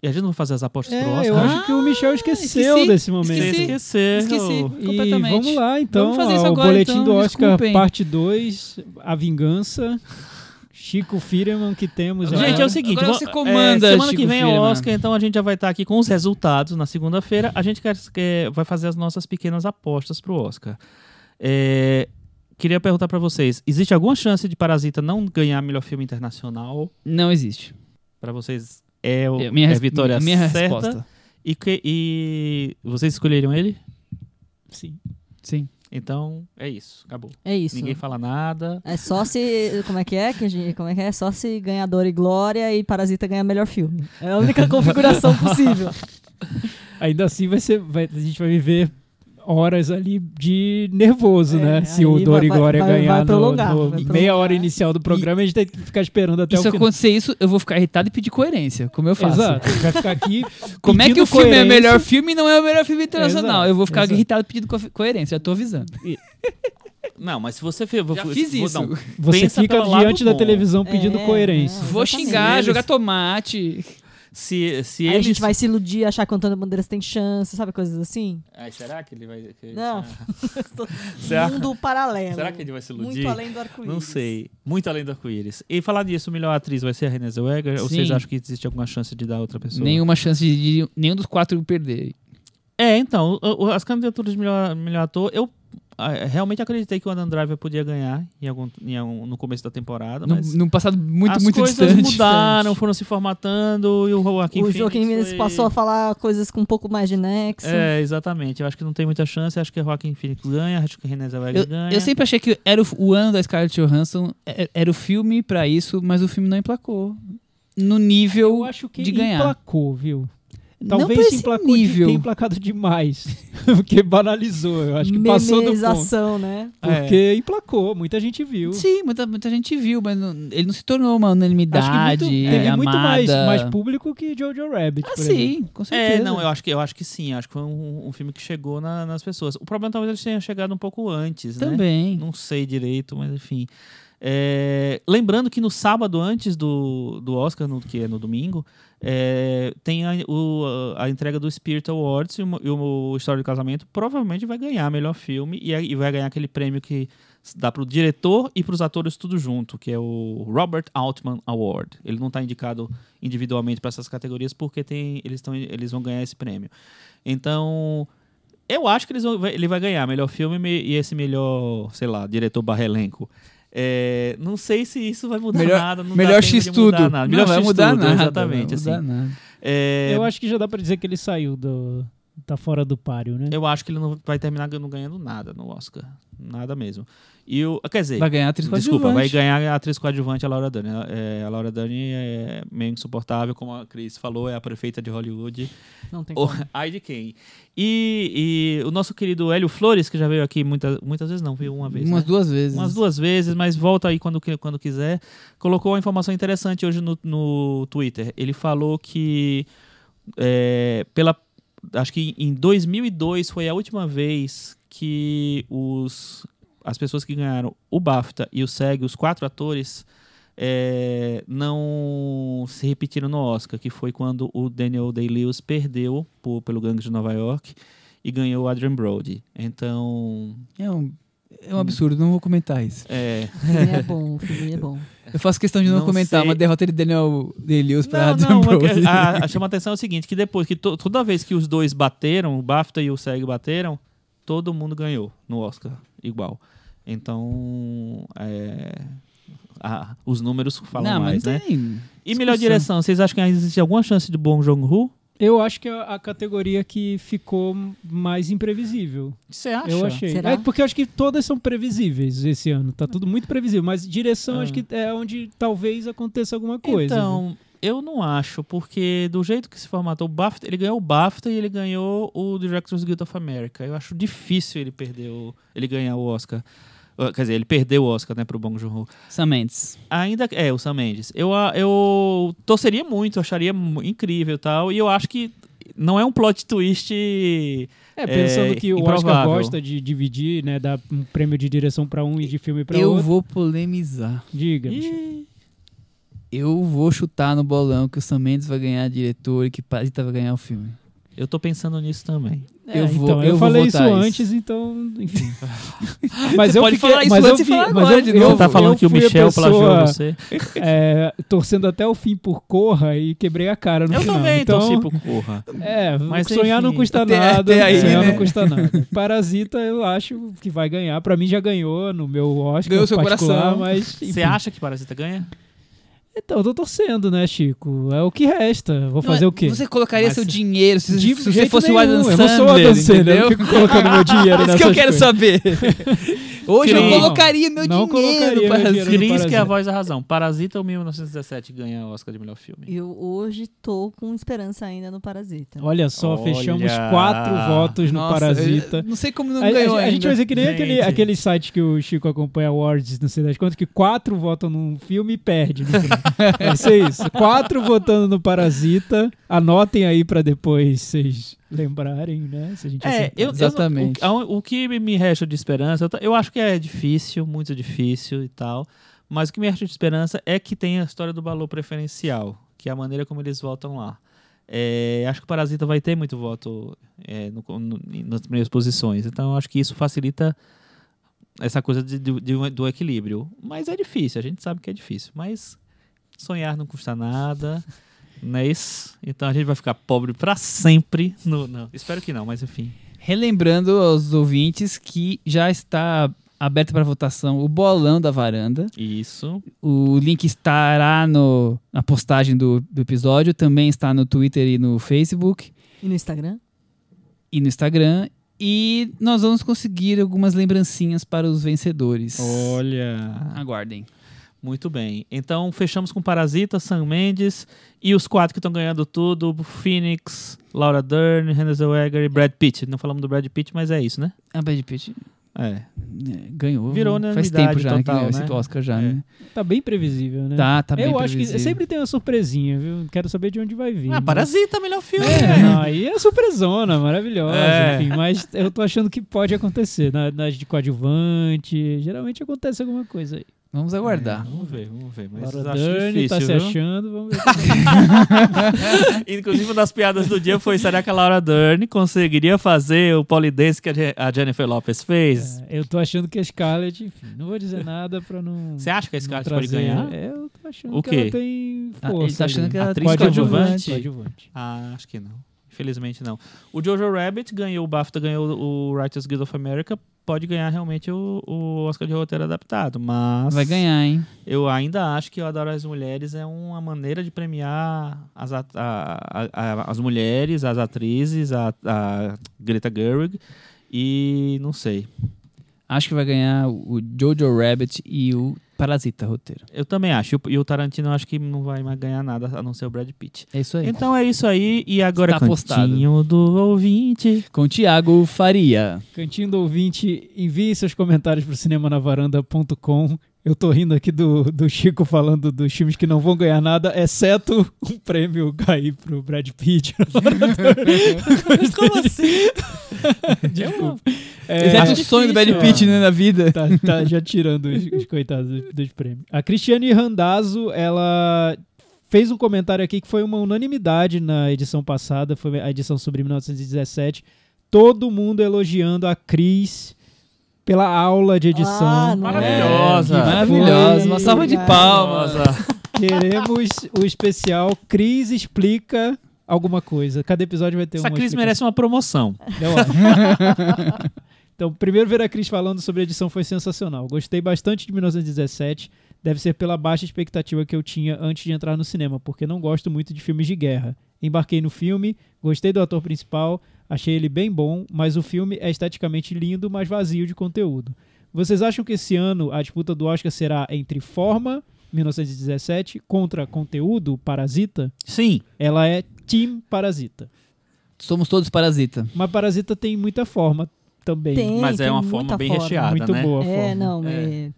[SPEAKER 4] E a gente não vai fazer as apostas pro
[SPEAKER 3] É,
[SPEAKER 4] Oscar.
[SPEAKER 3] eu acho que o Michel esqueceu
[SPEAKER 2] esqueci,
[SPEAKER 3] desse momento.
[SPEAKER 2] Esqueci.
[SPEAKER 4] esqueceu.
[SPEAKER 2] Esqueci.
[SPEAKER 3] E
[SPEAKER 2] completamente.
[SPEAKER 3] vamos lá, então.
[SPEAKER 2] Vamos fazer isso
[SPEAKER 3] ó,
[SPEAKER 2] agora,
[SPEAKER 3] o Boletim
[SPEAKER 2] então,
[SPEAKER 3] do Oscar,
[SPEAKER 2] desculpem.
[SPEAKER 3] parte 2, A Vingança. Chico Firman, que temos.
[SPEAKER 4] Gente, é o seguinte,
[SPEAKER 2] Agora você comanda,
[SPEAKER 4] é, semana
[SPEAKER 2] Chico
[SPEAKER 4] que vem é o. Oscar, então a gente já vai estar aqui com os resultados na segunda-feira. A gente quer, quer- vai fazer as nossas pequenas apostas pro Oscar. É, queria perguntar para vocês, existe alguma chance de Parasita não ganhar melhor filme internacional?
[SPEAKER 2] Não existe.
[SPEAKER 4] Para vocês é, o,
[SPEAKER 2] É, minha
[SPEAKER 4] é
[SPEAKER 2] res-
[SPEAKER 4] vitória
[SPEAKER 2] minha
[SPEAKER 4] certa?
[SPEAKER 2] resposta.
[SPEAKER 4] E, que, e vocês escolheram ele?
[SPEAKER 3] Sim.
[SPEAKER 2] Sim.
[SPEAKER 4] Então, é isso. Acabou.
[SPEAKER 5] É isso.
[SPEAKER 4] Ninguém fala nada.
[SPEAKER 5] É só se. Como é que é? Que a gente- como é que é? Só se Ganhador e Glória e Parasita ganhar melhor filme. É a única configuração possível.
[SPEAKER 3] Ainda assim, vai ser, vai- a gente vai viver horas ali de nervoso,
[SPEAKER 5] É,
[SPEAKER 3] né? Se o Dor e
[SPEAKER 5] vai-
[SPEAKER 3] Glória
[SPEAKER 5] vai- vai
[SPEAKER 3] ganhar no-
[SPEAKER 5] prolongar,
[SPEAKER 3] no,
[SPEAKER 5] vai
[SPEAKER 3] meia hora inicial do programa, a gente tem que ficar esperando até
[SPEAKER 2] E se
[SPEAKER 3] o final.
[SPEAKER 2] acontecer isso, eu vou ficar irritado e pedir coerência, como eu faço.
[SPEAKER 3] Exato. Vai ficar aqui.
[SPEAKER 2] Como é que o filme é
[SPEAKER 3] coerência.
[SPEAKER 2] melhor filme e não é o melhor filme internacional?
[SPEAKER 3] Exato,
[SPEAKER 2] eu vou ficar
[SPEAKER 3] exato.
[SPEAKER 2] irritado pedindo co- coerência, já tô avisando.
[SPEAKER 4] Não, mas se você fez.
[SPEAKER 2] Já fiz isso.
[SPEAKER 3] Você
[SPEAKER 4] Pensa
[SPEAKER 3] fica diante da
[SPEAKER 4] bom.
[SPEAKER 3] televisão pedindo
[SPEAKER 5] É,
[SPEAKER 3] coerência.
[SPEAKER 5] não.
[SPEAKER 2] Vou xingar, jogar tomate.
[SPEAKER 4] Se, se
[SPEAKER 5] Aí
[SPEAKER 4] eles...
[SPEAKER 5] a gente vai se iludir, achar que o Antônio Bandeiras tem chance, sabe? Coisas assim.
[SPEAKER 4] Ai, será que ele vai... que-
[SPEAKER 5] Não.
[SPEAKER 4] Será-
[SPEAKER 5] Mundo paralelo.
[SPEAKER 4] Será que ele vai se iludir?
[SPEAKER 5] Muito além do arco-íris.
[SPEAKER 4] Não sei. Muito além do arco-íris. E falar nisso, melhor atriz vai ser a Renée Zellweger? Ou
[SPEAKER 2] Sim.
[SPEAKER 4] vocês acham que existe alguma chance de dar outra pessoa?
[SPEAKER 2] Nenhuma chance de, nenhum dos quatro perder.
[SPEAKER 4] É, então, as candidaturas de melhor, melhor ator, eu realmente acreditei que o Adam Driver podia ganhar em algum, em algum- no começo da temporada,
[SPEAKER 2] No,
[SPEAKER 4] mas
[SPEAKER 2] num passado muito,
[SPEAKER 4] as
[SPEAKER 2] muito
[SPEAKER 4] coisas
[SPEAKER 2] distante.
[SPEAKER 4] mudaram,
[SPEAKER 5] distante.
[SPEAKER 4] foram se formatando e o Joaquim
[SPEAKER 5] o Joaquim Phoenix
[SPEAKER 4] foi-
[SPEAKER 5] passou a falar coisas com um pouco mais de nexo.
[SPEAKER 4] É, exatamente. Eu acho que não tem muita chance. Acho que o Joaquim Phoenix ganha, acho que a Renée Zellweger
[SPEAKER 2] Eu,
[SPEAKER 4] ganha.
[SPEAKER 2] eu sempre achei que era o, o ano da Scarlett Johansson, é- era o filme pra isso, mas o filme não emplacou. No nível
[SPEAKER 3] Eu acho que
[SPEAKER 2] de ganhar.
[SPEAKER 3] emplacou, viu?
[SPEAKER 2] Não
[SPEAKER 3] Talvez se
[SPEAKER 2] esse
[SPEAKER 3] emplacou de,
[SPEAKER 2] nível.
[SPEAKER 3] tenha emplacado demais. porque banalizou. Eu acho que passou do ponto.
[SPEAKER 5] Né?
[SPEAKER 4] É.
[SPEAKER 3] Porque emplacou, muita gente viu.
[SPEAKER 2] Sim, muita, muita gente viu, mas não- ele não se tornou uma unanimidade.
[SPEAKER 3] Acho que muito, teve
[SPEAKER 2] amada.
[SPEAKER 3] muito mais, mais público que Jojo Rabbit.
[SPEAKER 2] Ah,
[SPEAKER 3] por exemplo.
[SPEAKER 2] sim, com certeza.
[SPEAKER 4] É, não, eu acho que eu acho que sim. Acho que foi um, um filme que chegou na- nas pessoas. O problema talvez ele tenha chegado um pouco antes, né?
[SPEAKER 2] Também.
[SPEAKER 4] Não sei direito, mas enfim. É, lembrando que no sábado antes do, do Oscar, no, que é no domingo, é, tem a, o- a entrega do Spirit Awards e o, e o História do Casamento provavelmente vai ganhar melhor filme e, aí vai ganhar aquele prêmio que dá pro diretor e pros atores tudo junto, que é o Robert Altman Award. Ele não está indicado individualmente para essas categorias porque tem, eles, tão, eles vão ganhar esse prêmio. Então, eu acho que eles vão- ele vai ganhar melhor filme me- e esse melhor, sei lá, diretor barra elenco. É, não sei se isso vai mudar
[SPEAKER 2] Melhor-
[SPEAKER 4] nada. Não dá
[SPEAKER 2] Melhor
[SPEAKER 4] tempo
[SPEAKER 2] X
[SPEAKER 4] de
[SPEAKER 2] tudo.
[SPEAKER 4] mudar Nada.
[SPEAKER 2] Não
[SPEAKER 4] Melhor
[SPEAKER 2] vai mudar nada.
[SPEAKER 4] exatamente.
[SPEAKER 2] Não vai
[SPEAKER 4] assim.
[SPEAKER 2] mudar nada.
[SPEAKER 4] É,
[SPEAKER 3] Eu acho que já dá pra dizer que ele saiu do. tá fora do páreo, né?
[SPEAKER 4] eu acho que ele não vai terminar não ganhando nada no Oscar. Nada mesmo. E o, quer dizer,
[SPEAKER 2] Vai ganhar atriz
[SPEAKER 4] Desculpa, vai
[SPEAKER 2] coadjuvante.
[SPEAKER 4] ganhar a atriz coadjuvante, a Laura Dern. É, a Laura Dern é meio insuportável, como a Cris falou, é a prefeita de Hollywood.
[SPEAKER 5] Não tem como.
[SPEAKER 4] ai de quem? E, e o nosso querido Hélio Flores, que já veio aqui muita, muitas vezes, não, veio uma vez.
[SPEAKER 2] Umas
[SPEAKER 4] né?
[SPEAKER 2] duas vezes.
[SPEAKER 4] Umas duas vezes, mas volta aí quando, quando quiser. Colocou uma informação interessante hoje no, no Twitter. Ele falou que é, pela acho que em 2002 foi a última vez que os as pessoas que ganharam o BAFTA e o SEG, os quatro atores, é, não se repetiram no Oscar, que foi quando o Daniel Day-Lewis perdeu por- pelo Gangue de Nova York e ganhou o Adrian Brody. Então,
[SPEAKER 2] É um, é um absurdo, não vou comentar isso.
[SPEAKER 4] é,
[SPEAKER 5] O filme é bom, o filme é bom.
[SPEAKER 2] Eu faço questão de não,
[SPEAKER 4] Não
[SPEAKER 2] comentar
[SPEAKER 4] sei.
[SPEAKER 2] uma derrota de Daniel Day-Lewis
[SPEAKER 4] Não,
[SPEAKER 2] Adam
[SPEAKER 4] não,
[SPEAKER 2] Brody.
[SPEAKER 4] a, a, chama a atenção é o seguinte, que depois que to- toda vez que os dois bateram, o BAFTA e o SEG bateram, todo mundo ganhou no Oscar, igual. Então, é, a- os números falam
[SPEAKER 2] não,
[SPEAKER 4] mais,
[SPEAKER 2] mas
[SPEAKER 4] né? E melhor direção, vocês acham que existe alguma chance de Bong Joon-ho?
[SPEAKER 3] Eu acho que é a categoria que ficou mais imprevisível.
[SPEAKER 4] Você acha?
[SPEAKER 3] Eu achei.
[SPEAKER 5] Será?
[SPEAKER 3] É porque eu acho que todas são previsíveis esse ano. Tá tudo muito previsível. Mas direção
[SPEAKER 4] Ah.
[SPEAKER 3] acho que é onde talvez aconteça alguma coisa.
[SPEAKER 4] Então, eu não acho, porque do jeito que se formatou o BAFTA, ele ganhou o BAFTA e ele ganhou o Directors Guild of America. Eu acho difícil ele perder o, ele ganhar o Oscar. Uh, Quer dizer, ele perdeu o Oscar, né, pro Bong Joon-ho.
[SPEAKER 2] Sam Mendes.
[SPEAKER 4] Ainda é o Sam Mendes. Eu, a- eu torceria muito, acharia incrível e tal. E eu acho que não é um plot twist.
[SPEAKER 3] É, pensando
[SPEAKER 4] é,
[SPEAKER 3] que o Oscar
[SPEAKER 4] improvável.
[SPEAKER 3] gosta de dividir, né? Dar um prêmio de direção pra um e de filme pra
[SPEAKER 2] Eu
[SPEAKER 3] outro.
[SPEAKER 2] vou polemizar.
[SPEAKER 3] Diga, Michel.
[SPEAKER 2] Eu vou chutar no bolão que o Sam Mendes vai ganhar diretor e que Parasita vai ganhar o filme.
[SPEAKER 4] eu tô pensando nisso também.
[SPEAKER 3] É,
[SPEAKER 2] eu vou,
[SPEAKER 3] então,
[SPEAKER 2] eu
[SPEAKER 3] eu,
[SPEAKER 2] vou
[SPEAKER 3] falei isso
[SPEAKER 2] votar
[SPEAKER 3] antes, então, enfim. mas
[SPEAKER 2] Você
[SPEAKER 3] eu
[SPEAKER 2] pode
[SPEAKER 3] fiquei,
[SPEAKER 2] falar isso
[SPEAKER 3] mas
[SPEAKER 2] antes
[SPEAKER 3] eu
[SPEAKER 2] e falar agora
[SPEAKER 3] eu-
[SPEAKER 2] de
[SPEAKER 3] eu-
[SPEAKER 2] novo.
[SPEAKER 4] tá falando
[SPEAKER 3] eu
[SPEAKER 4] que o Michel plagiou você?
[SPEAKER 3] é, torcendo até o fim por Corra e quebrei a cara no
[SPEAKER 4] Eu
[SPEAKER 3] final.
[SPEAKER 4] também
[SPEAKER 3] então,
[SPEAKER 4] torci pro Corra.
[SPEAKER 3] É,
[SPEAKER 4] Mas,
[SPEAKER 3] sonhar não
[SPEAKER 4] enfim,
[SPEAKER 3] custa
[SPEAKER 2] até-
[SPEAKER 3] nada.
[SPEAKER 2] até aí,
[SPEAKER 3] sonhar
[SPEAKER 2] né?
[SPEAKER 3] não custa nada. Parasita eu acho que vai ganhar. Pra mim já ganhou no meu Oscar
[SPEAKER 2] Ganhou seu coração.
[SPEAKER 3] mas
[SPEAKER 4] Você acha que Parasita ganha?
[SPEAKER 3] Então, eu tô torcendo, né, Chico? É o que resta. Vou fazer
[SPEAKER 2] Não,
[SPEAKER 3] o quê?
[SPEAKER 2] Você colocaria
[SPEAKER 4] Mas-
[SPEAKER 2] seu dinheiro se,
[SPEAKER 3] De
[SPEAKER 2] se você fosse o
[SPEAKER 3] nenhum,
[SPEAKER 2] Adam
[SPEAKER 3] Eu não sou o
[SPEAKER 2] Sandler,
[SPEAKER 3] Adam Sandler, eu fico colocando meu dinheiro
[SPEAKER 2] Isso que eu quero
[SPEAKER 3] coisas.
[SPEAKER 2] saber. Hoje eu
[SPEAKER 3] Não,
[SPEAKER 2] colocaria meu
[SPEAKER 3] não colocaria
[SPEAKER 2] dinheiro
[SPEAKER 3] meu
[SPEAKER 2] para
[SPEAKER 3] dinheiro no
[SPEAKER 4] Cris, que é a
[SPEAKER 3] Parasita.
[SPEAKER 4] voz da razão. Parasita ou 1917 ganha o Oscar de melhor filme?
[SPEAKER 5] Eu hoje tô com esperança ainda no Parasita.
[SPEAKER 3] Olha só,
[SPEAKER 4] Olha.
[SPEAKER 3] fechamos quatro votos no
[SPEAKER 2] Nossa,
[SPEAKER 3] Parasita.
[SPEAKER 2] eu Não sei como não
[SPEAKER 3] A,
[SPEAKER 2] ganhou
[SPEAKER 3] a- a gente
[SPEAKER 2] ainda.
[SPEAKER 3] vai ser que nem
[SPEAKER 4] Gente.
[SPEAKER 3] aquele, aquele site que o Chico acompanha awards, não sei das quantas, que quatro votam num filme e perde no. Vai ser isso. Quatro votando no Parasita. Anotem aí pra depois vocês lembrarem, né? Se a gente
[SPEAKER 4] É, eu, eu-
[SPEAKER 2] Exatamente.
[SPEAKER 4] o, a- o que me resta de esperança, eu, eu acho que é difícil, muito difícil e tal, mas o que me resta de esperança é que tem a história do valor preferencial, que é a maneira como eles votam lá. É, acho que o Parasita vai ter muito voto é, no- no- nas primeiras posições, então eu acho que isso facilita essa coisa de- de- de- do equilíbrio. Mas é difícil, a gente sabe que é difícil, mas sonhar não custa nada. Não é isso? Então a gente vai ficar pobre pra sempre. No, não, espero que não, mas enfim.
[SPEAKER 2] Relembrando aos ouvintes que já está aberto para votação o bolão da varanda.
[SPEAKER 4] Isso.
[SPEAKER 2] O link estará no, na postagem do, do episódio, também está no Twitter e no Facebook
[SPEAKER 5] E no Instagram?
[SPEAKER 2] e no Instagram. E nós vamos conseguir algumas lembrancinhas para os vencedores.
[SPEAKER 4] Olha.
[SPEAKER 2] Aguardem.
[SPEAKER 4] Muito bem. Então, fechamos com Parasita, Sam Mendes e os quatro que estão ganhando tudo: Phoenix, Laura Dern, Renée Zellweger e Brad Pitt. Não falamos do Brad Pitt, mas é isso, né?
[SPEAKER 2] A Brad Pitt
[SPEAKER 4] É.
[SPEAKER 2] é, ganhou.
[SPEAKER 4] Virou
[SPEAKER 2] Faz
[SPEAKER 4] unanimidade
[SPEAKER 2] tempo já
[SPEAKER 4] total,
[SPEAKER 2] que ganhou
[SPEAKER 4] né?
[SPEAKER 2] esse Oscar já,
[SPEAKER 4] É.
[SPEAKER 2] né?
[SPEAKER 3] Tá bem previsível, né?
[SPEAKER 2] Tá, tá bem
[SPEAKER 3] Eu acho que
[SPEAKER 2] previsível.
[SPEAKER 3] sempre tem uma surpresinha, viu? Quero saber de onde vai vir.
[SPEAKER 4] Ah,
[SPEAKER 3] né?
[SPEAKER 4] Parasita, melhor filme.
[SPEAKER 3] É, não, aí é surpresona, maravilhosa,
[SPEAKER 4] É.
[SPEAKER 3] enfim, mas eu tô achando que pode acontecer. Na- Nas de coadjuvante, geralmente acontece alguma coisa aí.
[SPEAKER 2] Vamos aguardar.
[SPEAKER 4] Vamos ver, vamos ver. Mas
[SPEAKER 3] Laura
[SPEAKER 4] acho
[SPEAKER 3] Dern
[SPEAKER 4] difícil,
[SPEAKER 3] tá se
[SPEAKER 4] viu?
[SPEAKER 3] achando, vamos ver.
[SPEAKER 4] Inclusive, uma das piadas do dia foi: será que a Laura Dern conseguiria fazer o polidense que a Je- a Jennifer Lopez fez?
[SPEAKER 3] É, eu tô achando que a Scarlett, enfim, não vou dizer nada pra não.
[SPEAKER 4] Você acha que a Scarlett pode ganhar?
[SPEAKER 3] É, eu tô achando
[SPEAKER 4] O
[SPEAKER 3] que
[SPEAKER 4] quê?
[SPEAKER 3] ela tem
[SPEAKER 2] Ah,
[SPEAKER 3] força.
[SPEAKER 2] ele tá achando
[SPEAKER 3] ali.
[SPEAKER 2] que ela
[SPEAKER 4] Atriz
[SPEAKER 3] coadjuvante.
[SPEAKER 4] coadjuvante?
[SPEAKER 3] coadjuvante.
[SPEAKER 4] Ah, acho que não. Infelizmente não. O Jojo Rabbit ganhou o BAFTA, ganhou o Writers Guild of America. Pode ganhar realmente o, o Oscar de roteiro adaptado, mas
[SPEAKER 2] Vai ganhar, hein?
[SPEAKER 4] eu ainda acho que Eu Adoro as Mulheres é uma maneira de premiar as, a- a- a- as mulheres, as atrizes, a, a Greta Gerwig e não sei.
[SPEAKER 2] Acho que vai ganhar o Jojo Rabbit e o Parasita roteiro.
[SPEAKER 4] Eu também acho. E o- E o Tarantino eu acho que não vai mais ganhar nada a não ser o Brad Pitt.
[SPEAKER 2] É isso aí.
[SPEAKER 4] Então é isso aí. E agora
[SPEAKER 2] Está postado.
[SPEAKER 4] cantinho do ouvinte.
[SPEAKER 2] Com o Thiago Faria.
[SPEAKER 3] Cantinho do ouvinte, envie seus comentários pro cinemanavaranda.com. Eu tô rindo aqui do, do Chico falando dos filmes que não vão ganhar nada, exceto um prêmio cair pro Brad Pitt.
[SPEAKER 4] Como assim?
[SPEAKER 3] Desculpa.
[SPEAKER 2] Esse é
[SPEAKER 3] É,
[SPEAKER 2] o sonho do Brad Pitt, né, na vida.
[SPEAKER 3] tá, tá já tirando os, os coitados dos, dos prêmios. A Cristiane Randazzo, ela fez um comentário aqui que foi uma unanimidade na edição passada, foi a edição sobre 1917. Todo mundo elogiando a Cris pela aula de edição.
[SPEAKER 5] Ah, é?
[SPEAKER 4] Maravilhosa.
[SPEAKER 3] É,
[SPEAKER 2] Maravilhosa.
[SPEAKER 3] foi-
[SPEAKER 2] Uma salva de palmas.
[SPEAKER 3] Queremos o especial Cris explica alguma coisa. Cada episódio vai ter
[SPEAKER 4] Essa
[SPEAKER 3] uma
[SPEAKER 4] Cris merece uma promoção.
[SPEAKER 3] Então, primeiro ver a Cris falando sobre a edição foi sensacional. Gostei bastante de 1917. Deve ser pela baixa expectativa que eu tinha antes de entrar no cinema, porque não gosto muito de filmes de guerra. Embarquei no filme, gostei do ator principal, achei ele bem bom, mas o filme é esteticamente lindo, mas vazio de conteúdo. Vocês acham que esse ano a disputa do Oscar será entre forma, 1917, contra conteúdo, Parasita?
[SPEAKER 4] Sim.
[SPEAKER 3] Ela é Team Parasita.
[SPEAKER 2] Somos todos Parasita.
[SPEAKER 3] Mas Parasita tem muita forma também.
[SPEAKER 5] Tem,
[SPEAKER 4] Mas é
[SPEAKER 5] tem
[SPEAKER 4] uma forma bem
[SPEAKER 5] forma.
[SPEAKER 4] recheada,
[SPEAKER 3] Muito
[SPEAKER 4] né?
[SPEAKER 3] boa a
[SPEAKER 5] É,
[SPEAKER 3] forma.
[SPEAKER 5] não,
[SPEAKER 4] É.
[SPEAKER 5] é-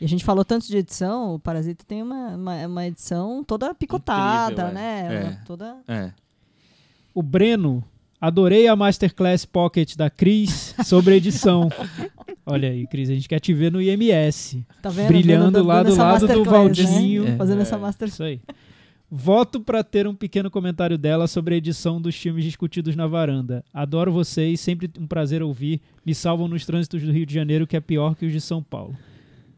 [SPEAKER 5] E a gente falou tanto de edição, o Parasita tem uma, uma, uma edição toda picotada,
[SPEAKER 4] Incrível, é.
[SPEAKER 5] né?
[SPEAKER 4] É.
[SPEAKER 5] Uma Toda...
[SPEAKER 4] É.
[SPEAKER 3] O Breno, adorei a Masterclass Pocket da Cris sobre edição. Olha aí, Cris, a gente quer te ver no IMS.
[SPEAKER 5] Tá vendo?
[SPEAKER 3] Brilhando
[SPEAKER 5] Dando-
[SPEAKER 3] lá
[SPEAKER 5] dando
[SPEAKER 3] do lado do
[SPEAKER 5] masterclass, né?
[SPEAKER 3] Valdinho.
[SPEAKER 2] É.
[SPEAKER 5] Fazendo
[SPEAKER 4] É.
[SPEAKER 5] essa master...
[SPEAKER 3] Isso aí. Voto para ter um pequeno comentário dela sobre a edição dos filmes discutidos na varanda. Adoro vocês, sempre um prazer ouvir. Me salvam nos trânsitos do Rio de Janeiro, que é pior que os de São Paulo.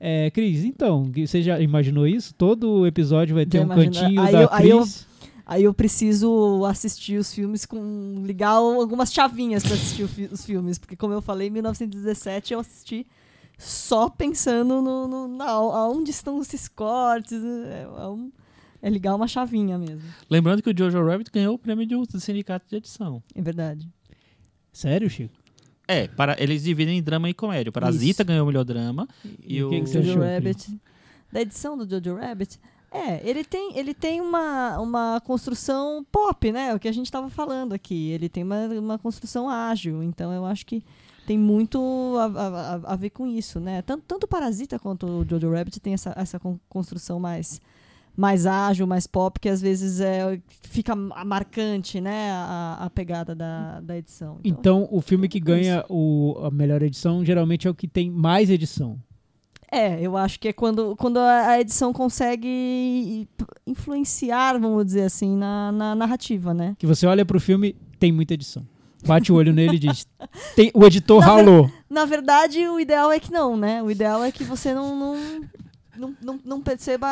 [SPEAKER 3] É, Cris, então, você já imaginou isso? Todo episódio vai ter
[SPEAKER 5] Já
[SPEAKER 3] um
[SPEAKER 5] imaginou.
[SPEAKER 3] cantinho
[SPEAKER 5] Aí
[SPEAKER 3] da
[SPEAKER 5] eu- aí eu-
[SPEAKER 3] Cris.
[SPEAKER 5] Aí eu preciso assistir os filmes com. ligar algumas chavinhas pra assistir os filmes. Porque, como eu falei, em 1917 eu assisti só pensando no, no, na, aonde estão esses cortes. É, é um- é ligar uma chavinha mesmo.
[SPEAKER 4] Lembrando que o Jojo Rabbit ganhou o prêmio de- do sindicato de edição.
[SPEAKER 5] É verdade.
[SPEAKER 3] Sério, Chico?
[SPEAKER 4] É, para, eles dividem em drama e comédia. O Parasita
[SPEAKER 5] Isso.
[SPEAKER 4] ganhou o melhor drama. E
[SPEAKER 3] o que,
[SPEAKER 4] o-
[SPEAKER 3] que você
[SPEAKER 5] Jojo
[SPEAKER 3] achou,
[SPEAKER 5] Rabbit. Da edição do Jojo Rabbit. É, ele tem, ele tem uma, uma construção pop, né? O que a gente estava falando aqui. Ele tem uma, uma construção ágil. Então eu acho que tem muito a, a- a- ver com isso, né? Tanto, tanto o Parasita quanto o Jojo Rabbit tem essa, essa con- construção mais, mais ágil, mais pop, que às vezes é, fica ma- marcante, né? A, a pegada da, da edição.
[SPEAKER 3] Então, o filme que ganha o, a melhor edição geralmente é o que tem mais edição.
[SPEAKER 5] É, eu acho que é quando, quando a edição consegue influenciar, vamos dizer assim, na, na narrativa, né?
[SPEAKER 3] Que você olha pro filme, tem muita edição. Bate o olho nele e diz: tem, o editor
[SPEAKER 5] Na ver-
[SPEAKER 3] ralou.
[SPEAKER 5] Na verdade, o ideal é que não, né? O ideal é que você não, não, não, não, não perceba.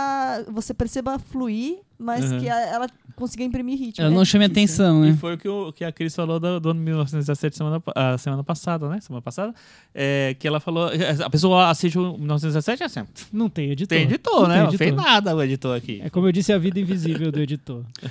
[SPEAKER 5] Você perceba fluir, mas
[SPEAKER 4] Uhum.
[SPEAKER 5] que a- ela consiga imprimir ritmo.
[SPEAKER 2] Ela
[SPEAKER 5] É
[SPEAKER 2] não chame atenção,
[SPEAKER 4] E
[SPEAKER 2] né?
[SPEAKER 4] foi o que, o que a Cris falou do, do ano 1917 semana, a semana passada, né? Semana passada. É, que ela falou. A pessoa assiste o 1917 e é assim.
[SPEAKER 3] Não tem editor.
[SPEAKER 4] Tem editor,
[SPEAKER 3] Não
[SPEAKER 4] né?
[SPEAKER 3] tem
[SPEAKER 4] Não fez
[SPEAKER 3] editor.
[SPEAKER 4] nada o editor aqui.
[SPEAKER 3] É como eu disse, a vida invisível do editor.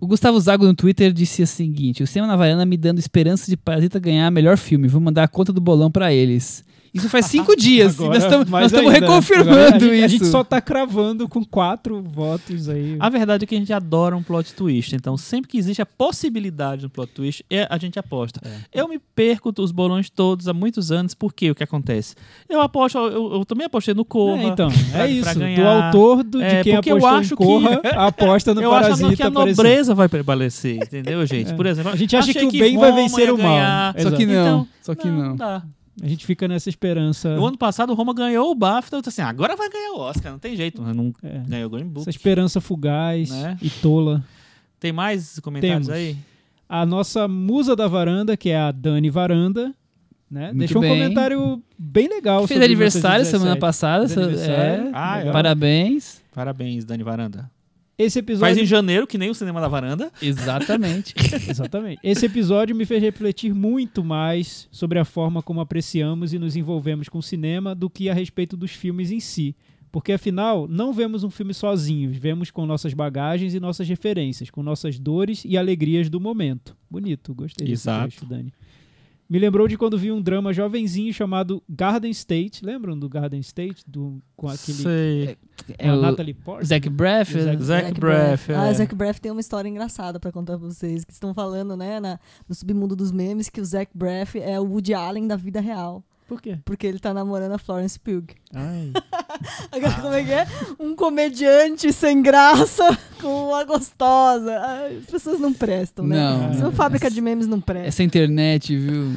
[SPEAKER 2] O Gustavo Zago no Twitter disse o seguinte: O Cinema na Varanda me dando esperança de Parasita ganhar melhor filme. Vou mandar a conta do bolão pra eles. Isso faz cinco dias.
[SPEAKER 3] Agora,
[SPEAKER 2] nós estamos
[SPEAKER 3] né?
[SPEAKER 2] reconfirmando
[SPEAKER 3] Agora a gente,
[SPEAKER 2] isso.
[SPEAKER 3] A gente só tá cravando com quatro votos aí.
[SPEAKER 4] A verdade é que a gente adora um plot twist. Então, sempre que existe a possibilidade de um plot twist, é, a gente aposta. Eu me perco os bolões todos há muitos anos, porque o que acontece? Eu aposto, eu, eu também apostei no Corra.
[SPEAKER 3] É, então,
[SPEAKER 4] pra-
[SPEAKER 3] é isso.
[SPEAKER 4] pra
[SPEAKER 3] do autor do, de
[SPEAKER 4] É,
[SPEAKER 3] quem
[SPEAKER 4] porque eu
[SPEAKER 3] apostou
[SPEAKER 4] acho
[SPEAKER 3] em Corra, aposta no
[SPEAKER 4] eu acho
[SPEAKER 3] Parasita.
[SPEAKER 4] que a
[SPEAKER 3] aparecer.
[SPEAKER 4] nobreza vai prevalecer, entendeu, gente?
[SPEAKER 3] É.
[SPEAKER 4] Por exemplo,
[SPEAKER 3] A gente acha que o bem vai vencer o mal.
[SPEAKER 4] ganhar.
[SPEAKER 2] Só que não.
[SPEAKER 4] Então,
[SPEAKER 2] só que
[SPEAKER 4] não,
[SPEAKER 2] não.
[SPEAKER 4] dá.
[SPEAKER 3] A gente fica nessa esperança.
[SPEAKER 4] No ano passado, o Roma ganhou o BAFTA. Eu disse assim, agora vai ganhar o Oscar. Não tem jeito. Não
[SPEAKER 3] É,
[SPEAKER 4] ganhou o Green Book.
[SPEAKER 3] essa esperança fugaz
[SPEAKER 4] Né?
[SPEAKER 3] e tola.
[SPEAKER 4] Tem mais comentários
[SPEAKER 3] Temos.
[SPEAKER 4] aí?
[SPEAKER 3] A nossa musa da varanda, que é a Dani Varanda, né?
[SPEAKER 2] Muito
[SPEAKER 3] deixou um
[SPEAKER 2] bem.
[SPEAKER 3] comentário bem legal.
[SPEAKER 2] Fez aniversário
[SPEAKER 3] 1917.
[SPEAKER 2] semana passada. É,
[SPEAKER 4] Ah, é.
[SPEAKER 2] Parabéns.
[SPEAKER 4] Parabéns, Dani Varanda.
[SPEAKER 3] Esse
[SPEAKER 4] Faz
[SPEAKER 3] episódio.
[SPEAKER 4] em janeiro, que nem o Cinema da Varanda.
[SPEAKER 2] Exatamente.
[SPEAKER 3] Exatamente. Esse episódio me fez refletir muito mais sobre a forma como apreciamos e nos envolvemos com o cinema do que a respeito dos filmes em si. Porque afinal, não vemos um filme sozinhos, vemos com nossas bagagens e nossas referências, com nossas dores e alegrias do momento. Bonito, gostei desse
[SPEAKER 4] Exato.
[SPEAKER 3] Dani. Me lembrou de quando vi um drama jovenzinho chamado Garden State. Lembram do Garden State? Do, com aquele.
[SPEAKER 4] Sei.
[SPEAKER 2] É
[SPEAKER 3] a
[SPEAKER 2] o
[SPEAKER 3] Natalie Portman?
[SPEAKER 2] Zac Braff.
[SPEAKER 3] Zac-
[SPEAKER 4] Zac Braff.
[SPEAKER 5] Ah,
[SPEAKER 4] é.
[SPEAKER 5] Zac Braff tem uma história engraçada pra contar pra vocês. Que estão falando, né, na- no submundo dos memes, que o Zac Braff é o Woody Allen da vida real.
[SPEAKER 3] Por quê?
[SPEAKER 5] Porque ele tá namorando a Florence Pugh.
[SPEAKER 3] Ai.
[SPEAKER 5] Agora, como é que é? Um comediante sem graça com uma gostosa. Ai, as pessoas não prestam, né?
[SPEAKER 2] Não.
[SPEAKER 5] Essa fábrica de memes não presta.
[SPEAKER 2] Essa internet, viu?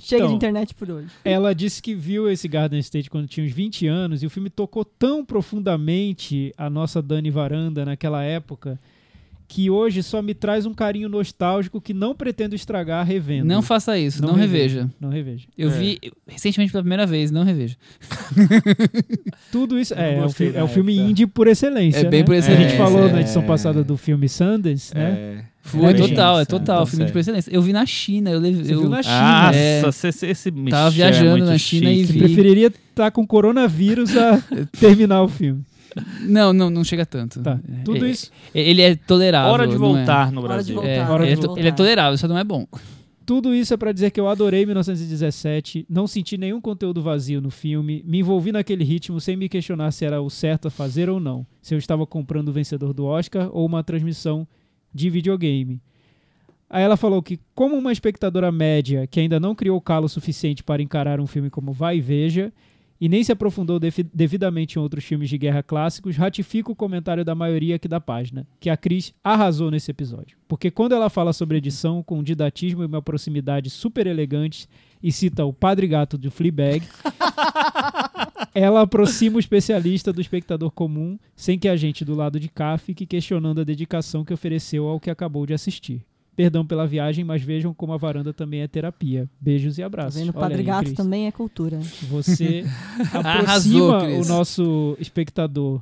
[SPEAKER 5] Chega
[SPEAKER 3] Então,
[SPEAKER 5] de internet por hoje.
[SPEAKER 3] Ela disse que viu esse Garden State quando tinha uns 20 anos e o filme tocou tão profundamente a nossa Dani Varanda naquela época que hoje só me traz um carinho nostálgico que não pretendo estragar revendo.
[SPEAKER 2] Não faça isso, não, reveja.
[SPEAKER 3] Não reveja.
[SPEAKER 2] Eu
[SPEAKER 4] É.
[SPEAKER 2] vi recentemente pela primeira vez, não reveja.
[SPEAKER 3] Tudo isso
[SPEAKER 4] Eu não
[SPEAKER 3] é, é, o, fi- é o filme indie por excelência.
[SPEAKER 2] É bem
[SPEAKER 3] né?
[SPEAKER 2] por
[SPEAKER 3] A
[SPEAKER 2] excelência,
[SPEAKER 3] gente falou
[SPEAKER 2] é.
[SPEAKER 3] na edição passada do filme Sundance, né?
[SPEAKER 4] É.
[SPEAKER 2] Foi total, é total,
[SPEAKER 4] então
[SPEAKER 2] filme de excelência. Eu vi na China, eu levei.
[SPEAKER 3] Você
[SPEAKER 2] eu,
[SPEAKER 3] viu na China.
[SPEAKER 4] Nossa,
[SPEAKER 2] É.
[SPEAKER 4] esse, esse,
[SPEAKER 2] Tava
[SPEAKER 4] é
[SPEAKER 2] viajando
[SPEAKER 4] muito
[SPEAKER 2] na China e
[SPEAKER 4] chique.
[SPEAKER 2] vi.
[SPEAKER 3] Preferiria estar com coronavírus a terminar o filme.
[SPEAKER 2] Não, não, não chega tanto.
[SPEAKER 3] Tá.
[SPEAKER 2] É,
[SPEAKER 3] Tudo
[SPEAKER 2] é-
[SPEAKER 3] isso,
[SPEAKER 2] Ele é tolerável.
[SPEAKER 4] Hora de
[SPEAKER 2] é?
[SPEAKER 4] voltar no
[SPEAKER 5] Hora de
[SPEAKER 4] Brasil.
[SPEAKER 5] voltar.
[SPEAKER 2] É,
[SPEAKER 3] Hora
[SPEAKER 2] ele,
[SPEAKER 3] de
[SPEAKER 2] é to- ele é tolerável, só não é bom.
[SPEAKER 3] Tudo isso é pra dizer que eu adorei 1917, não senti nenhum conteúdo vazio no filme, me envolvi naquele ritmo sem me questionar se era o certo a fazer ou não, se eu estava comprando o vencedor do Oscar ou uma transmissão de videogame. Aí ela falou que, como uma espectadora média que ainda não criou calo suficiente para encarar um filme como Vai e Veja, e nem se aprofundou devidamente em outros filmes de guerra clássicos, ratifica o comentário da maioria aqui da página, que a Cris arrasou nesse episódio. Porque quando ela fala sobre edição com didatismo e uma proximidade super elegantes e cita o Padre Gato de Fleabag, ela aproxima o especialista do espectador comum, sem que a gente do lado de cá fique questionando a dedicação que ofereceu ao que acabou de assistir. Perdão pela viagem, mas vejam como a varanda também é terapia. Beijos e
[SPEAKER 5] Tá
[SPEAKER 3] abraços.
[SPEAKER 5] vendo?
[SPEAKER 3] Olha
[SPEAKER 5] Padre
[SPEAKER 3] aí,
[SPEAKER 5] Gato
[SPEAKER 3] Cris.
[SPEAKER 5] também é cultura.
[SPEAKER 3] Você
[SPEAKER 2] Arrasou,
[SPEAKER 3] aproxima
[SPEAKER 2] Cris.
[SPEAKER 3] o nosso espectador.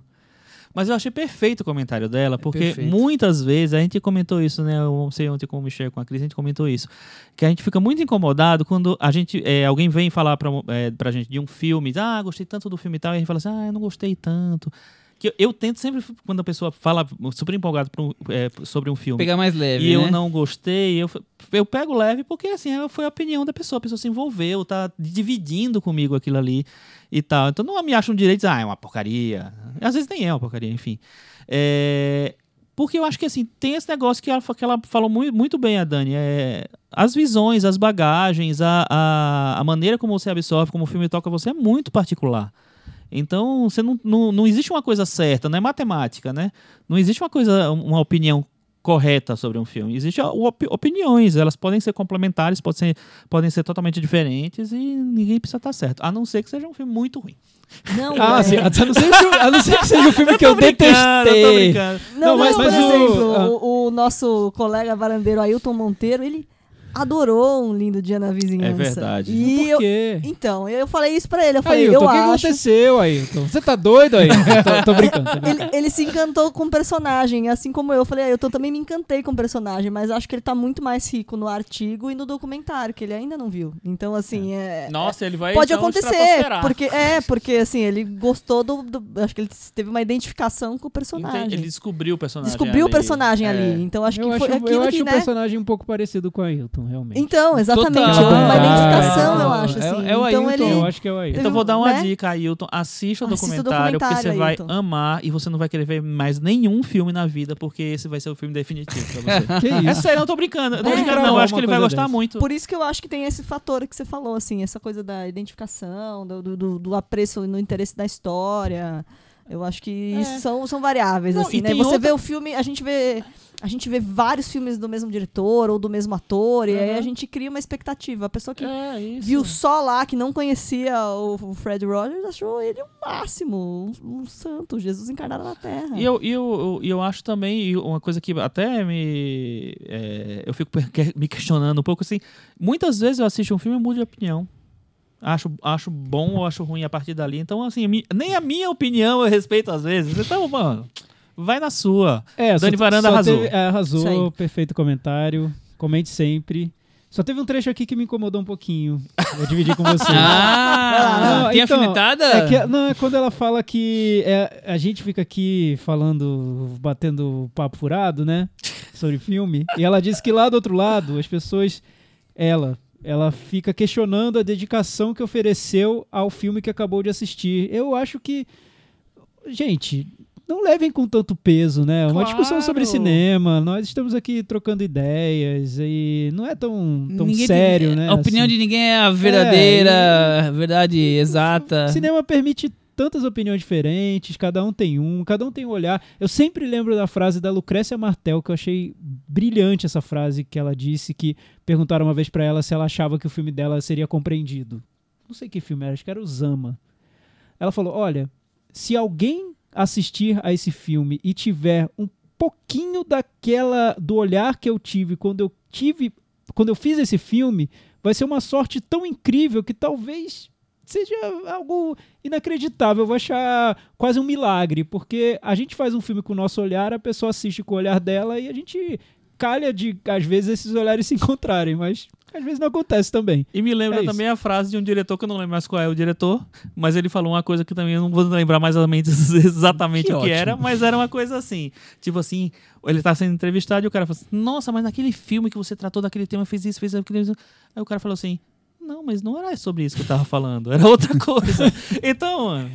[SPEAKER 4] Mas eu achei perfeito o comentário dela, porque
[SPEAKER 2] perfeito.
[SPEAKER 4] muitas vezes, a gente comentou isso, né? Eu não sei ontem com o Michel, com a Cris, a gente comentou isso. Que a gente fica muito incomodado quando a gente, é, alguém vem falar pra, é, pra gente de um filme, ah, gostei tanto do filme e tal, e a gente fala assim, ah, eu não gostei tanto. Que eu, eu tento sempre, quando a pessoa fala super empolgado pra um- é, sobre um filme,
[SPEAKER 2] Pegar mais leve,
[SPEAKER 4] e
[SPEAKER 2] né?
[SPEAKER 4] eu não gostei, eu, eu pego leve porque assim, foi a opinião da pessoa, a pessoa se envolveu, tá dividindo comigo aquilo ali e tal. Então não me acham direito de dizer, ah, é uma porcaria. Às vezes nem é uma porcaria, enfim. É, porque eu acho que assim, tem esse negócio que ela, que ela falou muito, muito bem, a Dani. É, as visões, as bagagens, a, a, a maneira como você absorve, como o filme toca você é muito particular. Então, você não, não, não existe uma coisa certa, não é matemática, né? Não existe uma coisa, uma opinião correta sobre um filme. Existem op- opiniões, elas podem ser complementares, podem ser, podem ser totalmente diferentes e ninguém precisa estar certo. A não ser que seja um filme muito ruim.
[SPEAKER 5] Não,
[SPEAKER 3] Ah,
[SPEAKER 5] é-
[SPEAKER 3] sim, a não ser que, a não ser que seja o filme que eu,
[SPEAKER 4] brincando, eu
[SPEAKER 3] detestei.
[SPEAKER 4] brincando.
[SPEAKER 5] Não,
[SPEAKER 3] Não,
[SPEAKER 5] mas,
[SPEAKER 3] mas-
[SPEAKER 5] por
[SPEAKER 3] mas o-
[SPEAKER 5] exemplo,
[SPEAKER 3] ah.
[SPEAKER 5] o, o nosso colega varandeiro Ailton Monteiro, ele adorou um lindo dia na vizinhança.
[SPEAKER 4] É verdade.
[SPEAKER 5] E
[SPEAKER 3] Por
[SPEAKER 5] eu,
[SPEAKER 3] quê?
[SPEAKER 5] então, eu falei isso pra ele. Eu falei,
[SPEAKER 3] Ailton,
[SPEAKER 5] eu
[SPEAKER 3] o que
[SPEAKER 5] acho.
[SPEAKER 3] aconteceu, Ailton? Você tá doido, Ailton? tô, tô brincando. Tô brincando.
[SPEAKER 5] Ele, ele se encantou com o personagem, assim como eu. Eu falei, Ailton, também me encantei com o personagem, mas acho que ele tá muito mais rico no artigo e no documentário, que ele ainda não viu. Então, assim, é.
[SPEAKER 4] Nossa, ele vai
[SPEAKER 5] Pode
[SPEAKER 4] então
[SPEAKER 5] acontecer, porque é, porque assim, ele gostou do, do- Acho que ele teve uma identificação com o personagem.
[SPEAKER 4] Entendi, Ele descobriu o personagem
[SPEAKER 5] Descobriu o
[SPEAKER 4] ali.
[SPEAKER 5] personagem
[SPEAKER 4] É.
[SPEAKER 5] ali. Então acho
[SPEAKER 3] eu
[SPEAKER 5] que
[SPEAKER 3] acho,
[SPEAKER 5] foi aquilo
[SPEAKER 3] eu acho
[SPEAKER 5] que,
[SPEAKER 3] o
[SPEAKER 5] né?
[SPEAKER 3] personagem um pouco parecido com o Ailton. Realmente.
[SPEAKER 5] Então, exatamente.
[SPEAKER 2] Total.
[SPEAKER 5] Tipo, uma identificação,
[SPEAKER 3] é.
[SPEAKER 5] eu acho.
[SPEAKER 2] É-
[SPEAKER 5] Assim.
[SPEAKER 2] é o
[SPEAKER 5] então
[SPEAKER 2] Ailton.
[SPEAKER 5] ele.
[SPEAKER 3] eu acho que é o aí.
[SPEAKER 4] Então vou dar uma
[SPEAKER 5] né?
[SPEAKER 4] dica, Ailton. Assista o documentário, porque você
[SPEAKER 5] documentário,
[SPEAKER 4] vai
[SPEAKER 5] Ailton.
[SPEAKER 4] amar e você não vai querer ver mais nenhum filme na vida, porque esse vai ser o filme definitivo pra você.
[SPEAKER 3] Que
[SPEAKER 4] é
[SPEAKER 3] isso?
[SPEAKER 4] sério, eu não tô brincando. Eu tô
[SPEAKER 5] É.
[SPEAKER 4] brincando, não.
[SPEAKER 3] Gravar
[SPEAKER 4] Eu acho que ele vai gostar
[SPEAKER 3] dessa.
[SPEAKER 4] muito.
[SPEAKER 5] Por isso que eu acho que tem esse fator que você falou, assim, essa coisa da identificação, do, do- do, do apreço no interesse da história. Eu acho que isso são, são variáveis,
[SPEAKER 4] Não,
[SPEAKER 5] assim, né? Você
[SPEAKER 4] outra-
[SPEAKER 5] vê o filme, a gente vê. A gente vê vários filmes do mesmo diretor ou do mesmo ator, e aí
[SPEAKER 4] Uhum.
[SPEAKER 5] a gente cria uma expectativa. A pessoa que
[SPEAKER 4] É,
[SPEAKER 5] viu só lá, que não conhecia o, o Fred Rogers, achou ele o máximo, um, um santo, Jesus encarnado na Terra.
[SPEAKER 4] E eu, e eu, eu, eu acho também uma coisa que até me. é, eu fico me questionando um pouco assim. Muitas vezes eu assisto um filme e mudo de opinião. Acho, acho bom ou acho ruim a partir dali. Então, assim, nem a minha opinião eu respeito às vezes. Então, mano, vai na sua.
[SPEAKER 3] É,
[SPEAKER 4] Dani
[SPEAKER 3] só-
[SPEAKER 4] Varanda
[SPEAKER 3] só
[SPEAKER 4] arrasou.
[SPEAKER 3] teve- é, arrasou, perfeito comentário. Comente sempre. Só teve um trecho aqui que me incomodou um pouquinho. Vou dividir com você.
[SPEAKER 2] Ah,
[SPEAKER 3] Não,
[SPEAKER 2] tem
[SPEAKER 3] então,
[SPEAKER 2] alfinetada?
[SPEAKER 3] É que, não, é quando ela fala que é, a gente fica aqui falando, batendo papo furado, né? Sobre filme. E ela disse que lá do outro lado, as pessoas. Ela. Ela fica questionando a dedicação que ofereceu ao filme que acabou de assistir. Eu acho que. Gente. Não levem com tanto peso, né? Uma discussão sobre
[SPEAKER 4] Claro.
[SPEAKER 3] cinema. Nós estamos aqui trocando ideias e não é tão, tão
[SPEAKER 2] Ninguém
[SPEAKER 3] sério,
[SPEAKER 2] tem-
[SPEAKER 3] né?
[SPEAKER 2] A opinião
[SPEAKER 3] assim.
[SPEAKER 2] de ninguém é a verdadeira, a verdade exata.
[SPEAKER 3] O cinema permite tantas opiniões diferentes, cada um tem um, cada um tem um olhar. Eu sempre lembro da frase da Lucrécia Martel, que eu achei brilhante essa frase que ela disse, que perguntaram uma vez pra ela se ela achava que o filme dela seria compreendido. Não sei que filme era, acho que era o Zama. Ela falou: "Olha, se alguém assistir a esse filme e tiver um pouquinho daquela do olhar que eu tive quando eu tive quando eu fiz esse filme, vai ser uma sorte tão incrível que talvez seja algo inacreditável. Eu vou achar quase um milagre, porque a gente faz um filme com o nosso olhar, a pessoa assiste com o olhar dela e a gente calha de, às vezes, esses olhares se encontrarem, mas às vezes não acontece também.
[SPEAKER 4] E me lembra
[SPEAKER 3] É
[SPEAKER 4] também a frase de um diretor, que eu não lembro mais qual é o diretor, mas ele falou uma coisa que também eu não vou lembrar mais exatamente
[SPEAKER 2] Que
[SPEAKER 4] o que
[SPEAKER 2] ótimo.
[SPEAKER 4] era, mas era uma coisa assim. Tipo assim, ele tá sendo entrevistado e o cara falou assim: Nossa, mas naquele filme que você tratou daquele tema, fez isso, fez aquilo. isso." Aí o cara falou assim. Não, mas não era sobre isso que eu tava falando, era outra coisa. Então, mano,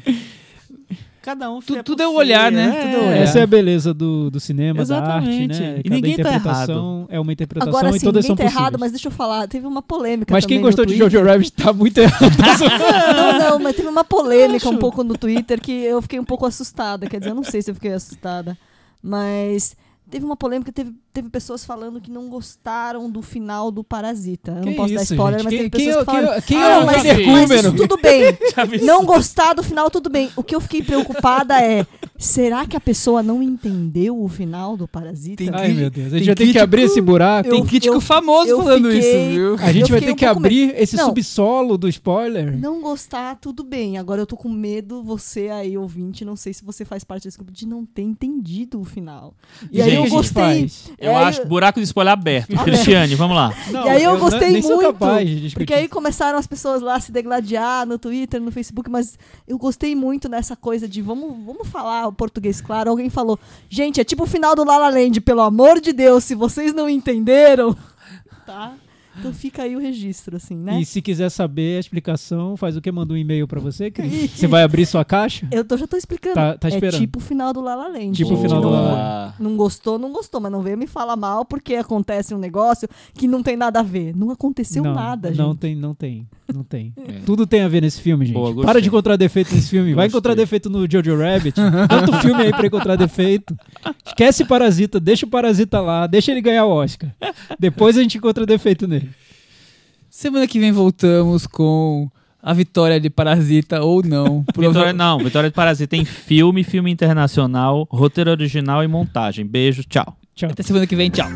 [SPEAKER 4] cada um
[SPEAKER 2] Tu-
[SPEAKER 4] fica
[SPEAKER 2] tudo é o olhar, né? Tudo é olhar.
[SPEAKER 3] Essa é a beleza do, do cinema, da arte,
[SPEAKER 4] Exatamente.
[SPEAKER 3] né?
[SPEAKER 4] E
[SPEAKER 3] Cada
[SPEAKER 4] ninguém tá
[SPEAKER 3] interpretação é uma interpretação
[SPEAKER 5] Agora
[SPEAKER 3] e
[SPEAKER 5] sim,
[SPEAKER 3] todas são
[SPEAKER 5] tá
[SPEAKER 3] possíveis.
[SPEAKER 5] errado, mas deixa eu falar, teve uma polêmica
[SPEAKER 3] Mas quem gostou de. Jojo Rabbit tá muito errado.
[SPEAKER 5] Não, não, mas teve uma polêmica um pouco no Twitter que eu fiquei um pouco assustada. Quer dizer, eu não sei se eu fiquei assustada. Mas teve uma polêmica, teve, teve pessoas falando que não gostaram do final do Parasita. Eu não posso dar
[SPEAKER 3] isso,
[SPEAKER 5] spoiler,
[SPEAKER 3] gente?
[SPEAKER 5] mas
[SPEAKER 3] Quem-
[SPEAKER 5] teve
[SPEAKER 3] quem
[SPEAKER 5] pessoas
[SPEAKER 3] é-
[SPEAKER 5] que falaram.
[SPEAKER 3] quem quem
[SPEAKER 5] "Ah,
[SPEAKER 3] é o
[SPEAKER 5] mas,
[SPEAKER 3] energúmeno?"
[SPEAKER 5] mas isso tudo bem. Não gostar do final, tudo bem. O que eu fiquei preocupada é: será que a pessoa não entendeu o final do Parasita?
[SPEAKER 2] Tem
[SPEAKER 3] Ai, meu Deus. A gente
[SPEAKER 2] Tem
[SPEAKER 3] vai ter que abrir esse buraco.
[SPEAKER 2] Tem
[SPEAKER 5] Eu-
[SPEAKER 2] crítico
[SPEAKER 5] eu-
[SPEAKER 2] famoso
[SPEAKER 5] eu
[SPEAKER 2] falando
[SPEAKER 5] fiquei-
[SPEAKER 2] isso, viu?
[SPEAKER 3] A gente vai ter
[SPEAKER 5] um
[SPEAKER 3] que abrir esse
[SPEAKER 5] Não.
[SPEAKER 3] subsolo do spoiler.
[SPEAKER 5] Não gostar, tudo bem. Agora eu tô com medo, você aí, ouvinte, não sei se você faz parte desse grupo, de não ter entendido o final. E
[SPEAKER 3] E
[SPEAKER 5] aí eu gostei.
[SPEAKER 4] Eu
[SPEAKER 5] É,
[SPEAKER 4] acho buraco de spoiler aberto. Cristiane, vamos lá.
[SPEAKER 3] Não,
[SPEAKER 5] E aí eu
[SPEAKER 3] não-
[SPEAKER 5] gostei muito,
[SPEAKER 3] capaz de discutir.
[SPEAKER 5] Porque aí começaram as pessoas lá a se degladiar no Twitter, no Facebook, mas eu gostei muito nessa coisa de vamos, vamos falar o português claro. Alguém falou, gente, é tipo o final do La La Land, pelo amor de Deus, se vocês não entenderam, tá? Então fica aí o registro, assim, né?
[SPEAKER 3] E se quiser saber a explicação, faz o que? Manda um e-mail pra você, Cris? Você vai abrir sua caixa?
[SPEAKER 5] Eu tô, já tô explicando.
[SPEAKER 3] Tá- tá
[SPEAKER 5] é
[SPEAKER 3] esperando.
[SPEAKER 5] tipo o final do La La Land.
[SPEAKER 3] Tipo o final do
[SPEAKER 5] não,
[SPEAKER 3] La La
[SPEAKER 2] Land.
[SPEAKER 5] Não gostou, não gostou, mas não veio me falar mal porque acontece um negócio que não tem nada a ver. Não aconteceu
[SPEAKER 3] não,
[SPEAKER 5] nada,
[SPEAKER 3] Não
[SPEAKER 5] gente.
[SPEAKER 3] tem, não tem, não tem.
[SPEAKER 2] É.
[SPEAKER 3] Tudo tem a ver nesse filme, gente.
[SPEAKER 4] Boa.
[SPEAKER 3] Para de encontrar defeito nesse filme. Vai
[SPEAKER 4] Gostei.
[SPEAKER 3] encontrar defeito no Jojo Rabbit. Tanto filme aí pra encontrar defeito. Esquece Parasita, deixa o Parasita lá, deixa ele ganhar o Oscar. Depois a gente encontra defeito nele.
[SPEAKER 2] Semana que vem voltamos com a vitória de Parasita ou não.
[SPEAKER 4] Vitória, não, Vitória de Parasita tem filme, filme internacional, roteiro original e montagem. Beijo, tchau.
[SPEAKER 3] Tchau.
[SPEAKER 2] Até semana que vem, tchau.